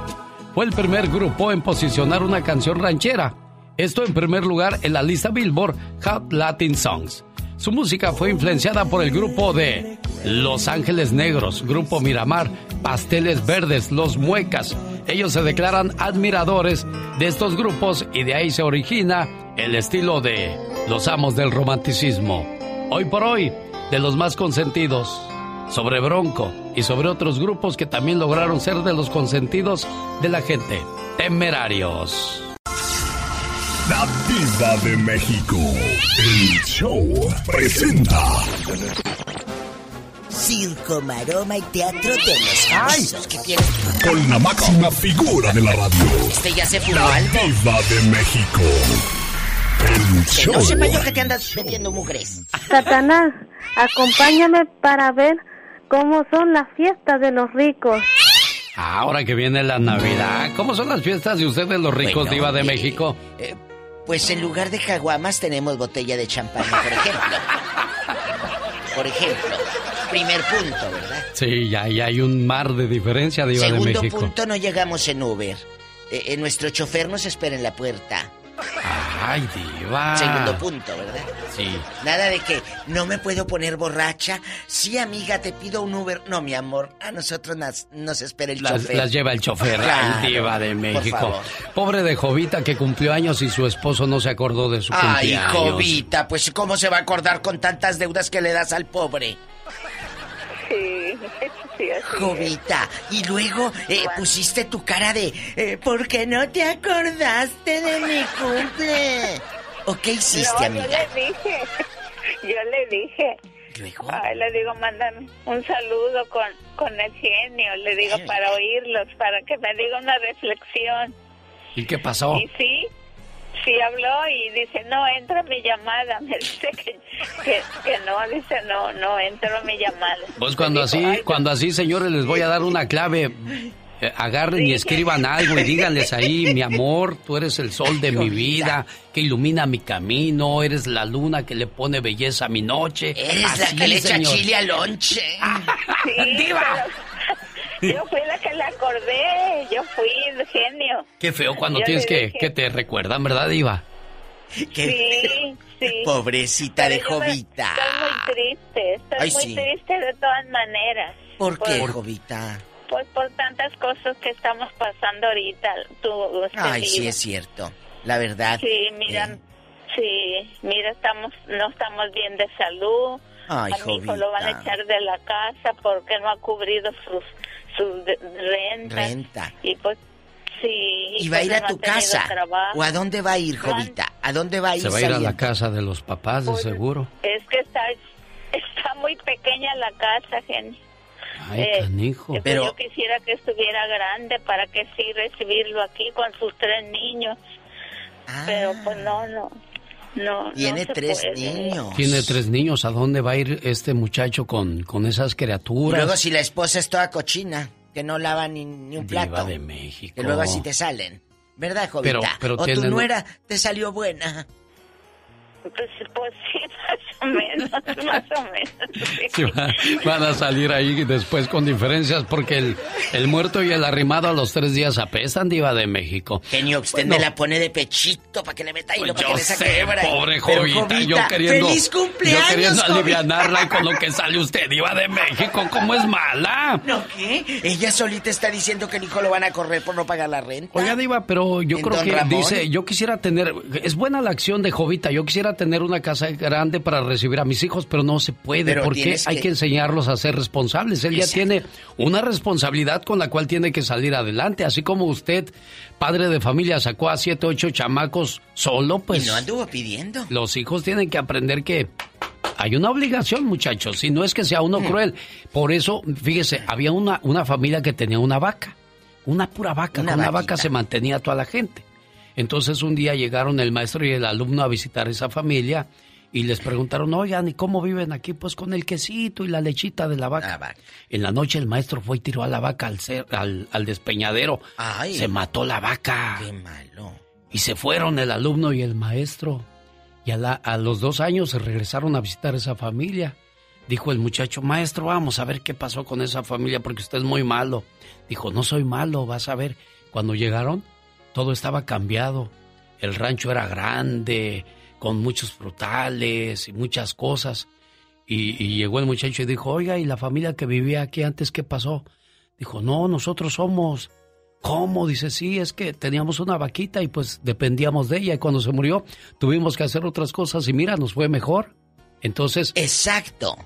Fue el primer grupo en posicionar una canción ranchera. Esto en primer lugar en la lista Billboard Hot Latin Songs. Su música fue influenciada por el grupo de Los Ángeles Negros, Grupo Miramar, Pasteles Verdes, Los Muecas. Ellos se declaran admiradores de estos grupos y de ahí se origina el estilo de los amos del romanticismo. Hoy por hoy, de los más consentidos, sobre Bronco y sobre otros grupos que también lograron ser de los consentidos de la gente. Temerarios. La Diva de México. El show presenta. Circo, maroma y teatro de los famosos que tienes. Con la máxima figura de la radio. Este ya se fumó La algo. Diva de México. El Que show. no sepa yo que te andas metiendo mugres. Satanás, acompáñame para ver cómo son las fiestas de los ricos. Ahora que viene la Navidad, ¿cómo son las fiestas de ustedes los ricos Bueno, Diva de eh, México? Pues en lugar de caguamas tenemos botella de champaña, por ejemplo. Por ejemplo. Primer punto, ¿verdad? Sí, ya, ya hay un mar de diferencia Diva de Segundo México. punto, no llegamos en Uber. Eh, eh, nuestro chofer nos espera en la puerta. Ay, Diva. Segundo punto, ¿verdad? Sí. Nada de que no me puedo poner borracha. Sí, amiga, te pido un Uber. No, mi amor, a nosotros nas- nos espera el Las, chofer. las lleva el chofer, Claro, ay, Diva de México. Pobre de Jovita que cumplió años y su esposo no se acordó de su Ay, cumpleaños. Jovita, pues ¿cómo se va a acordar con tantas deudas que le das al pobre? Sí, sí, así Jovita, y luego eh, pusiste tu cara de eh, ¿por qué no te acordaste de mi cumple? ¿O qué hiciste, no, amiga? yo le dije, yo le dije. Ay, le digo, mándame un saludo con, con el genio, le digo, para oírlos, para que me diga una reflexión. ¿Y qué pasó? Y sí, sí habló y dice, no, entra mi llamada. Me dice que, que, que no, dice, no, no, entró mi llamada. Pues cuando así, dijo, "Ay, cuando así, señores, les voy a dar una clave. Eh, agarren y escriban algo y díganles ahí, mi amor, tú eres el sol de mi vida, que ilumina mi camino, eres la luna que le pone belleza a mi noche. Eres Así, la que le echa chile al lonche. Sí, pero Yo fui la que le acordé, yo fui el genio. Qué feo cuando Yo tienes que, que te recuerdan, ¿verdad, Diva? Sí, sí. Pobrecita de Pero me- Jovita. Estoy muy triste, estoy Ay, muy sí. triste de todas maneras. ¿Por qué, Por- Jovita? Pues por tantas cosas que estamos pasando ahorita. Tú, usted Ay, sí es cierto. La verdad. Sí, mira, eh, sí, mira, estamos, no estamos bien de salud. Ay, a mi hijo lo van a echar de la casa porque no ha cubrido sus, rentas. Renta. Y pues, sí. ¿Y va a pues ir a no tu casa? trabajo. ¿O a dónde va a ir, Jovita? ¿A dónde va a ir? Se va a ir a la casa de los papás, Pues, de seguro. Es que está, está muy pequeña la casa, genio. Ay, Eh, canijo. Pues yo quisiera que estuviera grande para que sí recibirlo aquí con sus tres niños. Pero pues no, no. No. Tiene no se tres puede. niños. Tiene tres niños. ¿A dónde va a ir este muchacho con, con esas Y criaturas? luego si la esposa es toda cochina, que no lava ni, ni un Diva plato. de México. Que luego así te salen. ¿Verdad, Jovita? Pero- pero o tu tienen- nuera te salió buena. Pues, pues sí, más o menos, más o menos. sí. Sí, va- van a salir ahí después con diferencias porque el, el muerto y el arrimado a los tres días apestan, Diva de México. Genio, usted Bueno. me la pone de pechito para que le meta hilo, para que Yo le saque sé, pobre Jovita, yo queriendo, ¡Feliz yo cumpleaños, queriendo Jovita! alivianarla y con lo que sale usted, Diva de México, ¿cómo es mala? ¿No qué? Ella solita está diciendo que el hijo lo van a correr por no pagar la renta. Oiga, Diva, pero yo ¿En creo que Ramón? dice, yo quisiera tener, es buena la acción de Jovita, yo quisiera tener una casa grande para recibir a mis hijos, pero no se puede, Pero porque hay que- que enseñarlos a ser responsables. Él ya tiene una responsabilidad con la cual tiene que salir adelante, así como usted, padre de familia, sacó a siete, ocho chamacos solo, pues y no anduvo pidiendo. los hijos tienen que aprender que hay una obligación, muchachos, si no es que sea Mm. uno cruel. Por eso, fíjese, había una, una familia que tenía una vaca, una pura vaca, Una con una vaquita. vaca se mantenía toda la gente. Entonces un día llegaron el maestro y el alumno a visitar esa familia y les preguntaron, oigan, ¿y cómo viven aquí? Pues con el quesito y la lechita de la vaca. En la noche el maestro fue y tiró a la vaca al, cer- al, al despeñadero. Ay. Se mató la vaca. Qué malo. Y se fueron el alumno y el maestro. Y a, la- a los dos años se regresaron a visitar esa familia. Dijo el muchacho, maestro, vamos a ver qué pasó con esa familia porque usted es muy malo. Dijo, no soy malo, vas a ver. Cuando llegaron, todo estaba cambiado. El rancho era grande, con muchos frutales y muchas cosas. Y, y, llegó el muchacho y dijo, oiga, ¿y la familia que vivía aquí antes qué pasó? Dijo, no, nosotros somos. ¿Cómo? Dice, sí, es que teníamos una vaquita y pues dependíamos de ella y cuando se murió tuvimos que hacer otras cosas y mira, nos fue mejor. Entonces... Exacto.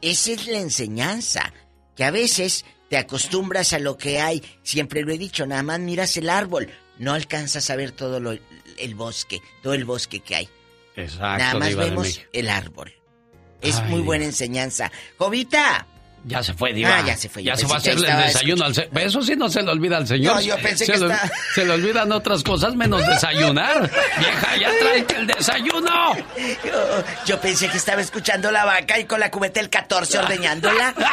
Esa es la enseñanza, que a veces te acostumbras a lo que hay. Siempre lo he dicho, nada más miras el árbol, no alcanzas a ver todo lo, el bosque, todo el bosque que hay. Exacto. Nada más vemos el árbol. Es muy buena enseñanza. Jovita, ya se fue, Diva. Ah, ya se fue. Ya se va a hacerle el desayuno al señor. Eso sí no se le olvida al señor. No, yo pensé se que le, está... Se le olvidan otras cosas menos desayunar. Vieja, ya tráete el desayuno. Yo, yo, pensé que estaba escuchando la vaca y con la cubeta el 14 ordeñándola.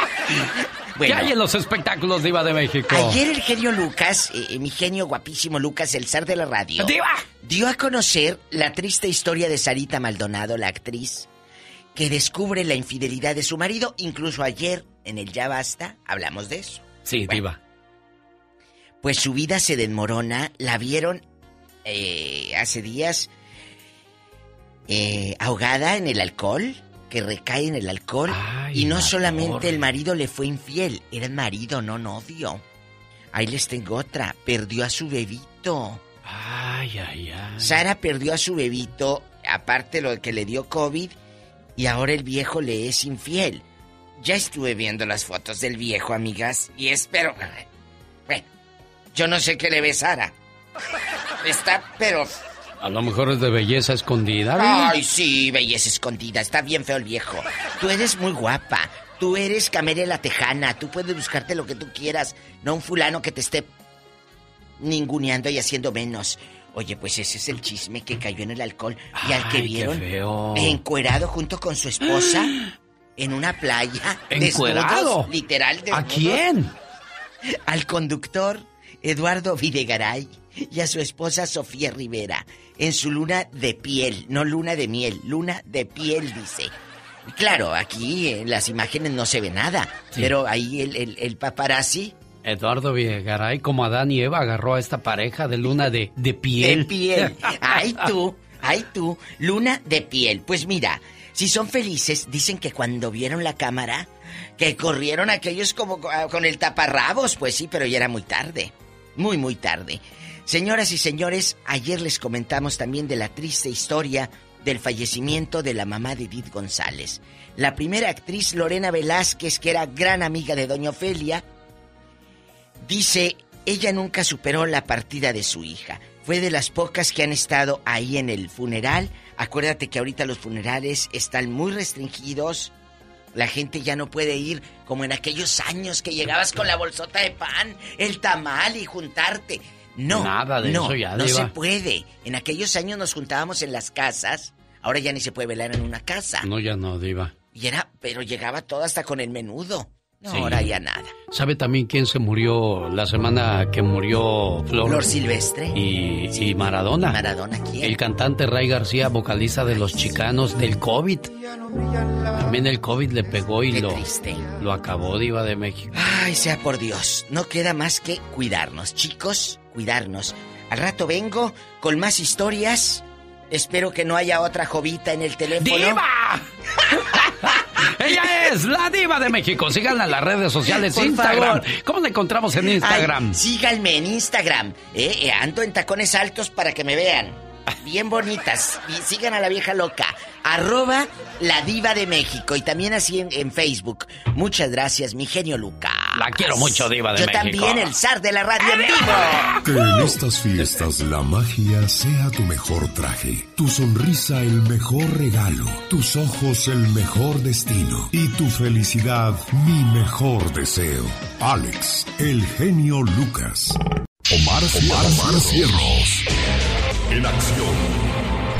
Bueno, ¿Qué hay en los espectáculos Diva de México? Ayer el genio Lucas, eh, mi genio guapísimo Lucas, el zar de la radio. ¡Diva! Dio a conocer la triste historia de Sarita Maldonado, la actriz, que descubre la infidelidad de su marido. Incluso ayer, en el Ya Basta, hablamos de eso. Sí, Bueno, Diva. Pues su vida se desmorona. La vieron eh, hace días eh, ahogada en el alcohol, que recae en el alcohol. Ay, y no la solamente el marido le fue infiel, era el marido, no novio. Ahí les tengo otra, perdió a su bebito. Ay, ay, ay. Sara perdió a su bebito, aparte lo que le dio COVID, y ahora el viejo le es infiel. Ya estuve viendo las fotos del viejo, amigas, y espero... Bueno, yo no sé qué le ve Sara. Está, pero... A lo mejor es de belleza escondida. Diva. Ay, sí, belleza escondida. Está bien feo el viejo. Tú eres muy guapa. Tú eres Camelia la Tejana. Tú puedes buscarte lo que tú quieras. No un fulano que te esté ninguneando y haciendo menos. Oye, pues ese es el chisme que cayó en el alcohol. Y al que vieron feo. encuerado junto con su esposa en una playa. ¿Encuerado? desnudos, literal. ¿A desnudos. quién? Al conductor Eduardo Videgaray y a su esposa Sofía Rivera en su luna de piel, no luna de miel, luna de piel, dice. Claro, aquí en las imágenes no se ve nada, pero ahí el, el, el paparazzi Eduardo Villegaray, como Adán y Eva, agarró a esta pareja de luna de, de piel. de piel. Ay tú, ay tú, luna de piel. Pues mira, si son felices, dicen que cuando vieron la cámara, que corrieron aquellos como co- con el taparrabos, pues sí, pero ya era muy tarde. Muy, muy tarde. Señoras y señores, ayer les comentamos también de la triste historia del fallecimiento de la mamá de Edith González. La primera actriz, Lorena Velázquez, que era gran amiga de Doña Ofelia, dice, ella nunca superó la partida de su hija. Fue de las pocas que han estado ahí en el funeral. Acuérdate que ahorita los funerales están muy restringidos. La gente ya no puede ir como en aquellos años que llegabas con la bolsota de pan, el tamal y juntarte. No, Nada de no, eso ya, no se puede. En aquellos años nos juntábamos en las casas. Ahora ya ni se puede velar en una casa. No, ya no, Diva. Y era, pero llegaba todo hasta con el menudo. No, Sí. ahora ya nada. ¿Sabe también quién se murió la semana que murió Flor? Flor Silvestre. Y, y Maradona. Maradona, ¿quién? El cantante Ray García, vocalista de Los Chicanos del COVID. También el COVID le pegó y Qué lo, triste. lo acabó, Diva de México. Ay, sea por Dios, no queda más que cuidarnos, chicos, cuidarnos. Al rato vengo con más historias. Espero que no haya otra jovita en el teléfono. ¡Diva! Ella es la Diva de México. Síganla en las redes sociales, Por Instagram. favor. ¿Cómo la encontramos en Instagram? Ay, síganme en Instagram. Eh, eh, ando en tacones altos para que me vean. Bien bonitas. Y sigan a la vieja loca. Arroba la diva de México. Y también así en, en Facebook. Muchas gracias, mi genio Lucas. La quiero mucho, Diva de Yo México. también, el zar de la radio en vivo. Que en estas fiestas la magia sea tu mejor traje, tu sonrisa el mejor regalo, tus ojos el mejor destino y tu felicidad mi mejor deseo. Alex, el genio Lucas. Omar, Omar, Cierros. En acción.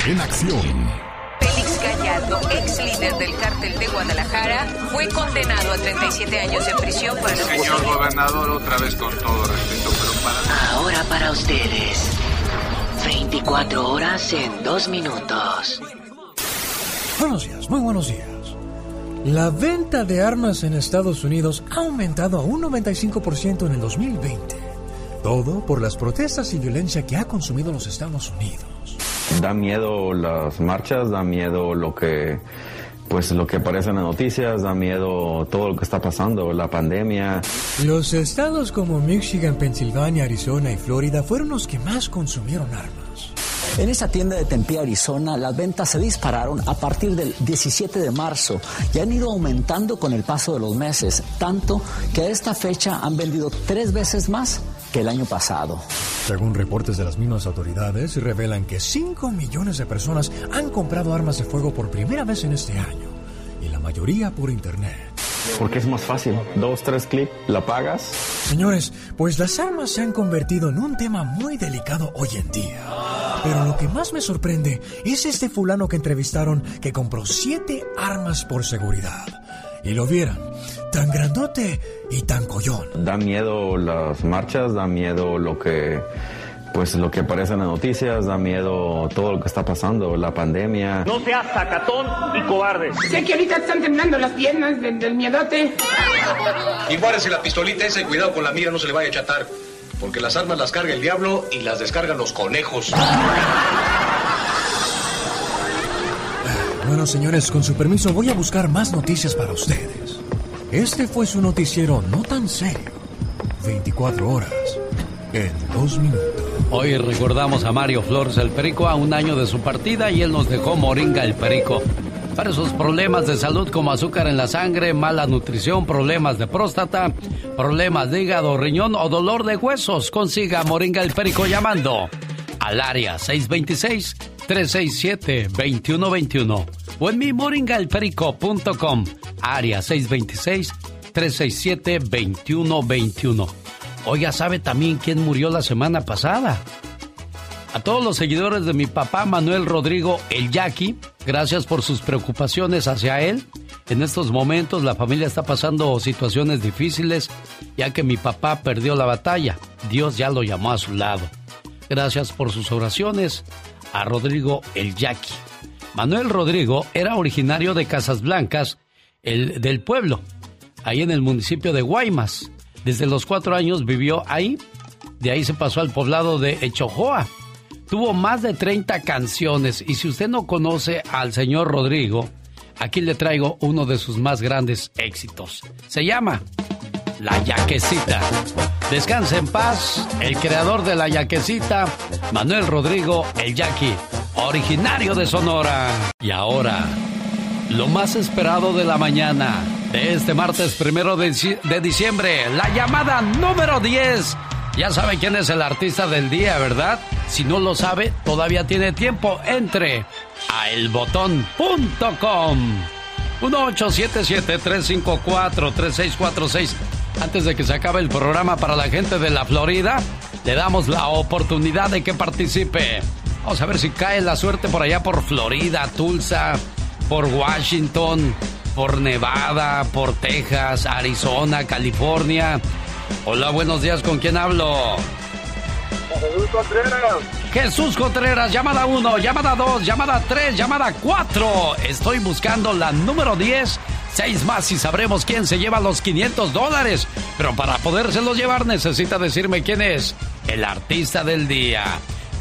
En acción. Félix Gallardo, ex líder del cártel de Guadalajara, fue condenado a 37 años de prisión por el Señor gobernador, otra vez con todo respeto, pero para Ahora para ustedes. 24 horas en 2 minutos. Buenos días, muy buenos días. La venta de armas en Estados Unidos ha aumentado a un 95% en el 2020. Todo por las protestas y violencia que ha consumido los Estados Unidos. Da miedo las marchas, da miedo lo que pues lo que aparece en las noticias, da miedo todo lo que está pasando, la pandemia. Los estados como Michigan, Pensilvania, Arizona y Florida fueron los que más consumieron armas. En esa tienda de Tempe, Arizona, las ventas se dispararon a partir del 17 de marzo y han ido aumentando con el paso de los meses, tanto que a esta fecha han vendido tres veces más que el año pasado. Según reportes de las mismas autoridades, revelan que 5 millones de personas han comprado armas de fuego por primera vez en este año, y la mayoría por Internet. Porque es más fácil. Dos, tres clics, la pagas. Señores, pues las armas se han convertido en un tema muy delicado hoy en día. Pero lo que más me sorprende es este fulano que entrevistaron que compró siete armas por seguridad. Y lo vieran, tan grandote y tan collón. Da miedo las marchas, da miedo lo que pues lo que aparece en las noticias, da miedo todo lo que está pasando, la pandemia. No seas sacatón y cobarde. Sé que ahorita están temblando las piernas del, miedote. Y guárdese la pistolita ese, cuidado con la mira, no se le vaya a chatar. Porque las armas las carga el diablo y las descargan los conejos. Bueno, señores, con su permiso voy a buscar más noticias para ustedes. Este fue su noticiero no tan serio. 24 horas en dos minutos. Hoy recordamos a Mario Flores el Perico a un año de su partida y él nos dejó Moringa el Perico. Para sus problemas de salud como azúcar en la sangre, mala nutrición, problemas de próstata, problemas de hígado, riñón o dolor de huesos, consiga Moringa el Perico llamando al área 626-367-2121 o en mi moringaelperico.com, área 626-367-2121. Oiga, ¿sabe también quién murió la semana pasada? A todos los seguidores de mi papá Manuel Rodrigo el Jackie, gracias por sus preocupaciones hacia él. En estos momentos la familia está pasando situaciones difíciles ya que mi papá perdió la batalla. Dios ya lo llamó a su lado. Gracias por sus oraciones a Rodrigo el Jackie. Manuel Rodrigo era originario de Casas Blancas, el, del pueblo, ahí en el municipio de Guaymas. Desde los cuatro años vivió ahí. De ahí se pasó al poblado de Echojoa. Tuvo más de 30 canciones y si usted no conoce al señor Rodrigo, aquí le traigo uno de sus más grandes éxitos. Se llama La Yaquecita. Descanse en paz, el creador de La Yaquecita, Manuel Rodrigo, el Yaqui, originario de Sonora. Y ahora, lo más esperado de la mañana de este martes primero de, diciembre, la llamada número 10. Ya sabe quién es el artista del día, ¿verdad? Si no lo sabe, todavía tiene tiempo. Entre a elbotón.com. 1877-354-3646. Antes de que se acabe el programa para la gente de la Florida, le damos la oportunidad de que participe. Vamos a ver si cae la suerte por allá por Florida, Tulsa, por Washington, por Nevada, por Texas, Arizona, California. Hola, buenos días, ¿con quién hablo? Jesús Contreras. Jesús Contreras, llamada 1, llamada 2, llamada 3, llamada 4. Estoy buscando la número 10. Seis más y sabremos quién se lleva los 500 dólares. Pero para podérselos llevar necesita decirme quién es el artista del día.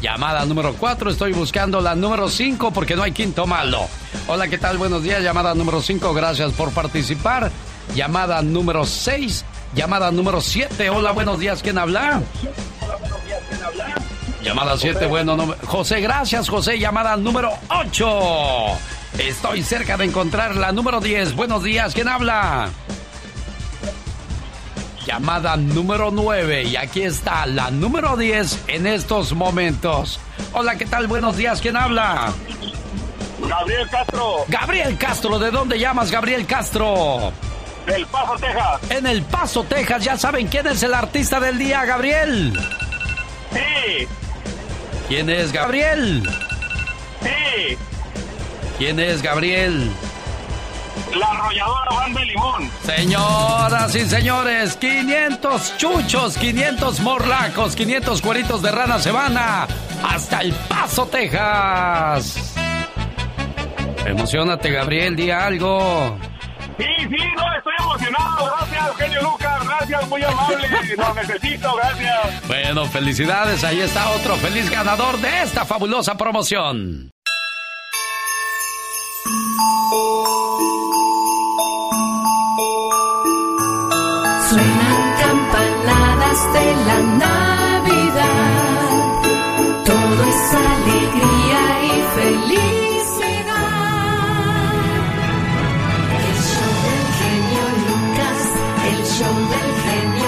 Llamada número 4, estoy buscando la número 5 porque no hay quinto malo. Hola, ¿qué tal? Buenos días, llamada número 5, gracias por participar. Llamada número 6, llamada número 7, hola, buenos días, ¿quién habla? Hola, buenos días, ¿quién habla? Llamada 7, bueno, no, José, gracias, José, llamada número 8. Estoy cerca de encontrar la número 10, buenos días, ¿quién habla? Llamada número 9 y aquí está la número 10 en estos momentos. Hola, ¿qué tal? Buenos días, ¿quién habla? Gabriel Castro. Gabriel Castro, ¿de dónde llamas, Gabriel Castro? Del Paso, Texas. En El Paso, Texas, ya saben quién es el artista del día, Gabriel. Sí. ¿Quién es Gabriel? Sí. ¿Quién es Gabriel? La arrolladora Juan de Limón. Señoras y señores, 500 chuchos, 500 morlacos, 500 cueritos de rana se van a hasta El Paso, Texas. Emocionate, Gabriel, di algo. Sí, sí, no, estoy emocionado, gracias. Gracias, genio Lucas. Gracias, muy amable. Lo necesito, gracias. Bueno, felicidades. Ahí está otro feliz ganador de esta fabulosa promoción. De la Navidad. Todo es alegría y felicidad. El show del genio Lucas, el show del genio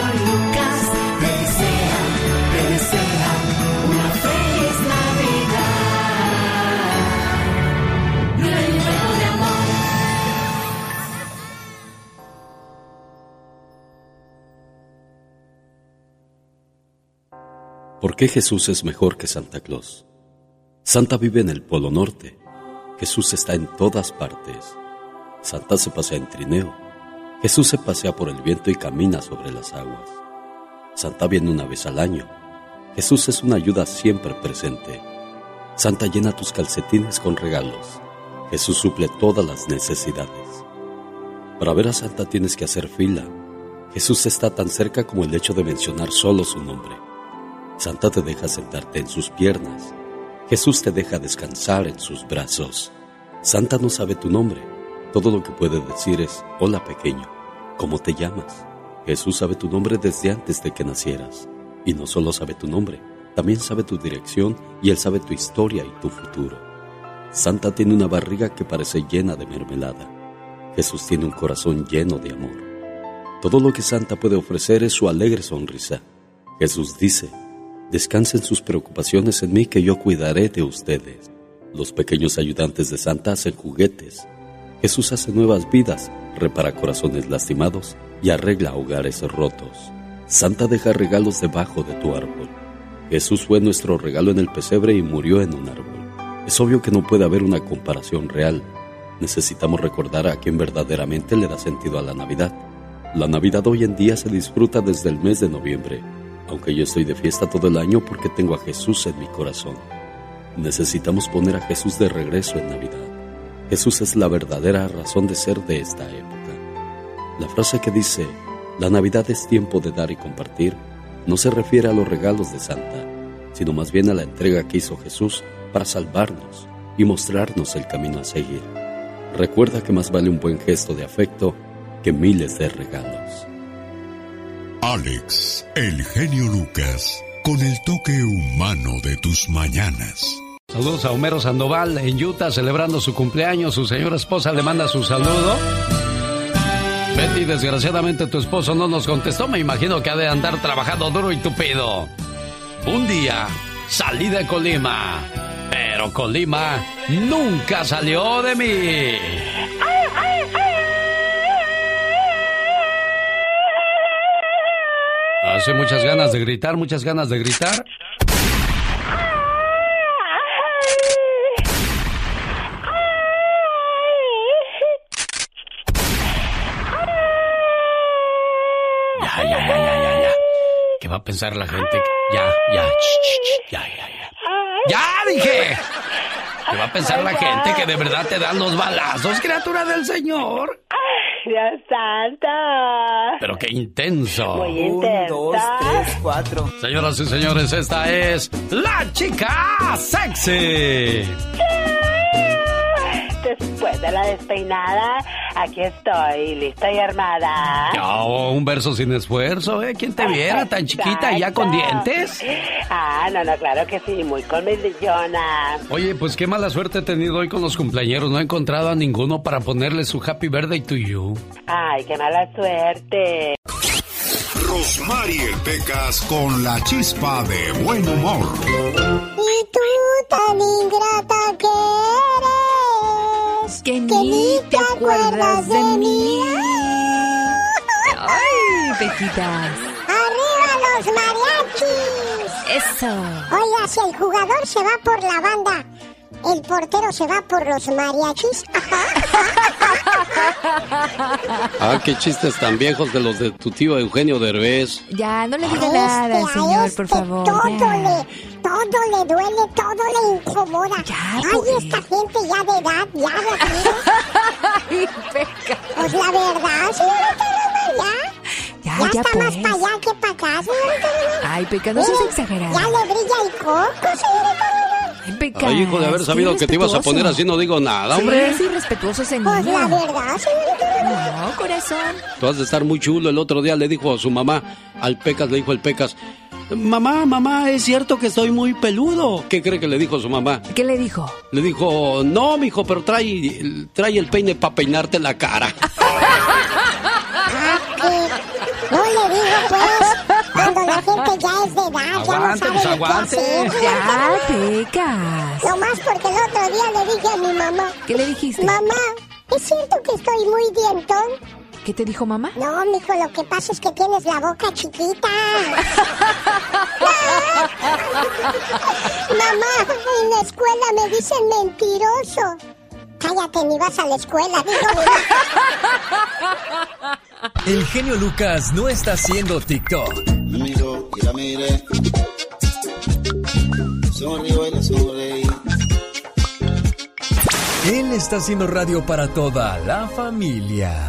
¿Por qué Jesús es mejor que Santa Claus? Santa vive en el Polo Norte. Jesús está en todas partes. Santa se pasea en trineo. Jesús se pasea por el viento y camina sobre las aguas. Santa viene una vez al año. Jesús es una ayuda siempre presente. Santa llena tus calcetines con regalos. Jesús suple todas las necesidades. Para ver a Santa tienes que hacer fila. Jesús está tan cerca como el hecho de mencionar solo su nombre. Santa te deja sentarte en sus piernas. Jesús te deja descansar en sus brazos. Santa no sabe tu nombre. Todo lo que puede decir es, hola pequeño, ¿cómo te llamas? Jesús sabe tu nombre desde antes de que nacieras. Y no solo sabe tu nombre, también sabe tu dirección y Él sabe tu historia y tu futuro. Santa tiene una barriga que parece llena de mermelada. Jesús tiene un corazón lleno de amor. Todo lo que Santa puede ofrecer es su alegre sonrisa. Jesús dice, descansen sus preocupaciones en mí que yo cuidaré de ustedes. Los pequeños ayudantes de Santa hacen juguetes. Jesús hace nuevas vidas, repara corazones lastimados y arregla hogares rotos. Santa deja regalos debajo de tu árbol. Jesús fue nuestro regalo en el pesebre y murió en un árbol. Es obvio que no puede haber una comparación real. Necesitamos recordar a quien verdaderamente le da sentido a la Navidad. La Navidad hoy en día se disfruta desde el mes de noviembre, aunque yo estoy de fiesta todo el año porque tengo a Jesús en mi corazón. Necesitamos poner a Jesús de regreso en Navidad. Jesús es la verdadera razón de ser de esta época. La frase que dice, la Navidad es tiempo de dar y compartir, no se refiere a los regalos de Santa, sino más bien a la entrega que hizo Jesús para salvarnos y mostrarnos el camino a seguir. Recuerda que más vale un buen gesto de afecto que miles de regalos. Alex, el genio Lucas, con el toque humano de tus mañanas. Saludos a Homero Sandoval en Utah celebrando su cumpleaños. Su señora esposa le manda su saludo. Betty, desgraciadamente tu esposo no nos contestó. Me imagino que ha de andar trabajando duro y tupido. Un día salí de Colima, pero Colima nunca salió de mí. Hace muchas ganas de gritar, muchas ganas de gritar. Ya, ya, ya, ya, ya, ya. ¿Qué va a pensar la gente? Ya, ya, ch, ch, ch, ya, ya, ya. ¡Ya, dije! ¿Qué va a pensar la gente que de verdad te dan los balazos, criatura del Señor? Dios santa. Pero qué intenso. Muy intensa. Un, dos, tres, cuatro. Señoras y señores, esta es la chica sexy. Después de la despeinada, aquí estoy, lista y armada. Oh, un verso sin esfuerzo, ¿eh? ¿Quién te viera tan chiquita y ya con dientes? Ah, no, no, claro que sí, muy comedillona. Oye, pues qué mala suerte he tenido hoy con los cumpleañeros. No he encontrado a ninguno para ponerle su Happy Birthday to you. Ay, qué mala suerte. Rosmarie Pecas con la chispa de buen humor. Y tú tan ingrata que eres. Que ni te acuerdas de mí. Ay, Pequitas. ¡Arriba los mariachis! Eso. Oiga, si el jugador se va por la banda, ¿el portero se va por los mariachis? Ah, qué chistes tan viejos de los de tu tío Eugenio Derbez. Ya, no le diga nada, este, a señor, este por favor. Todo ya. le, todo le duele, todo le incomoda. Ay, pues. esta gente ya de edad, ya de. Ay, Peca. Pues la verdad, señorita Roma, ya. Ya, Ya, ya, está más pues. para allá que para acá, señorita. Ay, Pecas, no seas exagerado. Ya le brilla el coco, señorita. Ay, Pecas. Ay, hijo, de haber sabido que te ibas a poner así, no digo nada, Sí, hombre. es irrespetuoso ese Pues niño. la verdad, señorita Romero. No, corazón. Tú has de estar muy chulo. El otro día le dijo a su mamá, al Pecas, le dijo el Pecas, mamá, mamá, es cierto que estoy muy peludo. ¿Qué cree que le dijo su mamá? ¿Qué le dijo? Le dijo, no, mijo, pero trae, trae el peine para peinarte la cara. Aguante. Ya, Pecas. Nomás porque el otro día le dije a mi mamá, ¿Qué le dijiste? mamá, ¿es cierto que estoy muy dientón? ¿Qué te dijo mamá? No, mijo, lo que pasa es que tienes la boca chiquita. Mamá, en la escuela me dicen mentiroso. Cállate, ni vas a la escuela, digo. El genio Lucas no está haciendo TikTok. Sonreí. Él está haciendo radio para toda la familia.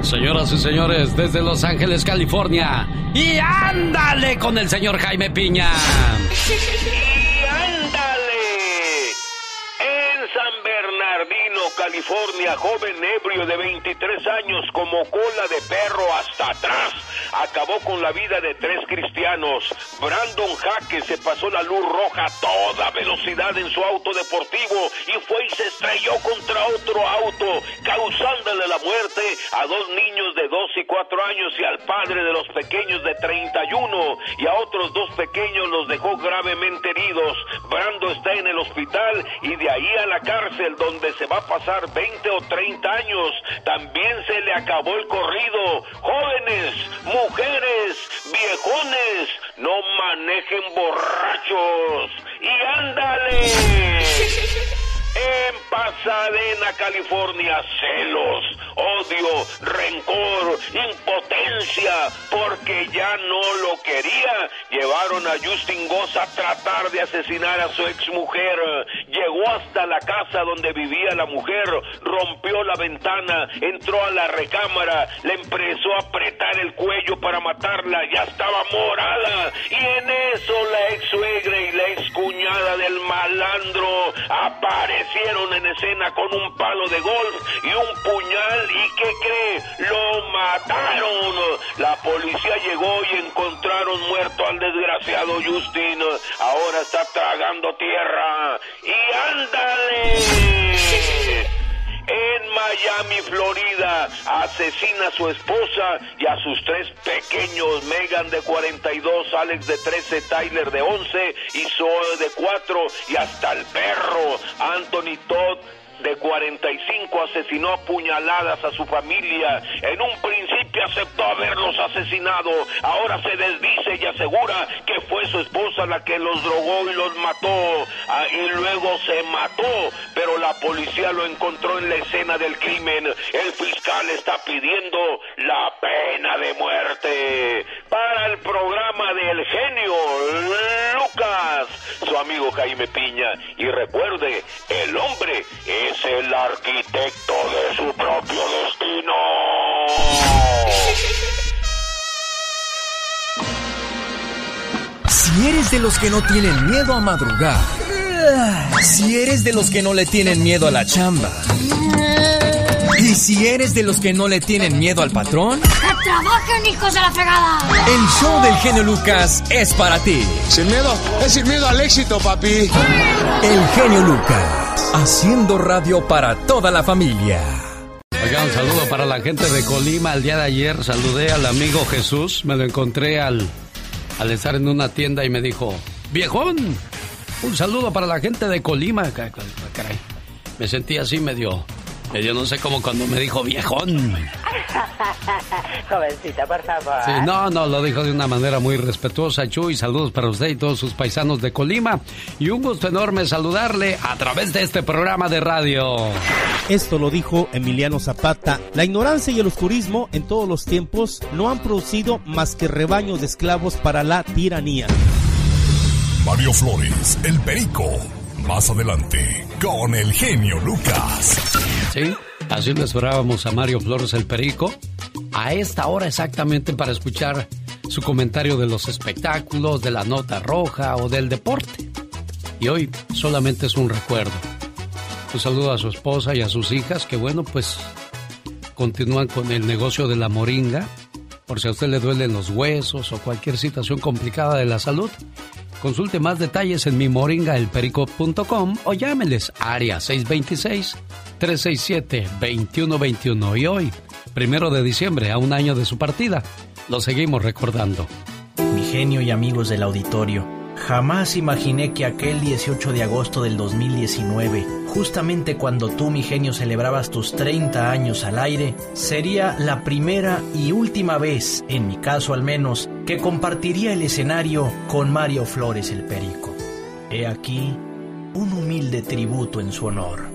Señoras y señores, desde Los Ángeles, California. Y ándale con el señor Jaime Piña. California, joven ebrio de 23 años como cola de perro hasta atrás. Acabó con la vida de tres cristianos. Brandon Jaque se pasó la luz roja a toda velocidad en su auto deportivo y fue y se estrelló contra otro auto, causándole la muerte a dos niños de 2 y 4 años y al padre de los pequeños de 31 y a otros dos pequeños los dejó gravemente heridos. Brando está en el hospital y de ahí a la cárcel donde se va pasar 20 o 30 años. También se le acabó el corrido. Jóvenes, mujeres, viejones, no manejen borrachos. Y ándale. En Pasadena, California, celos, odio, rencor, impotencia, porque ya no lo quería. Llevaron a Justin Goss a tratar de asesinar a su exmujer. Llegó hasta la casa donde vivía la mujer, rompió la ventana, entró a la recámara, le empezó a apretar el cuello para matarla, ya estaba morada. Y en eso la ex suegra y la ex cuñada del malandro aparecieron en escena con un palo de golf y un puñal. ¿Y qué cree? Lo mataron. La policía llegó y encontraron muerto al desgraciado Justin. Ahora está tragando tierra. ¡Y ándale! En Miami, Florida, asesina a su esposa y a sus tres pequeños, Megan de 42, Alex de 13, Tyler de 11 y Zoe de 4 y hasta el perro, Anthony Todd de 45 asesinó a puñaladas a su familia. En un principio aceptó haberlos asesinado. Ahora se desdice y asegura que fue su esposa la que los drogó y los mató. Ah, y luego se mató. Pero la policía lo encontró en la escena del crimen. El fiscal está pidiendo la pena de muerte. Para el programa del genio Lucas, su amigo Jaime Piña. Y recuerde, el hombre es el arquitecto de su propio destino. Si eres de los que no tienen miedo a madrugar, si eres de los que no le tienen miedo a la chamba, y si eres de los que no le tienen miedo al patrón, ¡Que trabajen, hijos de la fregada! el show del genio Lucas es para ti. Sin miedo, es sin miedo al éxito, papi. El genio Lucas, haciendo radio para toda la familia. Oiga, un saludo para la gente de Colima. El día de ayer saludé al amigo Jesús. Me lo encontré al, al estar en una tienda y me dijo, viejón, un saludo para la gente de Colima. Caray, me sentí así medio, medio no sé cómo cuando me dijo viejón. Jovencita, por favor. Sí, no, no, lo dijo de una manera muy respetuosa, Chuy. Saludos para usted y todos sus paisanos de Colima. Y un gusto enorme saludarle a través de este programa de radio. Esto lo dijo Emiliano Zapata. La ignorancia y el oscurismo en todos los tiempos no han producido más que rebaños de esclavos para la tiranía. Mario Flores, el perico. Más adelante, con el genio Lucas. Sí, así lo esperábamos a Mario Flores el Perico. a esta hora exactamente para escuchar su comentario de los espectáculos, de la nota roja o del deporte. Y hoy solamente es un recuerdo. Un saludo a su esposa y a sus hijas que bueno, pues continúan con el negocio de la moringa. Por si a usted le duelen los huesos o cualquier situación complicada de la salud, consulte más detalles en mimoringaelperico.com o llámeles área 626-367-2121. Y hoy, primero de diciembre, a un año de su partida, lo seguimos recordando. Mi genio y amigos del auditorio, jamás imaginé que aquel 18 de agosto del 2019, justamente cuando tú, mi genio, celebrabas tus 30 años al aire, sería la primera y última vez, en mi caso al menos, que compartiría el escenario con Mario Flores el Perico. He aquí un humilde tributo en su honor.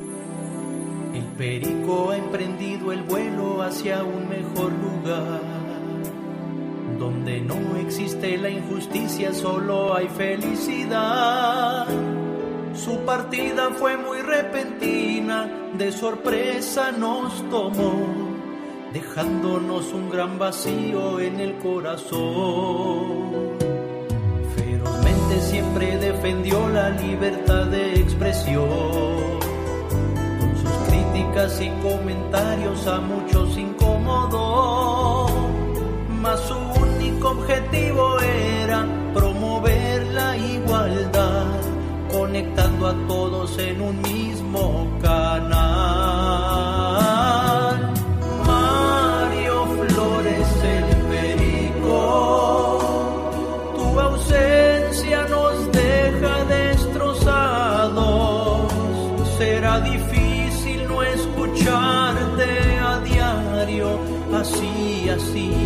El Perico ha emprendido el vuelo hacia un mejor lugar donde no existe la injusticia, solo hay felicidad. Su partida fue muy repentina, de sorpresa nos tomó, dejándonos un gran vacío en el corazón. Ferozmente siempre defendió la libertad de expresión. Con sus críticas y comentarios a muchos incomodó, mas su único objetivo era promover la igualdad, conectando a todos en un mismo canal. Mario Flores el Perico, tu ausencia nos deja destrozados. Será difícil no escucharte a diario, así, así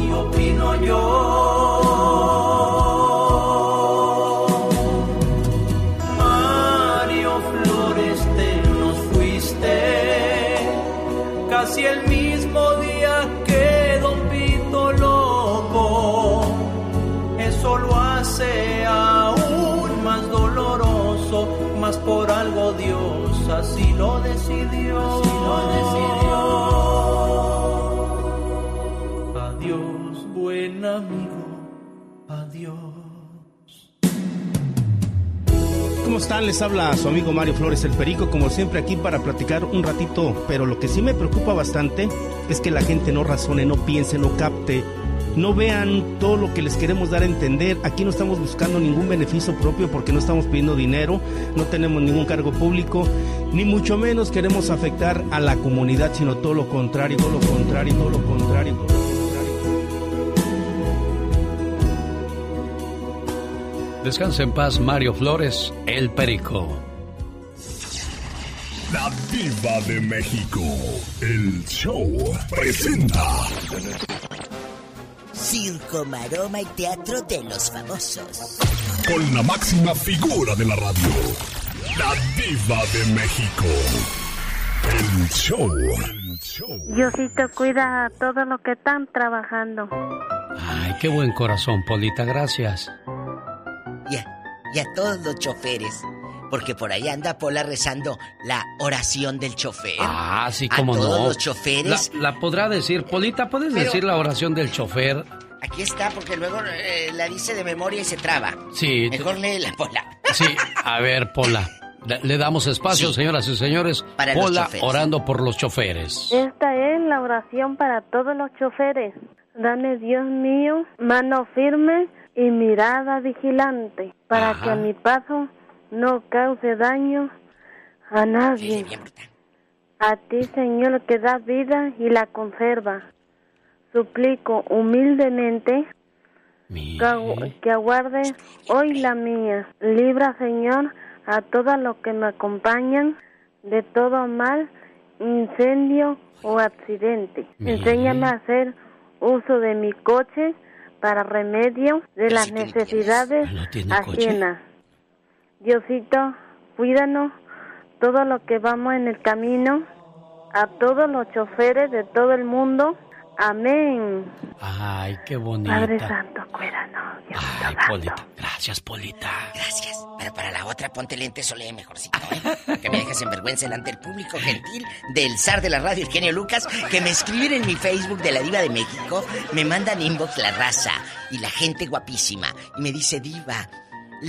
por algo Dios así lo decidió. Así lo decidió. Amigo, adiós. ¿Cómo están? Les habla su amigo Mario Flores el Perico, como siempre aquí para platicar un ratito, pero lo que sí me preocupa bastante es que la gente no razone, no piense, no capte, no vean todo lo que les queremos dar a entender. Aquí no estamos buscando ningún beneficio propio porque no estamos pidiendo dinero, no tenemos ningún cargo público, ni mucho menos queremos afectar a la comunidad, sino todo lo contrario, todo lo contrario. Todo lo contrario. Descansa en paz Mario Flores, el Perico. La Diva de México. El show presenta. Circo, maroma y teatro de los famosos. Con la máxima figura de la radio. La Diva de México. El show. Diosito cuida a todos los que están trabajando. Ay, qué buen corazón, Polita, gracias. Y a, y a todos los choferes. Porque por ahí anda Pola rezando la oración del chofer. Ah, sí, a cómo todos no. los choferes. La, la podrá decir, Polita, ¿puedes Pero- decir la oración del chofer? Aquí está, porque luego eh, la dice de memoria y se traba. Sí. Mejor lee la Pola. Sí, a ver, Pola. Le, le damos espacio, Sí. señoras y señores. Para los Pola choferes. orando por los choferes. Esta es la oración para todos los choferes. Dame, Dios mío, mano firme y mirada vigilante, para Ajá. que a mi paso no cause daño a nadie. A ti, Señor, que da vida y la conserva. Suplico humildemente que, agu- que aguarde hoy la mía. Libra, Señor, a todos los que me acompañan de todo mal, incendio o accidente. Enséñame a hacer uso de mi coche para remedio de las necesidades ajenas. Diosito, cuídanos todo lo que vamos en el camino, a todos los choferes de todo el mundo. Amén. Ay, qué Padre bonita. Santo, cuídanos. Ay, Polita. Gracias, Polita. Gracias. Pero para la otra, ponte lentes o lee mejorcito, ¿eh? Que me dejes en vergüenza delante del público gentil del zar de la radio, el genio Lucas, que me escriben en mi Facebook de la Diva de México, me mandan inbox la raza y la gente guapísima. Y me dice, Diva,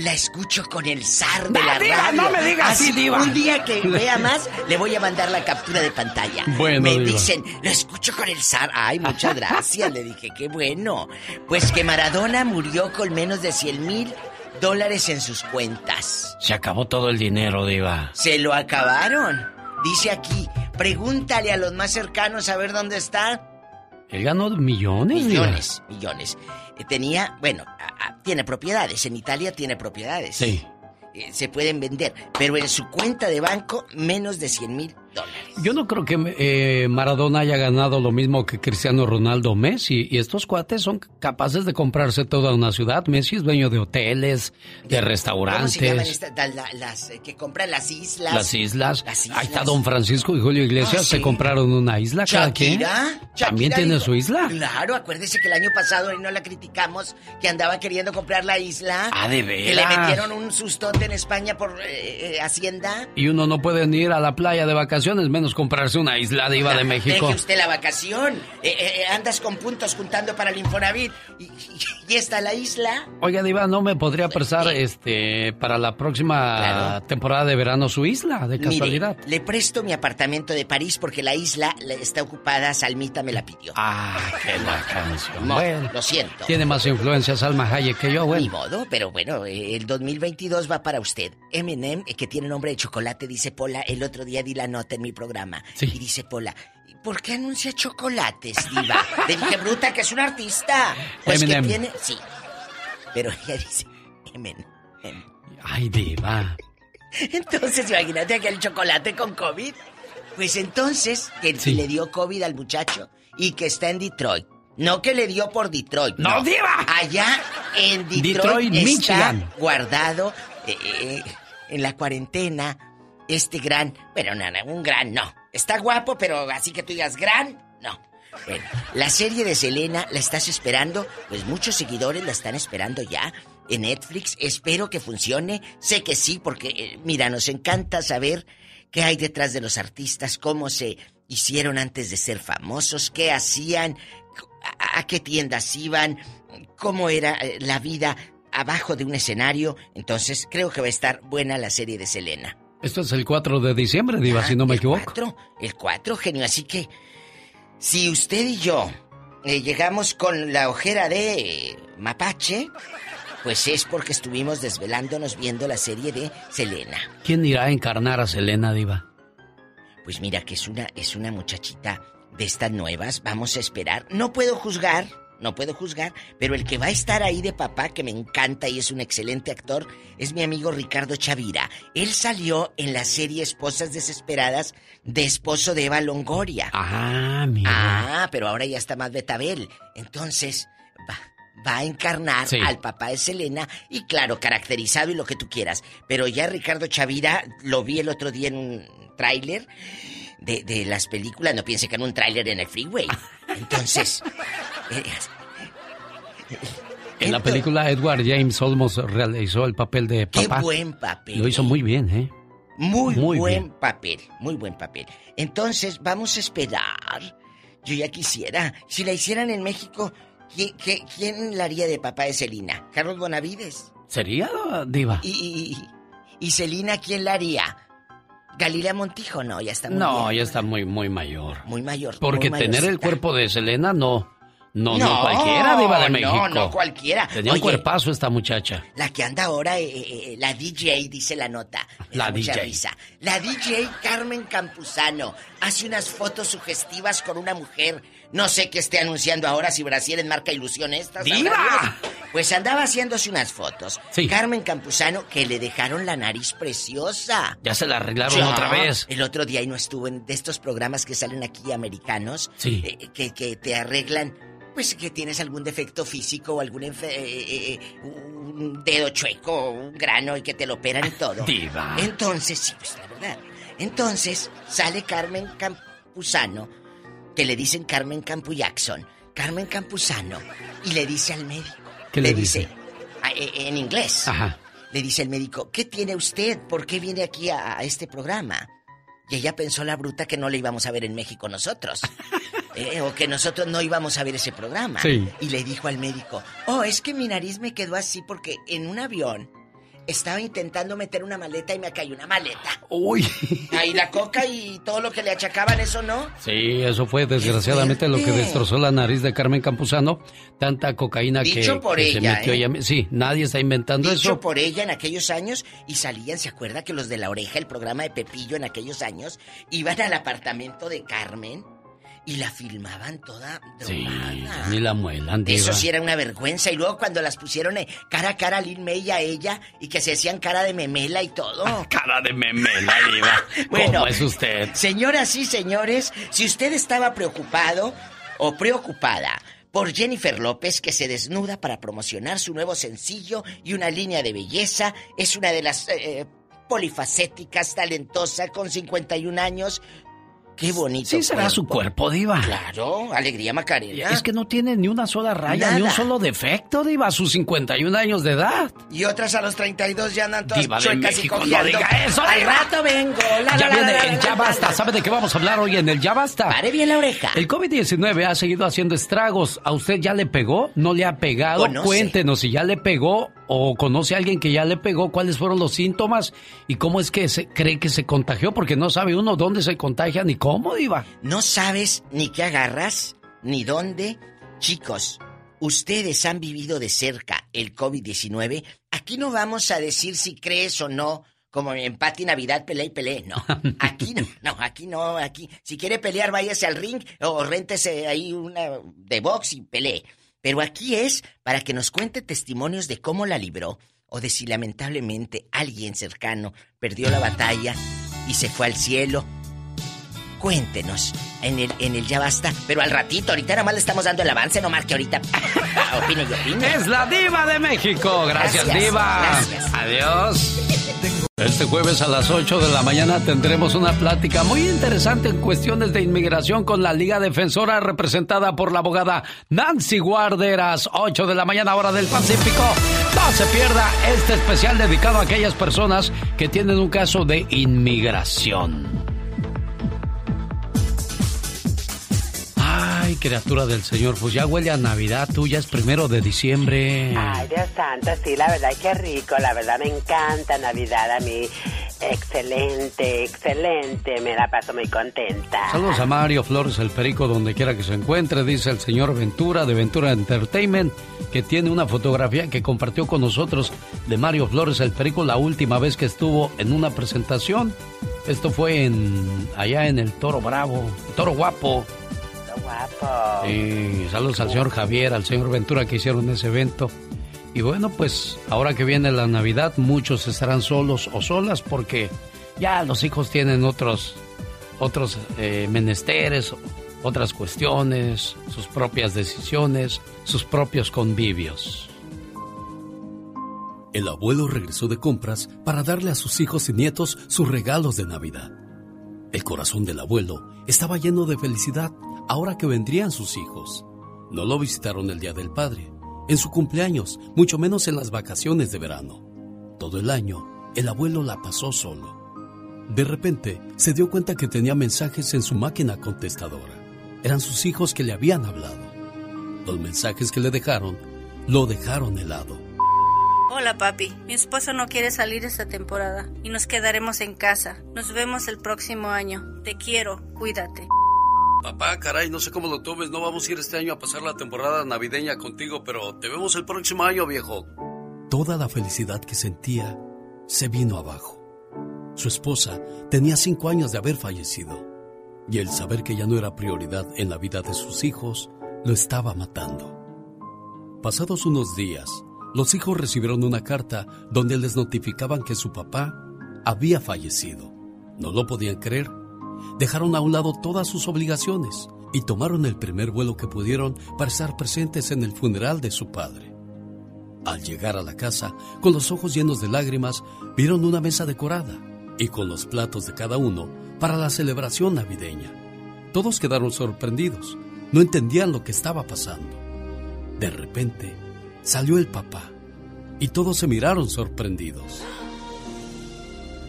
la escucho con el zar de No, la diva, radio. no me digas así, diva. Un día que vea más, le voy a mandar la captura de pantalla. Bueno, me diva. dicen, lo escucho con el zar. Ay, muchas gracias. Le dije, qué bueno. Pues que Maradona murió con menos de 100 mil dólares en sus cuentas. Se acabó todo el dinero, Diva. Se lo acabaron. Dice aquí, pregúntale a los más cercanos a ver dónde está. Él ganó millones, Diva. Millones, millones. Eh, Tenía, bueno, a- a- tiene propiedades. En Italia tiene propiedades. Sí. Eh, Se pueden vender. Pero en su cuenta de banco, menos de 100 mil dólares. Yo no creo que eh, Maradona haya ganado lo mismo que Cristiano Ronaldo Messi. Y estos cuates son capaces de comprarse toda una ciudad. Messi es dueño de hoteles, de ¿Cómo restaurantes. se llaman estas? Da- la- las eh, que compran las islas. Las islas. Las Ahí está islas. Don Francisco y Julio Iglesias. Ah, Se sí. compraron una isla cada quien. Shakira, También Shakira tiene dijo- su isla. Claro, acuérdese que el año pasado y no la criticamos, que andaba queriendo comprar la isla. Ah, de Que le veras. metieron un sustote en España por eh, eh, Hacienda. Y uno no puede ir a la playa de vacaciones, menos comprarse una isla diva de México. Deje usted la vacación. Eh, eh, eh, andas con puntos juntando para el Infonavit. Y, y, y está la isla. Oiga, Diva, ¿no me podría prestar este para la próxima Claro. temporada de verano su isla, de casualidad? Mire, le presto mi apartamento de París porque la isla la- está ocupada. Salmita me la pidió. Ah, qué la canción. No, Bueno, lo siento. Tiene más influencia Salma Hayek que yo, Ni bueno. modo, pero bueno, el 2022 va para usted. Eminem, eh, que tiene nombre de chocolate, dice Pola. El otro día di la nota en mi programa. Y dice Pola, ¿por qué anuncia chocolates, diva? Le dije, bruta, que es un artista. Pues que tiene... Sí. Pero ella dice, Eminem. Ay, Diva. Entonces, imagínate aquel chocolate con COVID. Pues entonces, que Sí. le dio COVID al muchacho y que está en Detroit. No que le dio por Detroit. ¡No, diva! Allá en Detroit, Detroit, está Michigan. guardado eh, eh, en la cuarentena este gran... Bueno, no, no, un gran no. Está guapo, pero así que tú digas gran, no. Bueno, la serie de Selena la estás esperando, pues muchos seguidores la están esperando ya en Netflix. Espero que funcione. Sé que sí, porque eh, mira, nos encanta saber qué hay detrás de los artistas, cómo se hicieron antes de ser famosos, qué hacían, a, qué tiendas iban, cómo era eh, la vida abajo de un escenario. Entonces, creo que va a estar buena la serie de Selena. Esto es el 4 de diciembre, Diva, si no me equivoco. 4, el 4, genio. Así que, si usted y yo eh, llegamos con la ojera de Mapache, pues es porque estuvimos desvelándonos viendo la serie de Selena. ¿Quién irá a encarnar a Selena, Diva? Pues mira que es una, es una muchachita de estas nuevas. Vamos a esperar. No puedo juzgar, no puedo juzgar, pero el que va a estar ahí de papá, que me encanta y es un excelente actor, es mi amigo Ricardo Chavira. Él salió en la serie Esposas Desesperadas de esposo de Eva Longoria. Ah, mira. Ah, pero ahora ya está más Betabel. Entonces, va, va a encarnar Sí. al papá de Selena y claro, caracterizado y lo que tú quieras. Pero ya Ricardo Chavira lo vi el otro día en un tráiler de, de las películas. No piense que en un tráiler en el freeway. Entonces, eh, En la película Edward James Olmos realizó el papel de qué papá. buen papel. Lo hizo muy bien, ¿eh? Muy, Muy buen bien. papel, muy buen papel. Entonces, vamos a esperar. Yo ya quisiera. Si la hicieran en México, ¿qui- qué- quién la haría de papá de Celina? ¿Carlos Bonavides? ¿Sería, Diva? ¿Y, y, y Celina quién la haría? ¿Galilea Montijo? No, ya está muy No, bien. ya está muy, muy mayor. Muy mayor. Porque muy tener el cuerpo de Selena, no. No, no, cualquiera, Diva de México. No, no cualquiera. Tenía un Oye, cuerpazo esta muchacha. La que anda ahora, eh, eh, eh, la DJ, dice la nota. Me La da mucha DJ. risa. La DJ Carmen Campuzano hace unas fotos sugestivas con una mujer. No sé qué esté anunciando ahora, si Brasil en marca ilusión esta. sabrá ¡Diva! Pues andaba haciéndose unas fotos. Sí. Carmen Campuzano, que le dejaron la nariz preciosa. Ya se la arreglaron otra vez. El otro día y no estuvo en de estos programas que salen aquí americanos. Sí. eh, que, que te arreglan. Pues que tienes algún defecto físico o algún eh, eh, eh, un dedo chueco o un grano y que te lo operan y todo. Diva. Entonces, sí, pues la verdad. Entonces sale Carmen Campuzano, que le dicen Carmen Campu Jackson. Carmen Campuzano, y le dice al médico. ¿Qué le dice? Ah, eh, En inglés. Ajá. Le dice el médico, ¿qué tiene usted? ¿Por qué viene aquí a, a este programa? Y ella pensó la bruta que no le íbamos a ver en México nosotros. Eh, o que nosotros no íbamos a ver ese programa. Sí. Y le dijo al médico, oh, es que mi nariz me quedó así porque en un avión estaba intentando meter una maleta y me cayó una maleta. Uy. Ahí la coca y todo lo que le achacaban, eso no. Sí, eso fue desgraciadamente lo que fuerte. destrozó la nariz de Carmen Campuzano. Tanta cocaína que, Dicho por que se ella, metió ¿eh? ella. Sí, nadie está inventando Dicho eso. por ella en aquellos años y salían, ¿se acuerda que los de la oreja, el programa de Pepillo en aquellos años, iban al apartamento de Carmen y la filmaban toda Sí, drogada? ni la muelan, diva. Eso sí era una vergüenza. Y luego cuando las pusieron eh, cara a cara a Lin May y a ella y que se hacían cara de memela y todo. Cara de memela, diva. Bueno. ¿Cómo es usted? Señoras y señores, si usted estaba preocupado o preocupada por Jennifer López que se desnuda para promocionar su nuevo sencillo y una línea de belleza, es una de las eh, polifacéticas, talentosa, con 51 años. Qué bonito. Sí será su cuerpo, diva. Claro, alegría Macarena. Es que no tiene ni una sola raya, Nada. ni un solo defecto, diva, a sus 51 años de edad. Y otras a los 32 ya andan todas Diva de chuecas y México, no cojeando. diga eso, Al diva. rato vengo. La, Ya la, viene la, el Ya Basta. ¿Sabe de qué vamos a hablar hoy en el Ya Basta? Pare bien la oreja. El COVID-19 ha seguido haciendo estragos. ¿A usted ya le pegó? ¿No le ha pegado? Conoce. Cuéntenos si ya le pegó o conoce a alguien que ya le pegó, cuáles fueron los síntomas y cómo es que se cree que se contagió, porque no sabe uno dónde se contagia ni cómo, Diva. No sabes ni qué agarras, ni dónde. Chicos, ustedes han vivido de cerca el COVID-19. Aquí no vamos a decir si crees o no, como en Pati Navidad, pelea y pelea. No, aquí no, no, aquí no, aquí. Si quiere pelear, váyase al ring o réntese ahí una de box y pelee. Pero aquí es para que nos cuente testimonios de cómo la libró o de si lamentablemente alguien cercano perdió la batalla y se fue al cielo Cuéntenos en el, en el Ya Basta, pero al ratito, ahorita nada más le estamos dando el avance, no más que ahorita opine y opine. Es la Diva de México. Gracias, Gracias, Diva. gracias. Adiós. Este jueves a las 8 de la mañana tendremos una plática muy interesante en cuestiones de inmigración con la Liga Defensora representada por la abogada Nancy Guarderas. 8 de la mañana hora del Pacífico. No se pierda este especial dedicado a aquellas personas que tienen un caso de inmigración. Ay, criatura del Señor, pues ya huele a Navidad, tú ya es primero de diciembre. Ay, Dios santo, sí, la verdad, qué rico, la verdad me encanta Navidad a mí. Excelente, excelente, me la paso muy contenta. Saludos a Mario Flores, el perico, donde quiera que se encuentre, dice el señor Ventura de Ventura Entertainment, que tiene una fotografía que compartió con nosotros de Mario Flores, el perico, la última vez que estuvo en una presentación. Esto fue en allá en el Toro Bravo, Toro Guapo. Qué guapo. Y saludos al señor Javier, al señor Ventura que hicieron ese evento. Y bueno, pues ahora que viene la Navidad, muchos estarán solos o solas porque ya los hijos tienen otros, otros eh, menesteres, otras cuestiones, sus propias decisiones, sus propios convivios. El abuelo regresó de compras para darle a sus hijos y nietos sus regalos de Navidad. El corazón del abuelo estaba lleno de felicidad ahora que vendrían sus hijos. No lo visitaron el Día del Padre, en su cumpleaños, mucho menos en las vacaciones de verano. Todo el año, el abuelo la pasó solo. De repente, se dio cuenta que tenía mensajes en su máquina contestadora. Eran sus hijos que le habían hablado. Los mensajes que le dejaron, lo dejaron helado. Hola papi, mi esposo no quiere salir esta temporada y nos quedaremos en casa. Nos vemos el próximo año. Te quiero, cuídate. Papá, caray, no sé cómo lo tomes. No vamos a ir este año a pasar la temporada navideña contigo, pero te vemos el próximo año, viejo. Toda la felicidad que sentía se vino abajo. Su esposa tenía cinco años de haber fallecido y el saber que ya no era prioridad en la vida de sus hijos lo estaba matando. Pasados unos días, los hijos recibieron una carta donde les notificaban que su papá había fallecido. No lo podían creer. Dejaron a un lado todas sus obligaciones y tomaron el primer vuelo que pudieron para estar presentes en el funeral de su padre. Al llegar a la casa, con los ojos llenos de lágrimas, vieron una mesa decorada y con los platos de cada uno para la celebración navideña. Todos quedaron sorprendidos, no entendían lo que estaba pasando. De repente, salió el papá, y todos se miraron sorprendidos.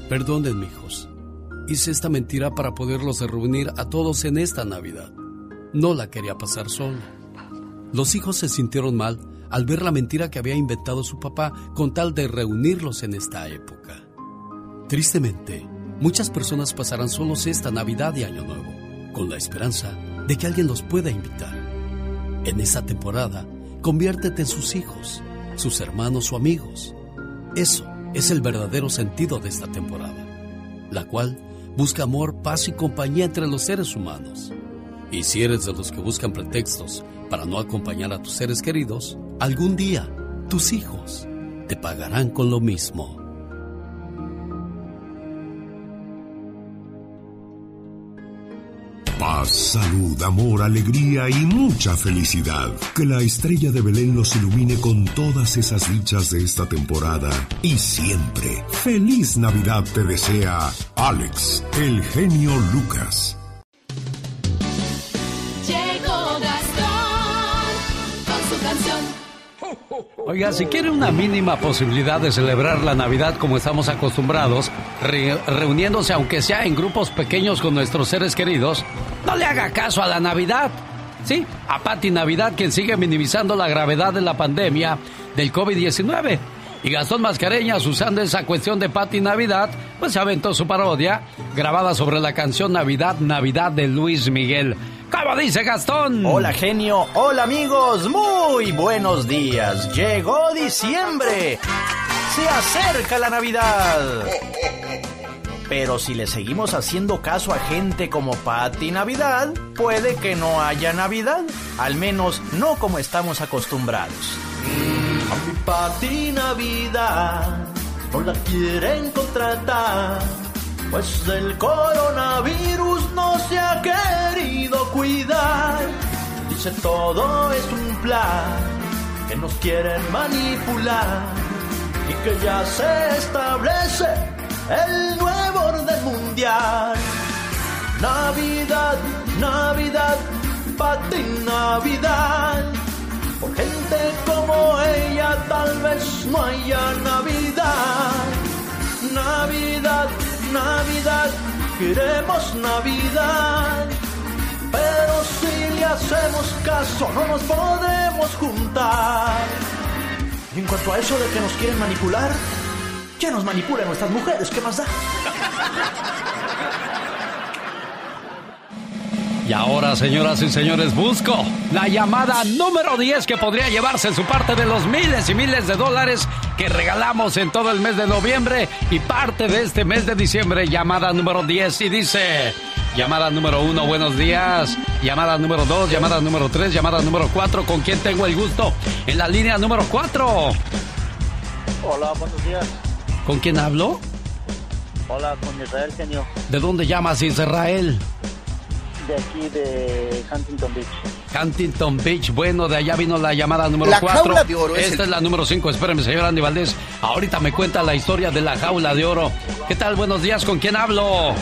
Perdonen, hijos. Hice esta mentira para poderlos reunir a todos en esta Navidad. No la quería pasar solo. Los hijos se sintieron mal al ver la mentira que había inventado su papá con tal de reunirlos en esta época. Tristemente, muchas personas pasarán solos esta Navidad y Año Nuevo, con la esperanza de que alguien los pueda invitar. En esta temporada, conviértete en sus hijos, sus hermanos o amigos. Eso es el verdadero sentido de esta temporada, la cual busca amor, paz y compañía entre los seres humanos. Y si eres de los que buscan pretextos para no acompañar a tus seres queridos, algún día tus hijos te pagarán con lo mismo. Paz, salud, amor, alegría y mucha felicidad. Que la estrella de Belén los ilumine con todas esas dichas de esta temporada y siempre. Feliz Navidad te desea Alex, el genio Lucas. Oiga, si quiere una mínima posibilidad de celebrar la Navidad como estamos acostumbrados, re- reuniéndose aunque sea en grupos pequeños con nuestros seres queridos, no le haga caso a la Navidad. Sí, a Pati Navidad, quien sigue minimizando la gravedad de la pandemia del COVID-19. Y Gastón Mascareñas, usando esa cuestión de Pati Navidad, pues se aventó su parodia grabada sobre la canción Navidad, Navidad de Luis Miguel. ¿Cómo dice Gastón? Hola genio, hola amigos, muy buenos días. Llegó diciembre. Se acerca la Navidad. Pero si le seguimos haciendo caso a gente como Patti Navidad, puede que no haya Navidad. Al menos no como estamos acostumbrados. A mi Patti Navidad no la quieren contratar. Pues del coronavirus no se ha querido cuidar. Dice todo es un plan que nos quieren manipular y que ya se establece el nuevo orden mundial. Navidad, Navidad, Pati Navidad. Por gente como ella tal vez no haya Navidad. Navidad, Navidad, queremos Navidad. Pero si le hacemos caso, no nos podemos juntar. Y en cuanto a eso de que nos quieren manipular, ya nos manipulan nuestras mujeres, ¿qué más da? Y ahora, señoras y señores, busco la llamada número 10 que podría llevarse su parte de los miles y miles de dólares que regalamos en todo el mes de noviembre y parte de este mes de diciembre. Llamada número 10 y dice, llamada número 1, buenos días. Llamada número 2, llamada número 3, llamada número 4. ¿Con quién tengo el gusto? En la línea número 4. Hola, buenos días. ¿Con quién hablo? Hola, con Israel Genio, ¿De dónde llamas, Israel? De aquí de Huntington Beach. Huntington Beach. Bueno, de allá vino la llamada número La 4. jaula de oro es Esta el- es la número 5. Espérame, señor Andy Valdés. Ahorita me cuenta la historia de la jaula de oro. ¿Qué tal? Buenos días. ¿Con quién hablo?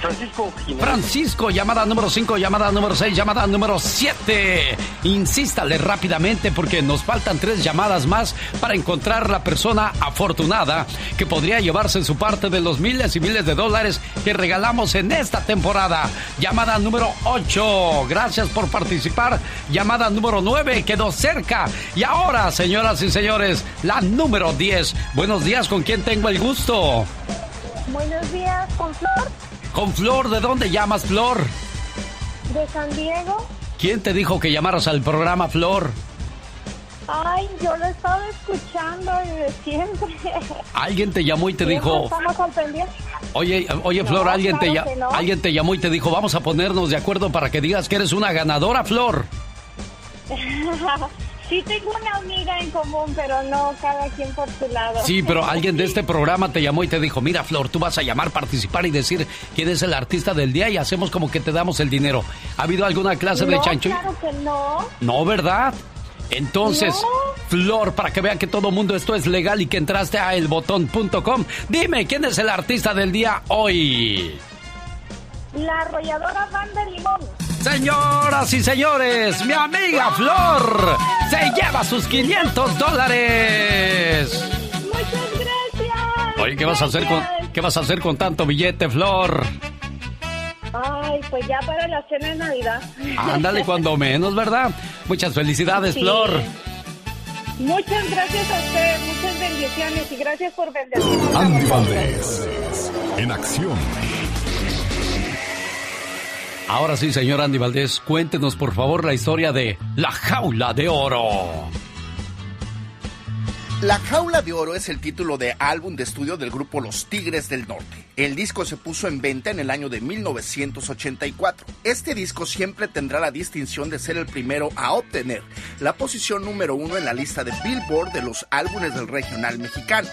Francisco Jiménez. Francisco, llamada número 5, llamada número 6, llamada número 7. Insístale rápidamente porque nos faltan tres llamadas más para encontrar la persona afortunada que podría llevarse su parte de los miles y miles de dólares que regalamos en esta temporada. Llamada número 8. Gracias por participar. Llamada número 9 quedó cerca. Y ahora, señoras y señores, la número 10. Buenos días, ¿con quién tengo el gusto? Buenos días, con Flor Con Flor, ¿de dónde llamas, Flor? de San Diego. ¿Quién te dijo que llamaras al programa Flor? Ay, yo lo estaba escuchando desde siempre. Alguien te llamó y te dijo, Estamos al pendiente. oye, oye No, Flor, alguien te claro no. alguien te llamó y te dijo, vamos a ponernos de acuerdo para que digas que eres una ganadora, Flor. sí tengo una amiga en común, pero no cada quien por su lado. Sí, pero alguien de este programa te llamó y te dijo, mira Flor, tú vas a llamar, participar y decir quién es el artista del día y hacemos como que te damos el dinero. ¿Ha habido alguna clase de no, chancho? claro que no. No, ¿verdad? Entonces, Flor, para que vean que todo mundo esto es legal y que entraste a elbotón.com, dime, ¿quién es el artista del día hoy? La arrolladora Banda Limón. Señoras y señores, mi amiga Flor se lleva sus 500 dólares. Muchas gracias. Oye, ¿qué vas a hacer con, qué vas a hacer con tanto billete, Flor? Ay, pues ya para la cena de Navidad. Ándale cuando menos, ¿verdad? Muchas felicidades, Sí. Flor. Muchas gracias a usted, muchas bendiciones y gracias por bendecirnos. Andy Valdés, en acción. Ahora sí, señor Andy Valdés, cuéntenos por favor la historia de La Jaula de Oro. La Jaula de Oro es el título de álbum de estudio del grupo Los Tigres del Norte. El disco se puso en venta en el año de 1984. Este disco siempre tendrá la distinción de ser el primero a obtener la posición número uno en la lista de Billboard de los álbumes del regional mexicano.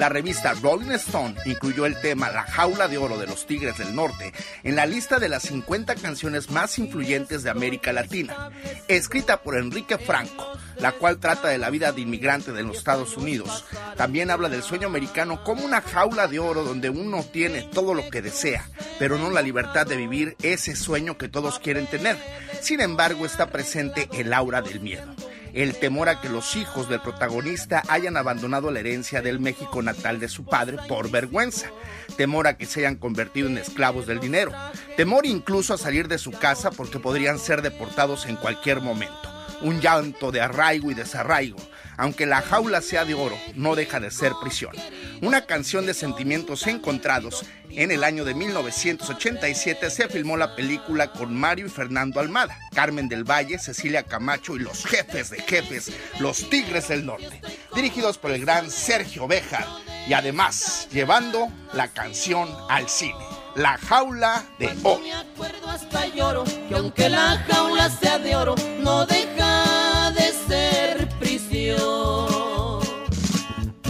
La revista Rolling Stone incluyó el tema La Jaula de Oro de los Tigres del Norte en la lista de las 50 canciones más influyentes de América Latina. Escrita por Enrique Franco, la cual trata de la vida de inmigrante de los Estados Unidos. También habla del sueño americano como una jaula de oro donde uno tiene todo lo que desea, pero no la libertad de vivir ese sueño que todos quieren tener. Sin embargo, está presente el aura del miedo. El temor a que los hijos del protagonista hayan abandonado la herencia del México natal de su padre por vergüenza. Temor a que se hayan convertido en esclavos del dinero. Temor incluso a salir de su casa porque podrían ser deportados en cualquier momento un llanto de arraigo y desarraigo. Aunque la jaula sea de oro, no deja de ser prisión. Una canción de sentimientos encontrados. En el año de 1987 se filmó la película con Mario y Fernando Almada, Carmen del Valle, Cecilia Camacho y los jefes de jefes, los Tigres del Norte, dirigidos por el gran Sergio Bejar y además llevando la canción al cine. La jaula de oro. Me acuerdo hasta lloro que aunque la jaula sea de oro, no deja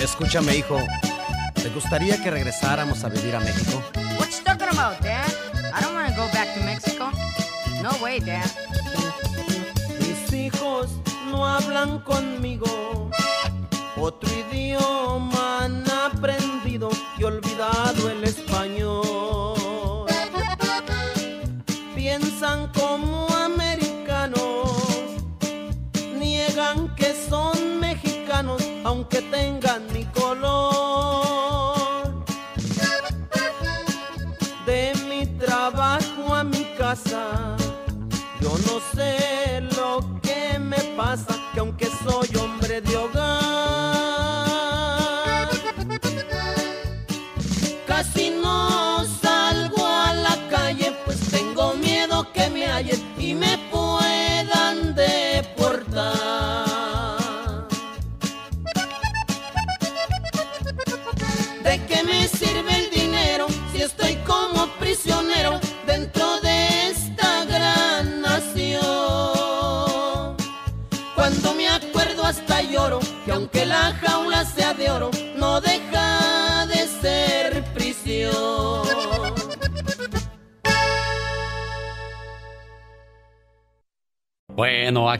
Escúchame, hijo. ¿Te gustaría que regresáramos a vivir a México? What you talking about, Dad? I don't want to go back to Mexico. No way, Dad. Mis hijos no hablan conmigo. Otro idioma han aprendido y olvidado el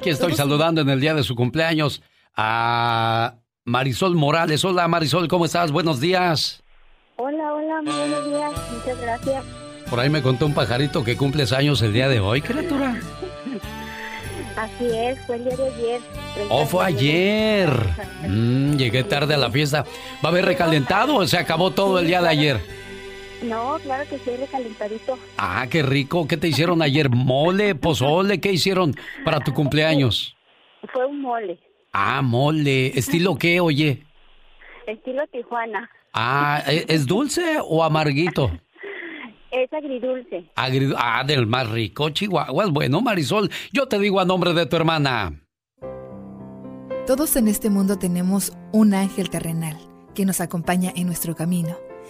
aquí estoy saludando en el día de su cumpleaños a Marisol Morales. Hola Marisol, ¿cómo estás? Buenos días. Hola, hola, muy buenos días. Muchas gracias. Por ahí me contó un pajarito que cumples años el día de hoy, criatura. Así es, fue el día de ayer. Oh, fue ayer. Mm, llegué tarde a la fiesta. ¿Va a haber recalentado o se acabó todo el día de ayer? No, claro que sí, recalentadito. Ah, qué rico. ¿Qué te hicieron ayer? ¿Mole, pozole? ¿Qué hicieron para tu cumpleaños? Fue un mole, Ah, mole. ¿Estilo qué, oye? estilo Tijuana. Ah, ¿e- ¿es dulce o amarguito? Es agridulce. Agri- ah, del más rico, Chihuahuas. Bueno, Marisol, yo te digo a nombre de tu hermana. Todos en este mundo tenemos un ángel terrenal que nos acompaña en nuestro camino.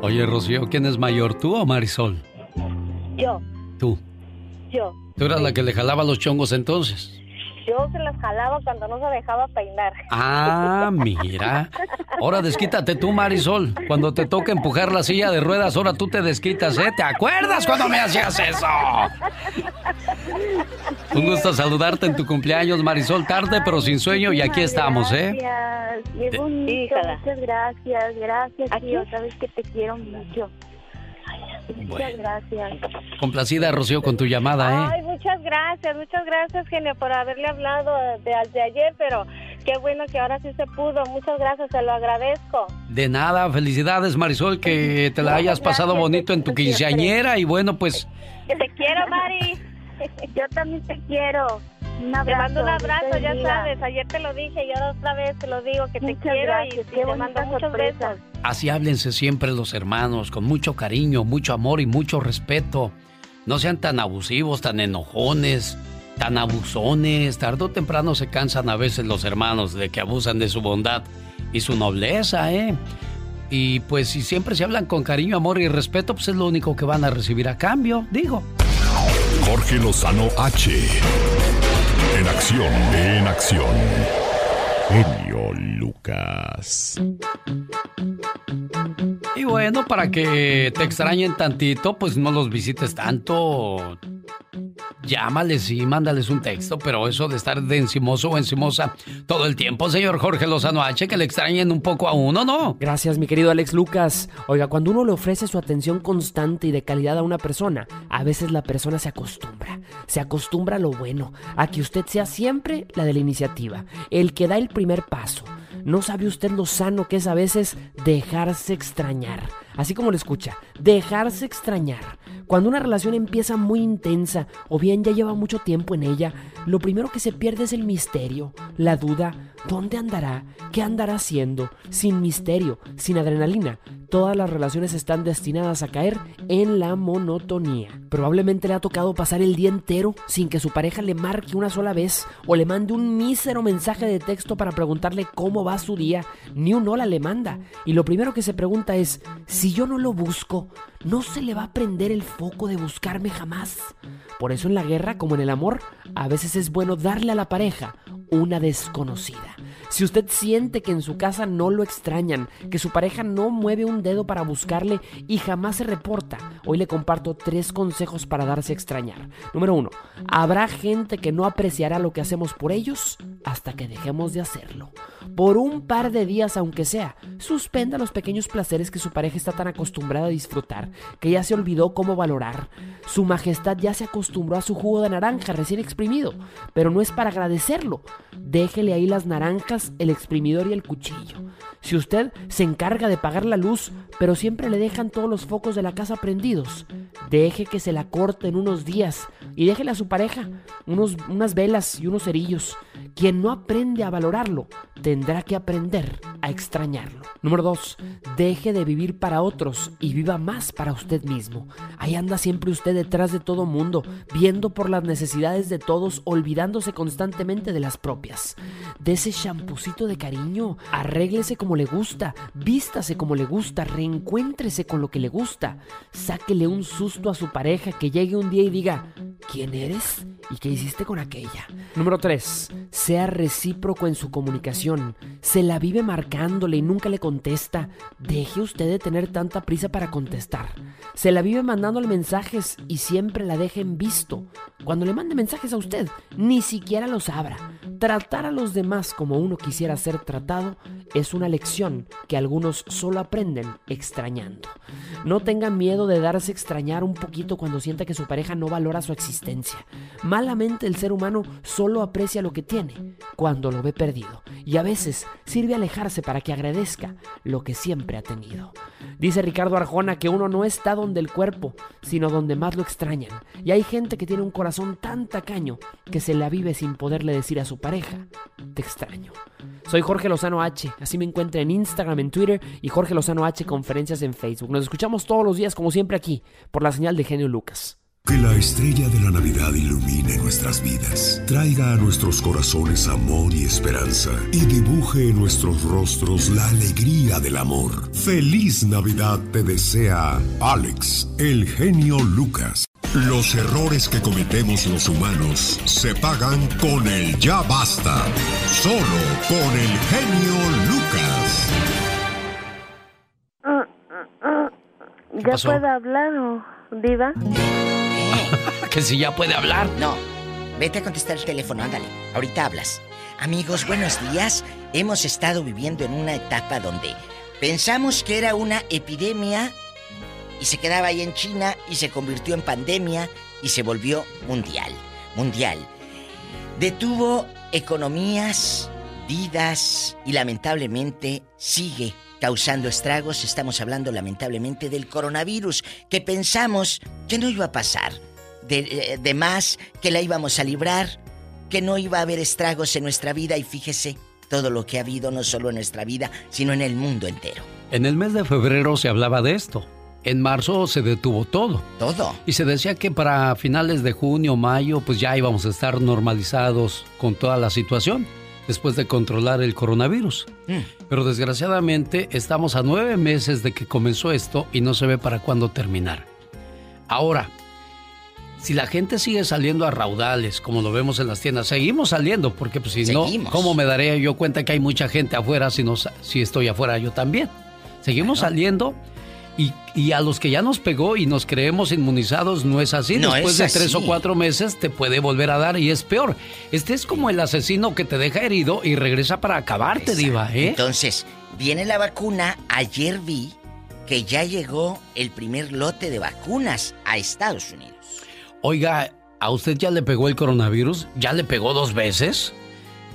Oye, Rocío, ¿quién es mayor, tú o Marisol? Yo, Tú. yo. Tú eras la que le jalaba los chongos entonces. Yo se las jalaba cuando no se dejaba peinar. Ah, mira. Ahora desquítate tú, Marisol. Cuando te toca empujar la silla de ruedas, ahora tú te desquitas, ¿eh? ¿Te acuerdas cuando me hacías eso? Un gusto saludarte en tu cumpleaños, Marisol. Tarde, pero sin sueño, y aquí estamos, ¿eh? Gracias, qué bonito, muchas gracias, gracias, tío, sabes que te quiero mucho. Muchas gracias. Complacida, Rocío, con tu llamada, ¿eh? Ay, muchas gracias, muchas gracias, genio, por haberle hablado de, de ayer, pero qué bueno que ahora sí se pudo. Muchas gracias, se lo agradezco. De nada, felicidades, Marisol, que te la hayas pasado bonito en tu quinceañera y bueno, pues Que te quiero, Mari. Yo también te quiero. Un Te mando un abrazo, ya sabes. Ayer te lo dije y ahora otra vez te lo digo, que te quiero gracias, y, y te mando muchos sorpresa. besos. así háblense siempre los hermanos, con mucho cariño, mucho amor y mucho respeto. No sean tan abusivos, tan enojones, tan abusones. Tarde o temprano se cansan a veces los hermanos de que abusan de su bondad y su nobleza, ¿eh? Y pues si siempre se hablan con cariño, amor y respeto, pues es lo único que van a recibir a cambio, digo. Jorge Lozano H. En acción, en acción. Genio Lucas. Y bueno, para que te extrañen tantito, pues no los visites tanto. Llámales y mándales un texto, pero eso de estar de encimoso o encimosa todo el tiempo, señor Jorge Lozano H, que le extrañen un poco a uno, ¿no? Gracias, mi querido Alex Lucas. Oiga, cuando uno le ofrece su atención constante y de calidad a una persona, a veces la persona se acostumbra. Se acostumbra a lo bueno, a que usted sea siempre la de la iniciativa, el que da el primer paso. No sabe usted lo sano que es a veces dejarse extrañar. Así como lo escucha, dejarse extrañar. Cuando una relación empieza muy intensa o bien ya lleva mucho tiempo en ella, lo primero que se pierde es el misterio, la duda, ¿dónde andará? ¿Qué andará haciendo? Sin misterio, sin adrenalina, todas las relaciones están destinadas a caer en la monotonía. Probablemente le ha tocado pasar el día entero sin que su pareja le marque una sola vez o le mande un mísero mensaje de texto para preguntarle cómo va su día. Ni un hola le manda. Y lo primero que se pregunta es, si yo no lo busco, ¿no se le va a prender el foco de buscarme jamás? Por eso en la guerra, como en el amor, a veces es bueno darle a la pareja una desconocida. Si usted siente que en su casa no lo extrañan, que su pareja no mueve un dedo para buscarle y jamás se reporta, hoy le comparto tres consejos para darse a extrañar. Número uno, habrá gente que no apreciará lo que hacemos por ellos hasta que dejemos de hacerlo. Por un par de días, aunque sea, suspenda los pequeños placeres que su pareja está tan acostumbrada a disfrutar, que ya se olvidó cómo valorar. Su majestad ya se acostumbró a su jugo de naranja recién exprimido, pero no es para agradecerlo. Déjele ahí las naranjas, el exprimidor y el cuchillo. Si usted se encarga de pagar la luz, pero siempre le dejan todos los focos de la casa prendidos, deje que se la corten unos días y déjele a su pareja unos, unas velas y unos cerillos. Quien no aprende a valorarlo, tendrá que aprender a extrañarlo. Número 2. Deje de vivir para otros y viva más para usted mismo. Ahí anda siempre usted detrás de todo mundo, viendo por las necesidades de todos, olvidándose constantemente de las propias. De ese de cariño, arréglese como le gusta, vístase como le gusta, reencuéntrese con lo que le gusta. Sáquele un susto a su pareja que llegue un día y diga, ¿quién eres? ¿Y qué hiciste con aquella? Número 3. Sea recíproco en su comunicación. Se la vive marcándole y nunca le contesta. Deje usted de tener tanta prisa para contestar. Se la vive mandándole mensajes y siempre la deje en visto. Cuando le mande mensajes a usted, ni siquiera los abra. Tratar a los demás como uno quisiera ser tratado es una lección que algunos solo aprenden extrañando. No tenga miedo de darse a extrañar un poquito cuando sienta que su pareja no valora su existencia. Malamente el ser humano solo aprecia lo que tiene cuando lo ve perdido y a veces sirve alejarse para que agradezca lo que siempre ha tenido. Dice Ricardo Arjona que uno no está donde el cuerpo, sino donde más lo extrañan. Y hay gente que tiene un corazón tan tacaño que se la vive sin poderle decir a su pareja, te extraño. Soy Jorge Lozano H, así me encuentra en Instagram, en Twitter y Jorge Lozano H conferencias en Facebook. Nos escuchamos todos los días como siempre aquí por la señal de Genio Lucas. Que la estrella de la Navidad ilumine nuestras vidas, traiga a nuestros corazones amor y esperanza y dibuje en nuestros rostros la alegría del amor. Feliz Navidad te desea Alex, el genio Lucas. Los errores que cometemos los humanos se pagan con el ya basta. Solo con el genio Lucas. ¿Ya pasó? puedo hablar o diva? que si ya puede hablar. No. Vete a contestar el teléfono, ándale. Ahorita hablas. Amigos, buenos días. Hemos estado viviendo en una etapa donde pensamos que era una epidemia y se quedaba ahí en China y se convirtió en pandemia y se volvió mundial. Mundial. Detuvo economías, vidas y lamentablemente sigue causando estragos. Estamos hablando lamentablemente del coronavirus que pensamos que no iba a pasar. De, eh, de más, que la íbamos a librar, que no iba a haber estragos en nuestra vida y fíjese todo lo que ha habido no solo en nuestra vida, sino en el mundo entero. En el mes de febrero se hablaba de esto. En marzo se detuvo todo. Todo. Y se decía que para finales de junio, mayo, pues ya íbamos a estar normalizados con toda la situación, después de controlar el coronavirus. Mm. Pero desgraciadamente estamos a nueve meses de que comenzó esto y no se ve para cuándo terminar. Ahora, si la gente sigue saliendo a raudales, como lo vemos en las tiendas, seguimos saliendo, porque pues si Seguimos. no, ¿cómo me daré yo cuenta que hay mucha gente afuera si, no, si estoy afuera yo también? Seguimos saliendo y, y a los que ya nos pegó y nos creemos inmunizados no es así. No Después es de tres o cuatro meses te puede volver a dar y es peor. Este es como el asesino que te deja herido y regresa para acabarte, diva, ¿eh? Entonces, viene la vacuna. Ayer vi que ya llegó el primer lote de vacunas a Estados Unidos. Oiga, ¿a usted ya le pegó el coronavirus? ¿Ya le pegó dos veces?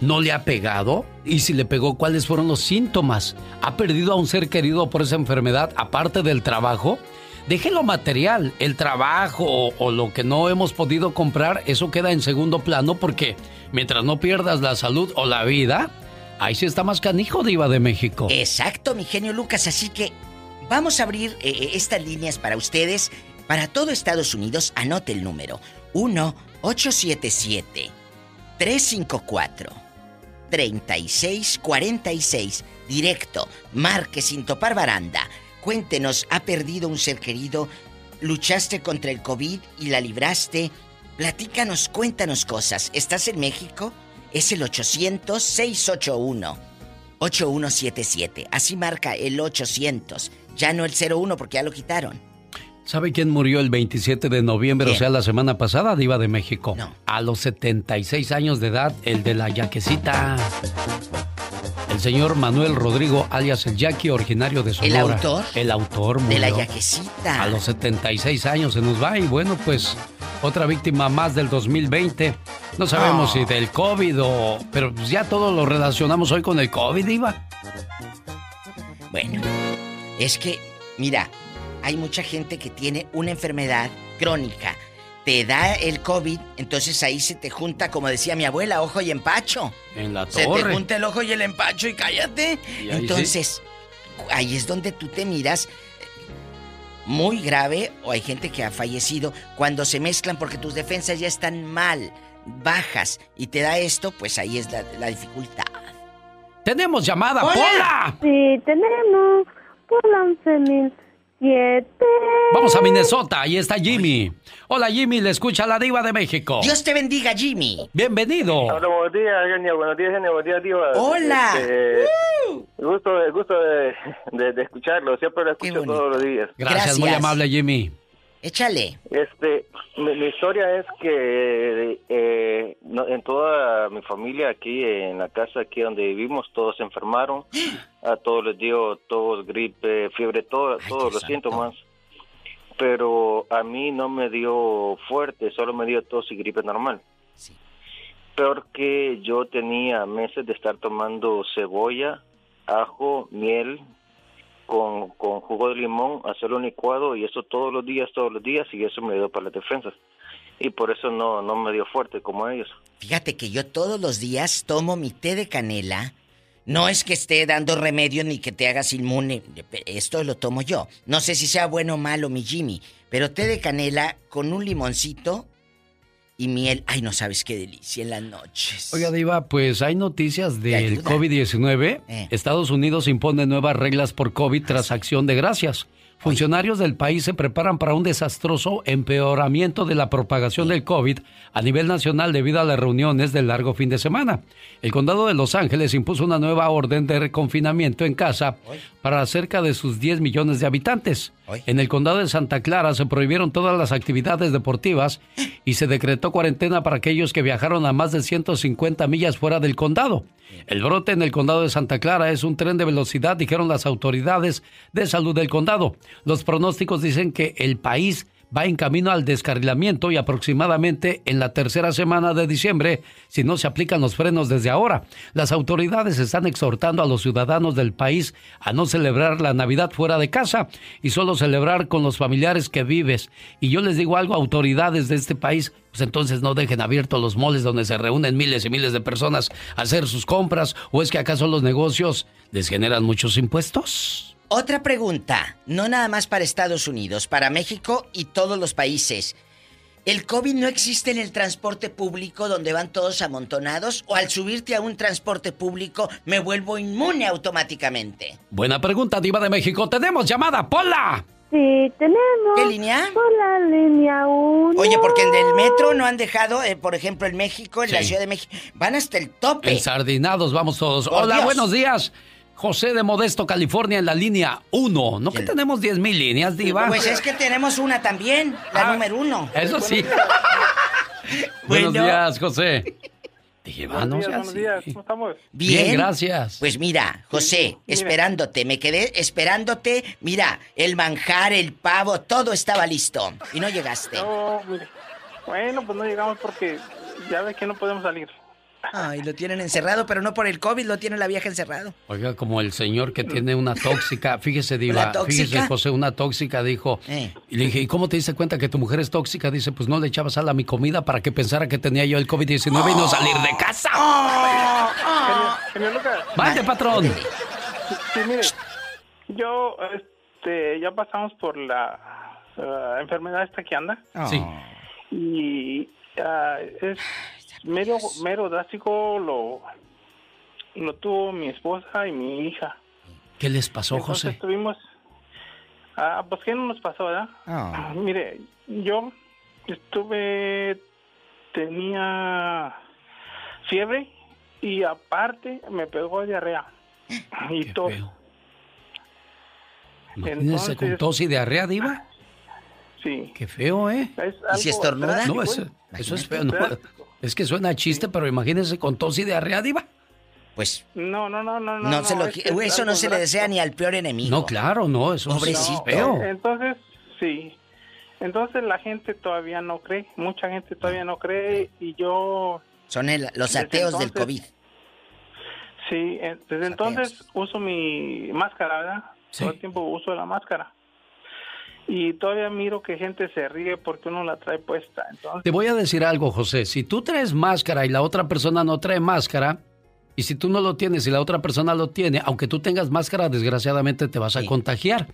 ¿No le ha pegado? Y si le pegó, ¿cuáles fueron los síntomas? ¿Ha perdido a un ser querido por esa enfermedad aparte del trabajo? Deje lo material, el trabajo o, lo que no hemos podido comprar, eso queda en segundo plano porque mientras no pierdas la salud o la vida, ahí sí está más canijo, Diva de México. Exacto, mi genio Lucas. Así que vamos a abrir eh, eh, estas líneas para ustedes. Para todo Estados Unidos, anote el número 1-877-354-3646. Directo, marque sin topar baranda. Cuéntenos, ¿ha perdido un ser querido? ¿Luchaste contra el COVID y la libraste? Platícanos, cuéntanos cosas. ¿Estás en México? Es el 800-681. 8177. Así marca el 800. Ya no el 01 porque ya lo quitaron. ¿Sabe quién murió el 27 de noviembre, o sea, la semana pasada, Diva de México? No. A los 76 años de edad, el de la yaquecita. El señor Manuel Rodrigo, alias el Yaqui, originario de Sonora. autor? El autor De la murió. yaquecita. A los 76 años se nos va y bueno, pues otra víctima más del 2020. No sabemos Ah. si del COVID o... Pero ya todo lo relacionamos hoy con el COVID, Diva. Bueno, es que, mira, hay mucha gente que tiene una enfermedad crónica. Te da el COVID, entonces ahí se te junta, como decía mi abuela, ojo y empacho. En la Se te torre. junta el ojo y el empacho y cállate. Y ahí Entonces, ahí es donde tú te miras eh, muy grave o hay gente que ha fallecido cuando se mezclan porque tus defensas ya están mal, bajas y te da esto, pues ahí es la, la dificultad. ¡Tenemos llamada, Hola. Pola! Sí, tenemos Pola 11007. Vamos a Minnesota, ahí está Jimmy. Hola Jimmy, le escucha la diva de México. Dios te bendiga, Jimmy. Bienvenido. Hola, buenos días, genio. Buenos días, genio. Buenos días, diva. Hola. Este, gusto, gusto de, de- de escucharlo. Siempre lo escucho todos los días. Gracias, muy amable Jimmy. Échale. Este, mi, mi historia es que eh, no- en toda mi familia aquí, en la casa aquí donde vivimos, todos se enfermaron. A todos les dio tos, gripe, fiebre, todo, todos los síntomas. Pero a mí no me dio fuerte, solo me dio tos y gripe normal. Peor que yo tenía meses de estar tomando cebolla, ajo, miel, con, con jugo de limón, hacerlo un licuado y eso todos los días, todos los días y eso me dio para las defensas. Y por eso no, no me dio fuerte como ellos. Fíjate que yo todos los días tomo mi té de canela. No es que esté dando remedio ni que te hagas inmune. Esto lo tomo yo. No sé si sea bueno o malo, mi Jimmy. Pero té de canela con un limoncito y miel. Ay, no sabes qué delicia en las noches. Oiga, Diva, pues hay noticias del ayuda. COVID-19. Eh. Estados Unidos impone nuevas reglas por COVID tras acción de gracias. Funcionarios del país se preparan para un desastroso empeoramiento de la propagación del COVID a nivel nacional debido a las reuniones del largo fin de semana. El condado de Los Ángeles impuso una nueva orden de reconfinamiento en casa para cerca de sus 10 millones de habitantes. En el condado de Santa Clara se prohibieron todas las actividades deportivas y se decretó cuarentena para aquellos que viajaron a más de 150 millas fuera del condado. El brote en el condado de Santa Clara es un tren de velocidad, dijeron las autoridades de salud del condado. Los pronósticos dicen que el país va en camino al descarrilamiento y aproximadamente en la tercera semana de diciembre, si no se aplican los frenos desde ahora. Las autoridades están exhortando a los ciudadanos del país a no celebrar la Navidad fuera de casa y solo celebrar con los familiares que vives. Y yo les digo algo, autoridades de este país, pues entonces no dejen abiertos los moles donde se reúnen miles y miles de personas a hacer sus compras, o es que acaso los negocios les generan muchos impuestos. Otra pregunta, no nada más para Estados Unidos, para México y todos los países. ¿El COVID no existe en el transporte público donde van todos amontonados? ¿O al subirte a un transporte público me vuelvo inmune automáticamente? Buena pregunta, Diva de México. Tenemos llamada, Pola. Sí, tenemos. ¿Qué línea? Por la línea 1. Oye, porque en el metro no han dejado, eh, por ejemplo, en México, en la. Ciudad de México, van hasta el tope. Ensardinados, vamos todos. Por Hola, Dios. buenos días. José de Modesto, California, en la línea 1. ¿No que tenemos 10 mil líneas, Diva? Pues es que tenemos una también, la número uno. Eso sí. Buenos Bueno. días, José. Diva, no seas así. ¿cómo estamos? Bien. Bien, gracias. Pues mira, José, esperándote, me quedé esperándote. Mira, el manjar, el pavo, todo estaba listo. Y no llegaste. No. Bueno, pues no llegamos porque ya ves que no podemos salir. Ay, lo tienen encerrado, pero no por el COVID, lo tiene la vieja encerrado. Oiga, como el señor que tiene una tóxica, fíjese, Diva, ¿La tóxica? fíjese, José, una tóxica dijo. Eh. Y le dije, ¿y cómo te diste cuenta que tu mujer es tóxica? Dice, pues no le echaba sal a mi comida para que pensara que tenía yo el COVID-19 y no salir de casa. Genio, genio Lucas. ¡Vaya, patrón! Sí, mire. Yo, este, ya pasamos por la eh, enfermedad esta que anda. Sí. Y ah, es mero, mero drástico lo, lo tuvo mi esposa y mi hija. ¿Qué les pasó, Entonces José? tuvimos... Ah, pues ¿qué no nos pasó, verdad? Ah. Mire, yo estuve... Tenía fiebre y aparte me pegó diarrea y tos. Imagínese con tos y diarrea, Diva. Sí. Qué feo, ¿eh? Es ¿Y si estornuda? No, drástico, eso, ¿eh? eso es feo. No, es que suena chiste, pero imagínese con tos y diarrea, Diva. Pues No, no, no, no, no. no, se lo, es qui- que es eso no se le desea ni al peor enemigo. No, claro, no, eso Pobrecito. es feo. Entonces, sí. Entonces la gente todavía no cree, mucha gente todavía no cree y yo, Son el- los ateos del COVID. sí, desde entonces uso mi máscara, ¿verdad? Todo el tiempo uso la máscara. Y todavía miro que gente se ríe porque uno la trae puesta. Entonces, Te voy a decir algo, José. Si tú traes máscara y la otra persona no trae máscara, y si tú no lo tienes y la otra persona lo tiene, aunque tú tengas máscara, desgraciadamente te vas a contagiar.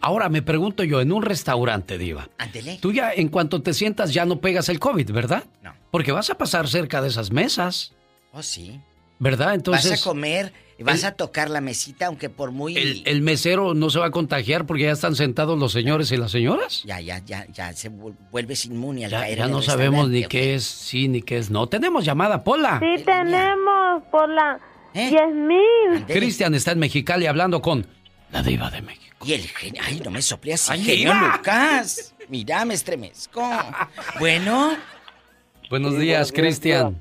Ahora me pregunto yo, en un restaurante, Diva, Ándele. tú ya en cuanto te sientas ya no pegas el COVID, ¿verdad? No. Porque vas a pasar cerca de esas mesas, Oh, sí. ¿Verdad? Entonces... vas a comer, vas el- a tocar la mesita, aunque por muy... El, el mesero no se va a contagiar porque ya están sentados los señores y las señoras. Ya, ya, ya, ya se vu- vuelves inmune al Ya, caer ya no sabemos ni qué es sí ni qué es no. Tenemos llamada, Pola. Sí, tenemos por la ¿Eh? 10 mil. Cristian está en Mexicali hablando con la diva de México. Y el genio... Ay, no me sople así, Ay, genio. Lucas. Mira, me estremezco. bueno, buenos días, Cristian.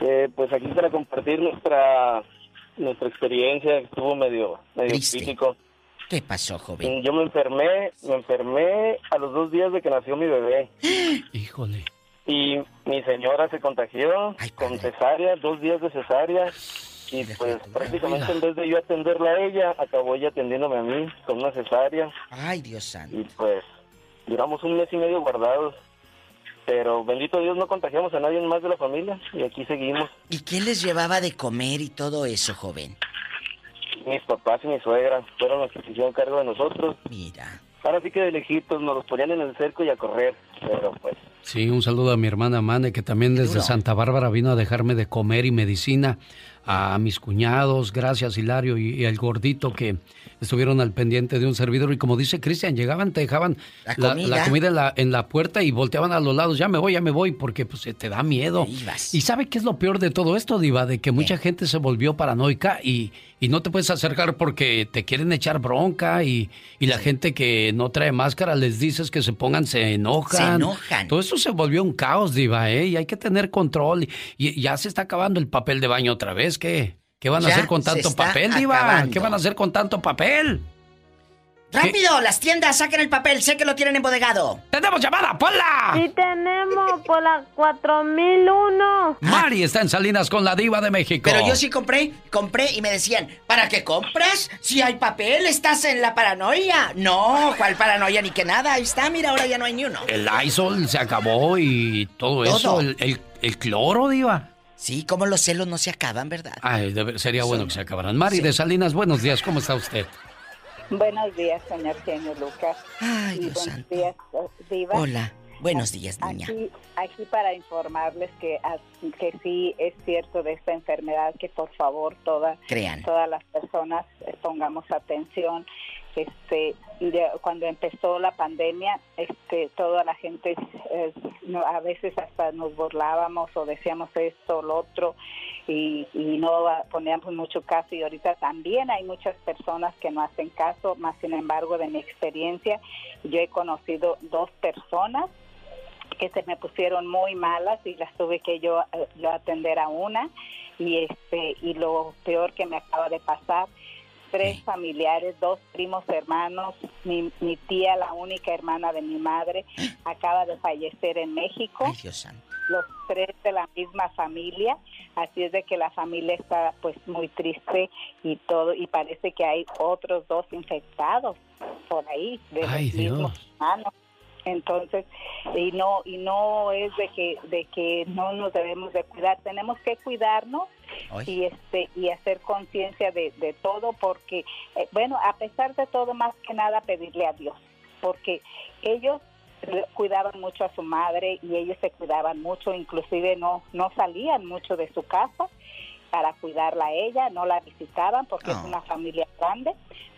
Eh, pues aquí para compartir nuestra nuestra experiencia que estuvo medio medio Triste. crítico. ¿qué pasó, joven? Mm, Yo me enfermé, me enfermé a los dos días de que nació mi bebé Híjole. y mi señora se contagió con cesárea, dos días de cesárea y pues prácticamente en vez de yo atenderla a ella, acabó ella atendiéndome a mí con una cesárea Ay, Dios santo. y pues duramos un mes y medio guardados. Pero bendito Dios no contagiamos a nadie más de la familia y aquí seguimos. ¿Y quién les llevaba de comer y todo eso, joven? Mis papás y mi suegra fueron los que se hicieron cargo de nosotros. Mira. Ahora sí que de lejitos nos los ponían en el cerco y a correr. pero pues Sí, un saludo a mi hermana Mane, que también desde Santa Bárbara vino a dejarme de comer y medicina. A mis cuñados, gracias Hilario y, al gordito que estuvieron al pendiente de un servidor. Y como dice Cristian, llegaban, te dejaban La la, comida. la comida en la, en la puerta y volteaban a los lados. Ya me voy, ya me voy, porque pues te da miedo. Y ¿sabe qué es lo peor de todo esto, Diva? De que mucha gente se volvió paranoica y, y no te puedes acercar porque te quieren echar bronca y, y la gente que no trae máscara les dices que se pongan, se enojan. Se enojan. Todo esto se volvió un caos, Diva, ¿eh? Y hay que tener control. Y, ya se está acabando el papel de baño otra vez. ¿Qué? ¿Qué van a Ya hacer con tanto papel, Diva? acabando. ¿Qué van a hacer con tanto papel? ¡Rápido! Las tiendas, saquen el papel. Sé que lo tienen embodegado. ¡Tenemos llamada, Pola! Sí tenemos por la 4001. Mari está en Salinas con la Diva de México. Pero yo sí compré, compré y me decían, ¿para qué compras? Si hay papel, estás en la paranoia. No, ¿cuál paranoia ni que nada? Ahí está, mira, ahora ya no hay ni uno. El Lysol se acabó y todo, Todo. eso. El, el- el cloro, Diva. Sí, como los celos no se acaban, ¿verdad? Ay, debe- sería bueno que se acabaran. Mari de Salinas, buenos días. ¿Cómo está usted? Buenos días, señor genio Lucas. Ay, y Dios buenos santo. días, eh, Diva. Hola, buenos días, niña. Aquí, aquí para informarles que, ah, que sí es cierto de esta enfermedad, que por favor toda, Crean. todas las personas eh, pongamos atención. Este, cuando empezó la pandemia, este, toda la gente, eh, no, a veces hasta nos burlábamos o decíamos esto o lo otro y, y no ah, poníamos mucho caso y ahorita también hay muchas personas que no hacen caso, más sin embargo de mi experiencia, yo he conocido dos personas que se me pusieron muy malas y las tuve que yo, eh, yo atender a una y este y lo peor que me acaba de pasar tres familiares, dos primos hermanos, mi, mi tía, la única hermana de mi madre, acaba de fallecer en México. Los tres de la misma familia, así es de que la familia está pues muy triste y todo y parece que hay otros dos infectados por ahí de Ay, los mismos Dios. hermanos. Entonces, y no y no es de que de que no nos debemos de cuidar, tenemos que cuidarnos y este y hacer conciencia de, de todo porque eh, bueno, a pesar de todo más que nada pedirle a Dios, porque ellos cuidaban mucho a su madre y ellos se cuidaban mucho, inclusive no no salían mucho de su casa para cuidarla a ella, no la visitaban porque es una familia grande,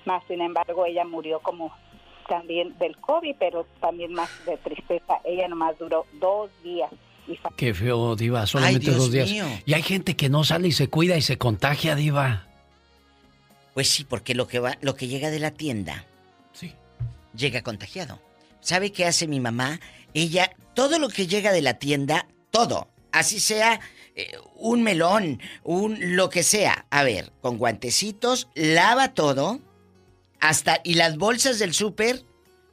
más sin embargo ella murió como también del COVID, pero también más de tristeza. Ella nomás duró dos días. Y Qué feo, Diva. Solamente dos días. mío. Y hay gente que no sale y se cuida y se contagia, Diva. Pues sí, porque lo que va, lo que llega de la tienda, llega contagiado. ¿Sabe qué hace mi mamá? Ella, todo lo que llega de la tienda, todo, así sea eh, un melón, un lo que sea, a ver, con guantecitos, lava todo, hasta y las bolsas del súper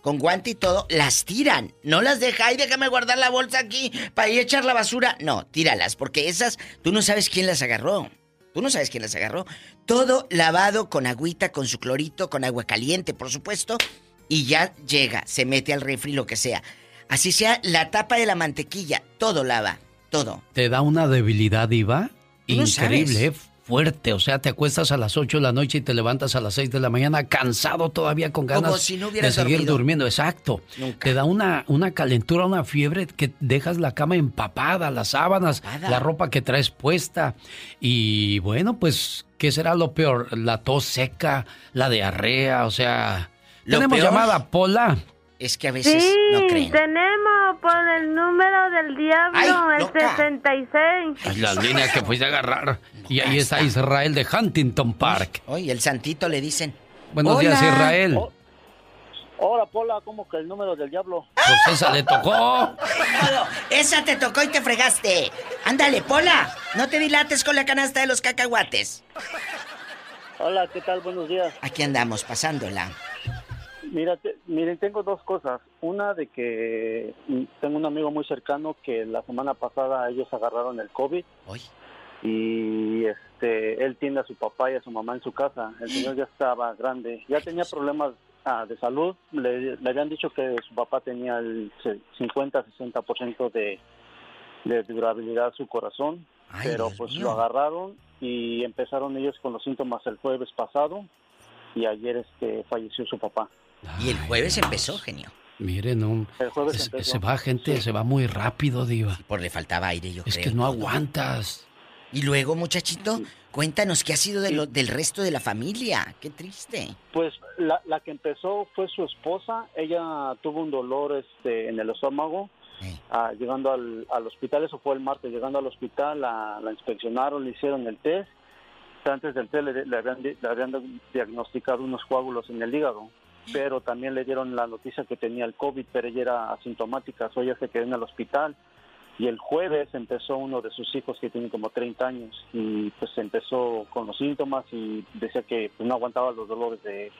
con guante y todo, las tiran. No las deja, ay, déjame guardar la bolsa aquí para ir a echar la basura. No, tíralas, porque esas, tú no sabes quién las agarró. Tú no sabes quién las agarró. Todo lavado con agüita, con su clorito, con agua caliente, por supuesto. Y ya llega, se mete al refri, lo que sea. Así sea la tapa de la mantequilla, todo lava, todo. Te da una debilidad, no Increíble, sabes. ¿eh? fuerte. O sea, te acuestas a las 8 de la noche y te levantas a las 6 de la mañana cansado todavía con ganas Como si no de hubieras seguir dormido. durmiendo. Exacto. Te da una, una calentura, una fiebre que dejas la cama empapada, las sábanas, Empapada. la ropa que traes puesta. Y bueno, pues, ¿qué será lo peor? La tos seca, la diarrea, o sea... Lo Tenemos peor- llamada, Pola. Es que a veces Sí, no creen. tenemos por el número del diablo, Ay, el loca. 66. Es la línea que fuiste a agarrar. Y ahí está Israel de Huntington Park. Oye, el santito le dicen. Buenos días. Israel. Oh. Hola, Pola, ¿cómo que el número del diablo? Pues esa le tocó. Esa te tocó y te fregaste. Ándale, Pola. No te dilates con la canasta de los cacahuates. Hola, ¿qué tal? Buenos días. Aquí andamos, pasándola. Mira, te- miren, tengo dos cosas. Una de que mm, tengo un amigo muy cercano que la semana pasada ellos agarraron el COVID. Y este, él tiene a su papá y a su mamá en su casa. El señor ya estaba grande, ya tenía problemas ah, de salud. Le, le habían dicho que su papá tenía el se- 50-60% de, de durabilidad su corazón. pero pues lo agarraron y empezaron ellos con los síntomas el jueves pasado y ayer este falleció su papá. Y el jueves empezó, genio. Miren, un, es- se va gente, se va muy rápido, Diva. Por le faltaba aire, yo Es creo. que no aguantas. Y luego, muchachito, cuéntanos qué ha sido de lo- del resto de la familia. Qué triste. Pues la, la que empezó fue su esposa. Ella tuvo un dolor este, en el estómago. Ah, llegando al, al hospital, eso fue el martes, llegando al hospital, la, la inspeccionaron, le hicieron el test. Antes del test le, le habían, le habían diagnosticado unos coágulos en el hígado, pero también le dieron la noticia que tenía el COVID, pero ella era asintomática, so ella se quedó en el hospital. Y el jueves empezó uno de sus hijos que tiene como 30 años y pues empezó con los síntomas y decía que pues, no aguantaba los dolores de,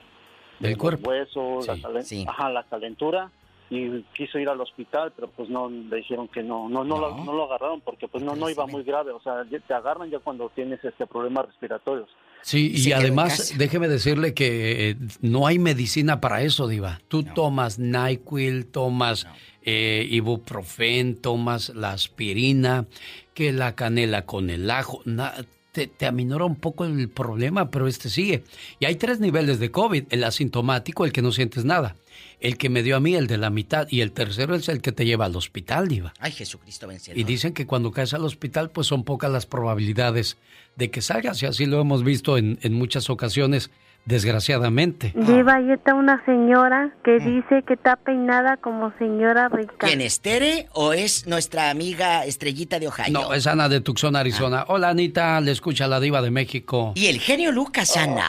Del cuerpo. huesos, la, Sí, calen- sí. ajá, la calentura y quiso ir al hospital, pero pues no le dijeron que no, no, no, Lo, no lo agarraron porque pues no, no iba muy grave, o sea, te agarran ya cuando tienes este problemas respiratorios. Sí, y además, déjeme decirle que eh, no hay medicina para eso, Diva. Tú tomas NyQuil, tomas eh, ibuprofen, tomas la aspirina, que la canela con el ajo. na- te, te aminora un poco el problema, pero este sigue. Y hay tres niveles de COVID: el asintomático, el que no sientes nada, el que me dio a mí, el de la mitad, y el tercero es el que te lleva al hospital, Diva. Ay, Jesucristo vencedor. Y dicen que cuando caes al hospital, pues son pocas las probabilidades de que salgas, y así lo hemos visto en, en muchas ocasiones, desgraciadamente. Diva, ahí está una señora que dice que está peinada como señora rica. ¿Quién es Tere o es nuestra amiga Estrellita de Ohio? No, es Ana de Tucson, Arizona. Hola, Anita, le escucha la diva de México. Y el genio Lucas, Ana.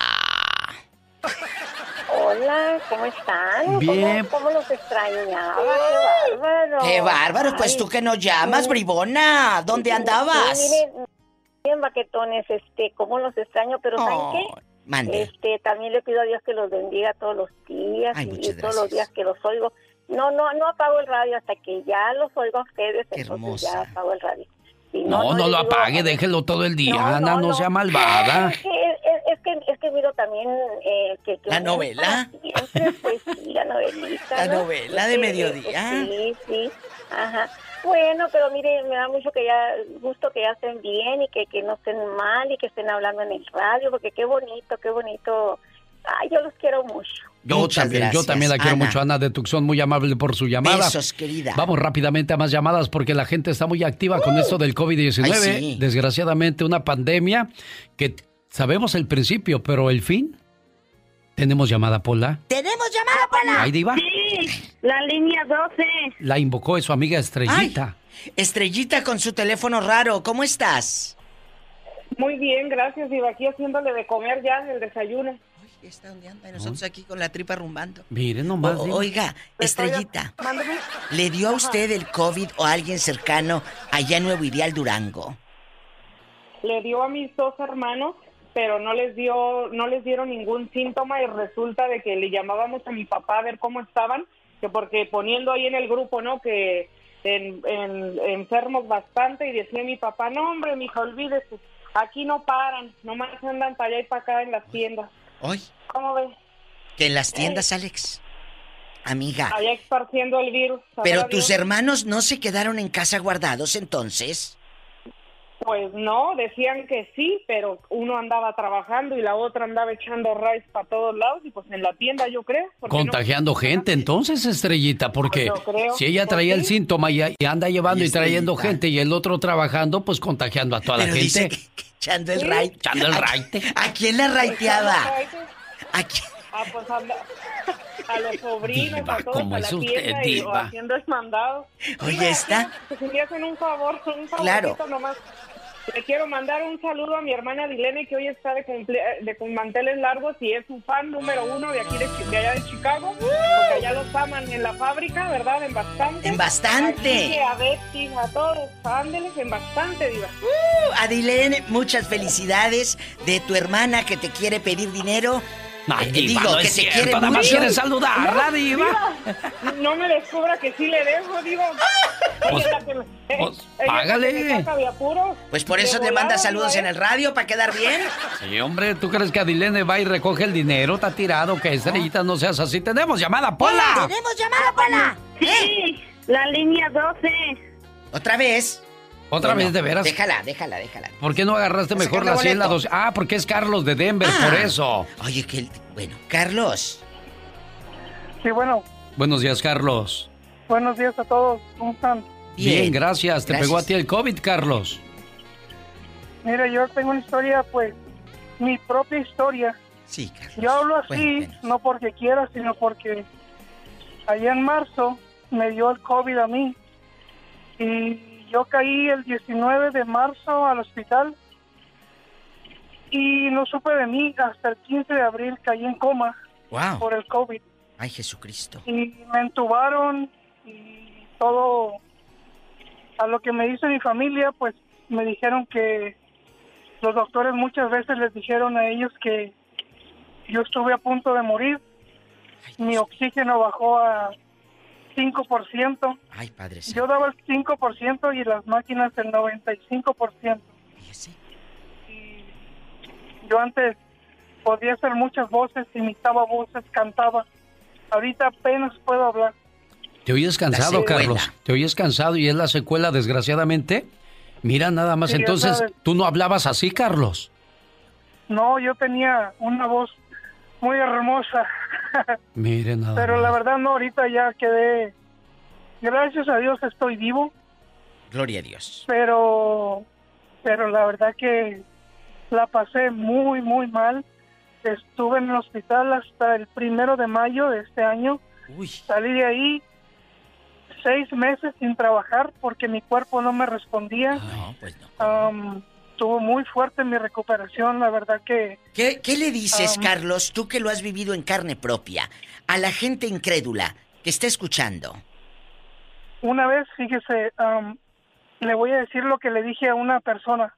Hola, ¿cómo están? Bien. ¿Cómo, cómo los extrañaba? ¡Qué bárbaro! ¡Qué bárbaro! Pues Ay, tú que nos llamas, sí. bribona. ¿Dónde andabas? Sí, miren, bien baquetones, este, cómo los extraño, pero ¿saben qué? Mande. Este, también le pido a Dios que los bendiga todos los días Ay, y, y todos los días que los oigo. No, no, no apago el radio hasta que ya los oigo a ustedes, Qué entonces ya apago el radio. Si No, no, lo digo- apague, déjelo todo el día, No, Ana, no, no, no. sea malvada. Es que, es, es que, es que miro también eh, que, que ¿La novela? Siempre, pues sí, la novelita. La ¿no? novela de eh, mediodía. Sí, sí, ajá. Bueno, pero mire, me da mucho que ya, gusto que ya estén bien y que, que no estén mal y que estén hablando en el radio, porque qué bonito, qué bonito. Ay, yo los quiero mucho. Yo Muchas también, yo también la quiero mucho, Ana de Tucson, muy amable por su llamada. Besos, querida. Vamos rápidamente a más llamadas porque la gente está muy activa con esto del COVID-19. Ay, sí. Desgraciadamente, una pandemia que sabemos el principio, pero el fin. Tenemos llamada, Pola. ¡Tenemos llamada, Pola! Ahí, Diva. Sí, la línea 12. La invocó su amiga Estrellita. Estrellita con su teléfono raro, ¿cómo estás? Muy bien, gracias, Diva. Aquí haciéndole de comer ya el desayuno. está donde anda. Y nosotros aquí con la tripa rumbando. Mire nomás. O- oiga, Estrellita. ¿le dio a Ajá. usted el COVID o a alguien cercano allá en Nuevo Ideal, Durango? Le dio a mis dos hermanos, pero no les dio, no les dieron ningún síntoma y resulta de que le llamábamos a mi papá a ver cómo estaban, que porque poniendo ahí en el grupo, ¿no? Que en, en- enfermos bastante y decía mi papá, no hombre, mija, olvídese, aquí no paran, nomás andan para allá y para acá en las tiendas. Hoy, ¿Cómo ves? que en las tiendas, Alex. Amiga, Allá esparciendo el virus. pero Dios. tus hermanos no se quedaron en casa guardados entonces. Pues no, decían que sí, pero uno andaba trabajando y la otra andaba echando raíz para todos lados y pues en la tienda yo creo. porque no- Contagiando gente, entonces, Estrellita, porque creo. si ella Pues traía el sí. síntoma y, y anda llevando Oye, y trayendo gente y el otro trabajando, pues contagiando a toda la Pero dice gente. que- que echando el raite. Echando el ¿A- raite. ¿A quién la raiteaba? ¿A quién? Ah, pues anda- a los sobrinos, Diva, a todos, ¿cómo a la es usted, tienda y o diva? haciendo el mandado. Oye, esta- Que si me hacen un favor, un favorito Claro. nomás. Le quiero mandar un saludo a mi hermana Dilene que hoy está de, cumple- de con manteles largos y es su fan número uno de aquí de, Chi- de allá de Chicago, porque allá los aman en la fábrica, ¿verdad? En bastante. En bastante. A, Quique, a a todos, ándeles en bastante, diva. Uh, Adilene, muchas felicidades de tu hermana que te quiere pedir dinero. Eh, diva, digo, no que es te cierto, quiere nada más mucho. quiere saludarla, diva. No me descubra que sí le dejo, digo. Pues- eh, pues, ella págale. Pues por eso te manda saludos en el radio para quedar bien. Sí, hombre, ¿tú crees que Adilene va y recoge el dinero? Está tirado, que Estrellita no seas así. Tenemos llamada, Pola. ¡Tenemos llamada, Pola! Sí, la línea 12. ¿Otra vez? Otra Bueno, vez, de veras. Déjala, déjala, déjala. ¿Por qué no agarraste mejor la 100, la boleto. 2? Ah, porque es Carlos de Denver, Ah. por eso. Oye, que el- bueno, Carlos. Sí, bueno, Buenos días, Carlos. Buenos días a todos. ¿Cómo están? Bien, gracias. ¿Te pegó a ti el COVID, Carlos? Mira, yo tengo una historia, pues, mi propia historia. Sí, Carlos. Yo hablo así, no porque quiera, sino porque allá en marzo me dio el COVID a mí. Y yo caí el 19 de marzo al hospital y no supe de mí hasta el 15 de abril caí en coma Wow. por el COVID. Ay, Jesucristo. Y me entubaron y todo. A lo que me dice mi familia, pues me dijeron que los doctores muchas veces les dijeron a ellos que yo estuve a punto de morir. Mi oxígeno bajó a 5%. Ay, Padre Yo daba el 5% y las máquinas el 95%. Y yo antes podía hacer muchas voces, imitaba voces, cantaba. Ahorita apenas puedo hablar. Te oyes cansado. Carlos. Te oyes cansado y es la secuela, desgraciadamente. Mira nada más. Sí, Entonces. ¿tú no hablabas así, Carlos? No, yo tenía una voz muy hermosa, Mire nada pero más. la verdad no, ahorita ya quedé, gracias a Dios estoy vivo, Gloria a Dios. pero, pero la verdad que la pasé muy, muy mal. Estuve en el hospital hasta el primero de mayo de este año. Salí de ahí seis meses sin trabajar porque mi cuerpo no me respondía. No, pues no. Am, estuvo muy fuerte mi recuperación, la verdad que... ¿Qué, qué le dices, Am. Carlos, tú que lo has vivido en carne propia, a la gente incrédula que está escuchando? Una vez, fíjese, am, le voy a decir lo que le dije a una persona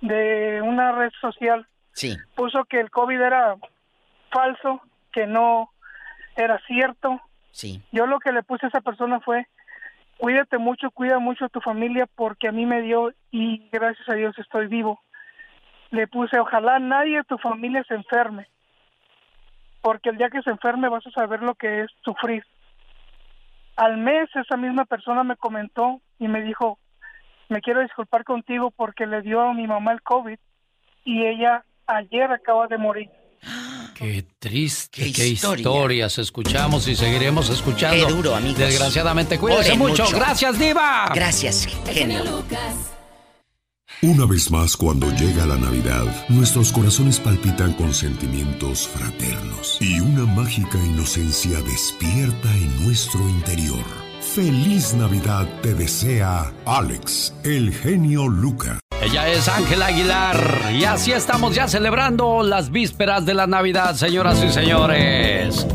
de una red social. Sí. Puso que el COVID era falso, que no era cierto. Sí. Yo lo que le puse a esa persona fue, cuídate mucho, cuida mucho a tu familia porque a mí me dio y gracias a Dios estoy vivo. Le puse, ojalá nadie de tu familia se enferme, porque el día que se enferme vas a saber lo que es sufrir. Al mes esa misma persona me comentó y me dijo, me quiero disculpar contigo porque le dio a mi mamá el COVID y ella ayer acaba de morir. Qué triste, Qué qué, historia. historias escuchamos y seguiremos escuchando. Qué duro, amigos. Desgraciadamente, cuídense mucho. mucho. Gracias, Diva. Gracias, genio. Una vez más, cuando llega la Navidad, nuestros corazones palpitan con sentimientos fraternos y una mágica inocencia despierta en nuestro interior. Feliz Navidad te desea Alex, el genio Lucas. Ella es Ángela Aguilar y así estamos ya celebrando las vísperas de la Navidad, señoras y señores.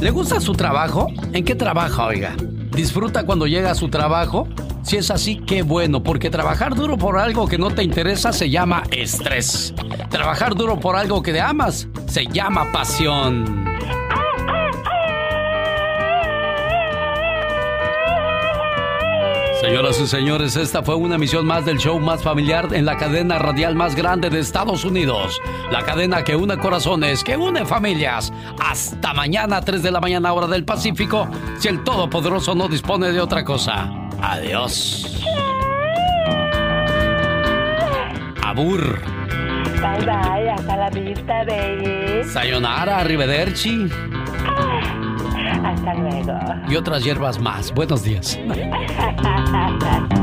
¿Le gusta su trabajo? ¿En qué trabaja, oiga? ¿Disfruta cuando llega a su trabajo? Si es así, qué bueno, porque trabajar duro por algo que no te interesa se llama estrés. Trabajar duro por algo que te amas se llama pasión. Señoras y señores, esta fue una emisión más del show más familiar en la cadena radial más grande de Estados Unidos. La cadena que une corazones, que une familias. Hasta mañana, 3 de la mañana, hora del Pacífico, si el Todopoderoso no dispone de otra cosa. Adiós. Abur. Bye bye, hasta la vista, baby. Sayonara, arrivederci. Hasta luego. Y otras hierbas más. Buenos días.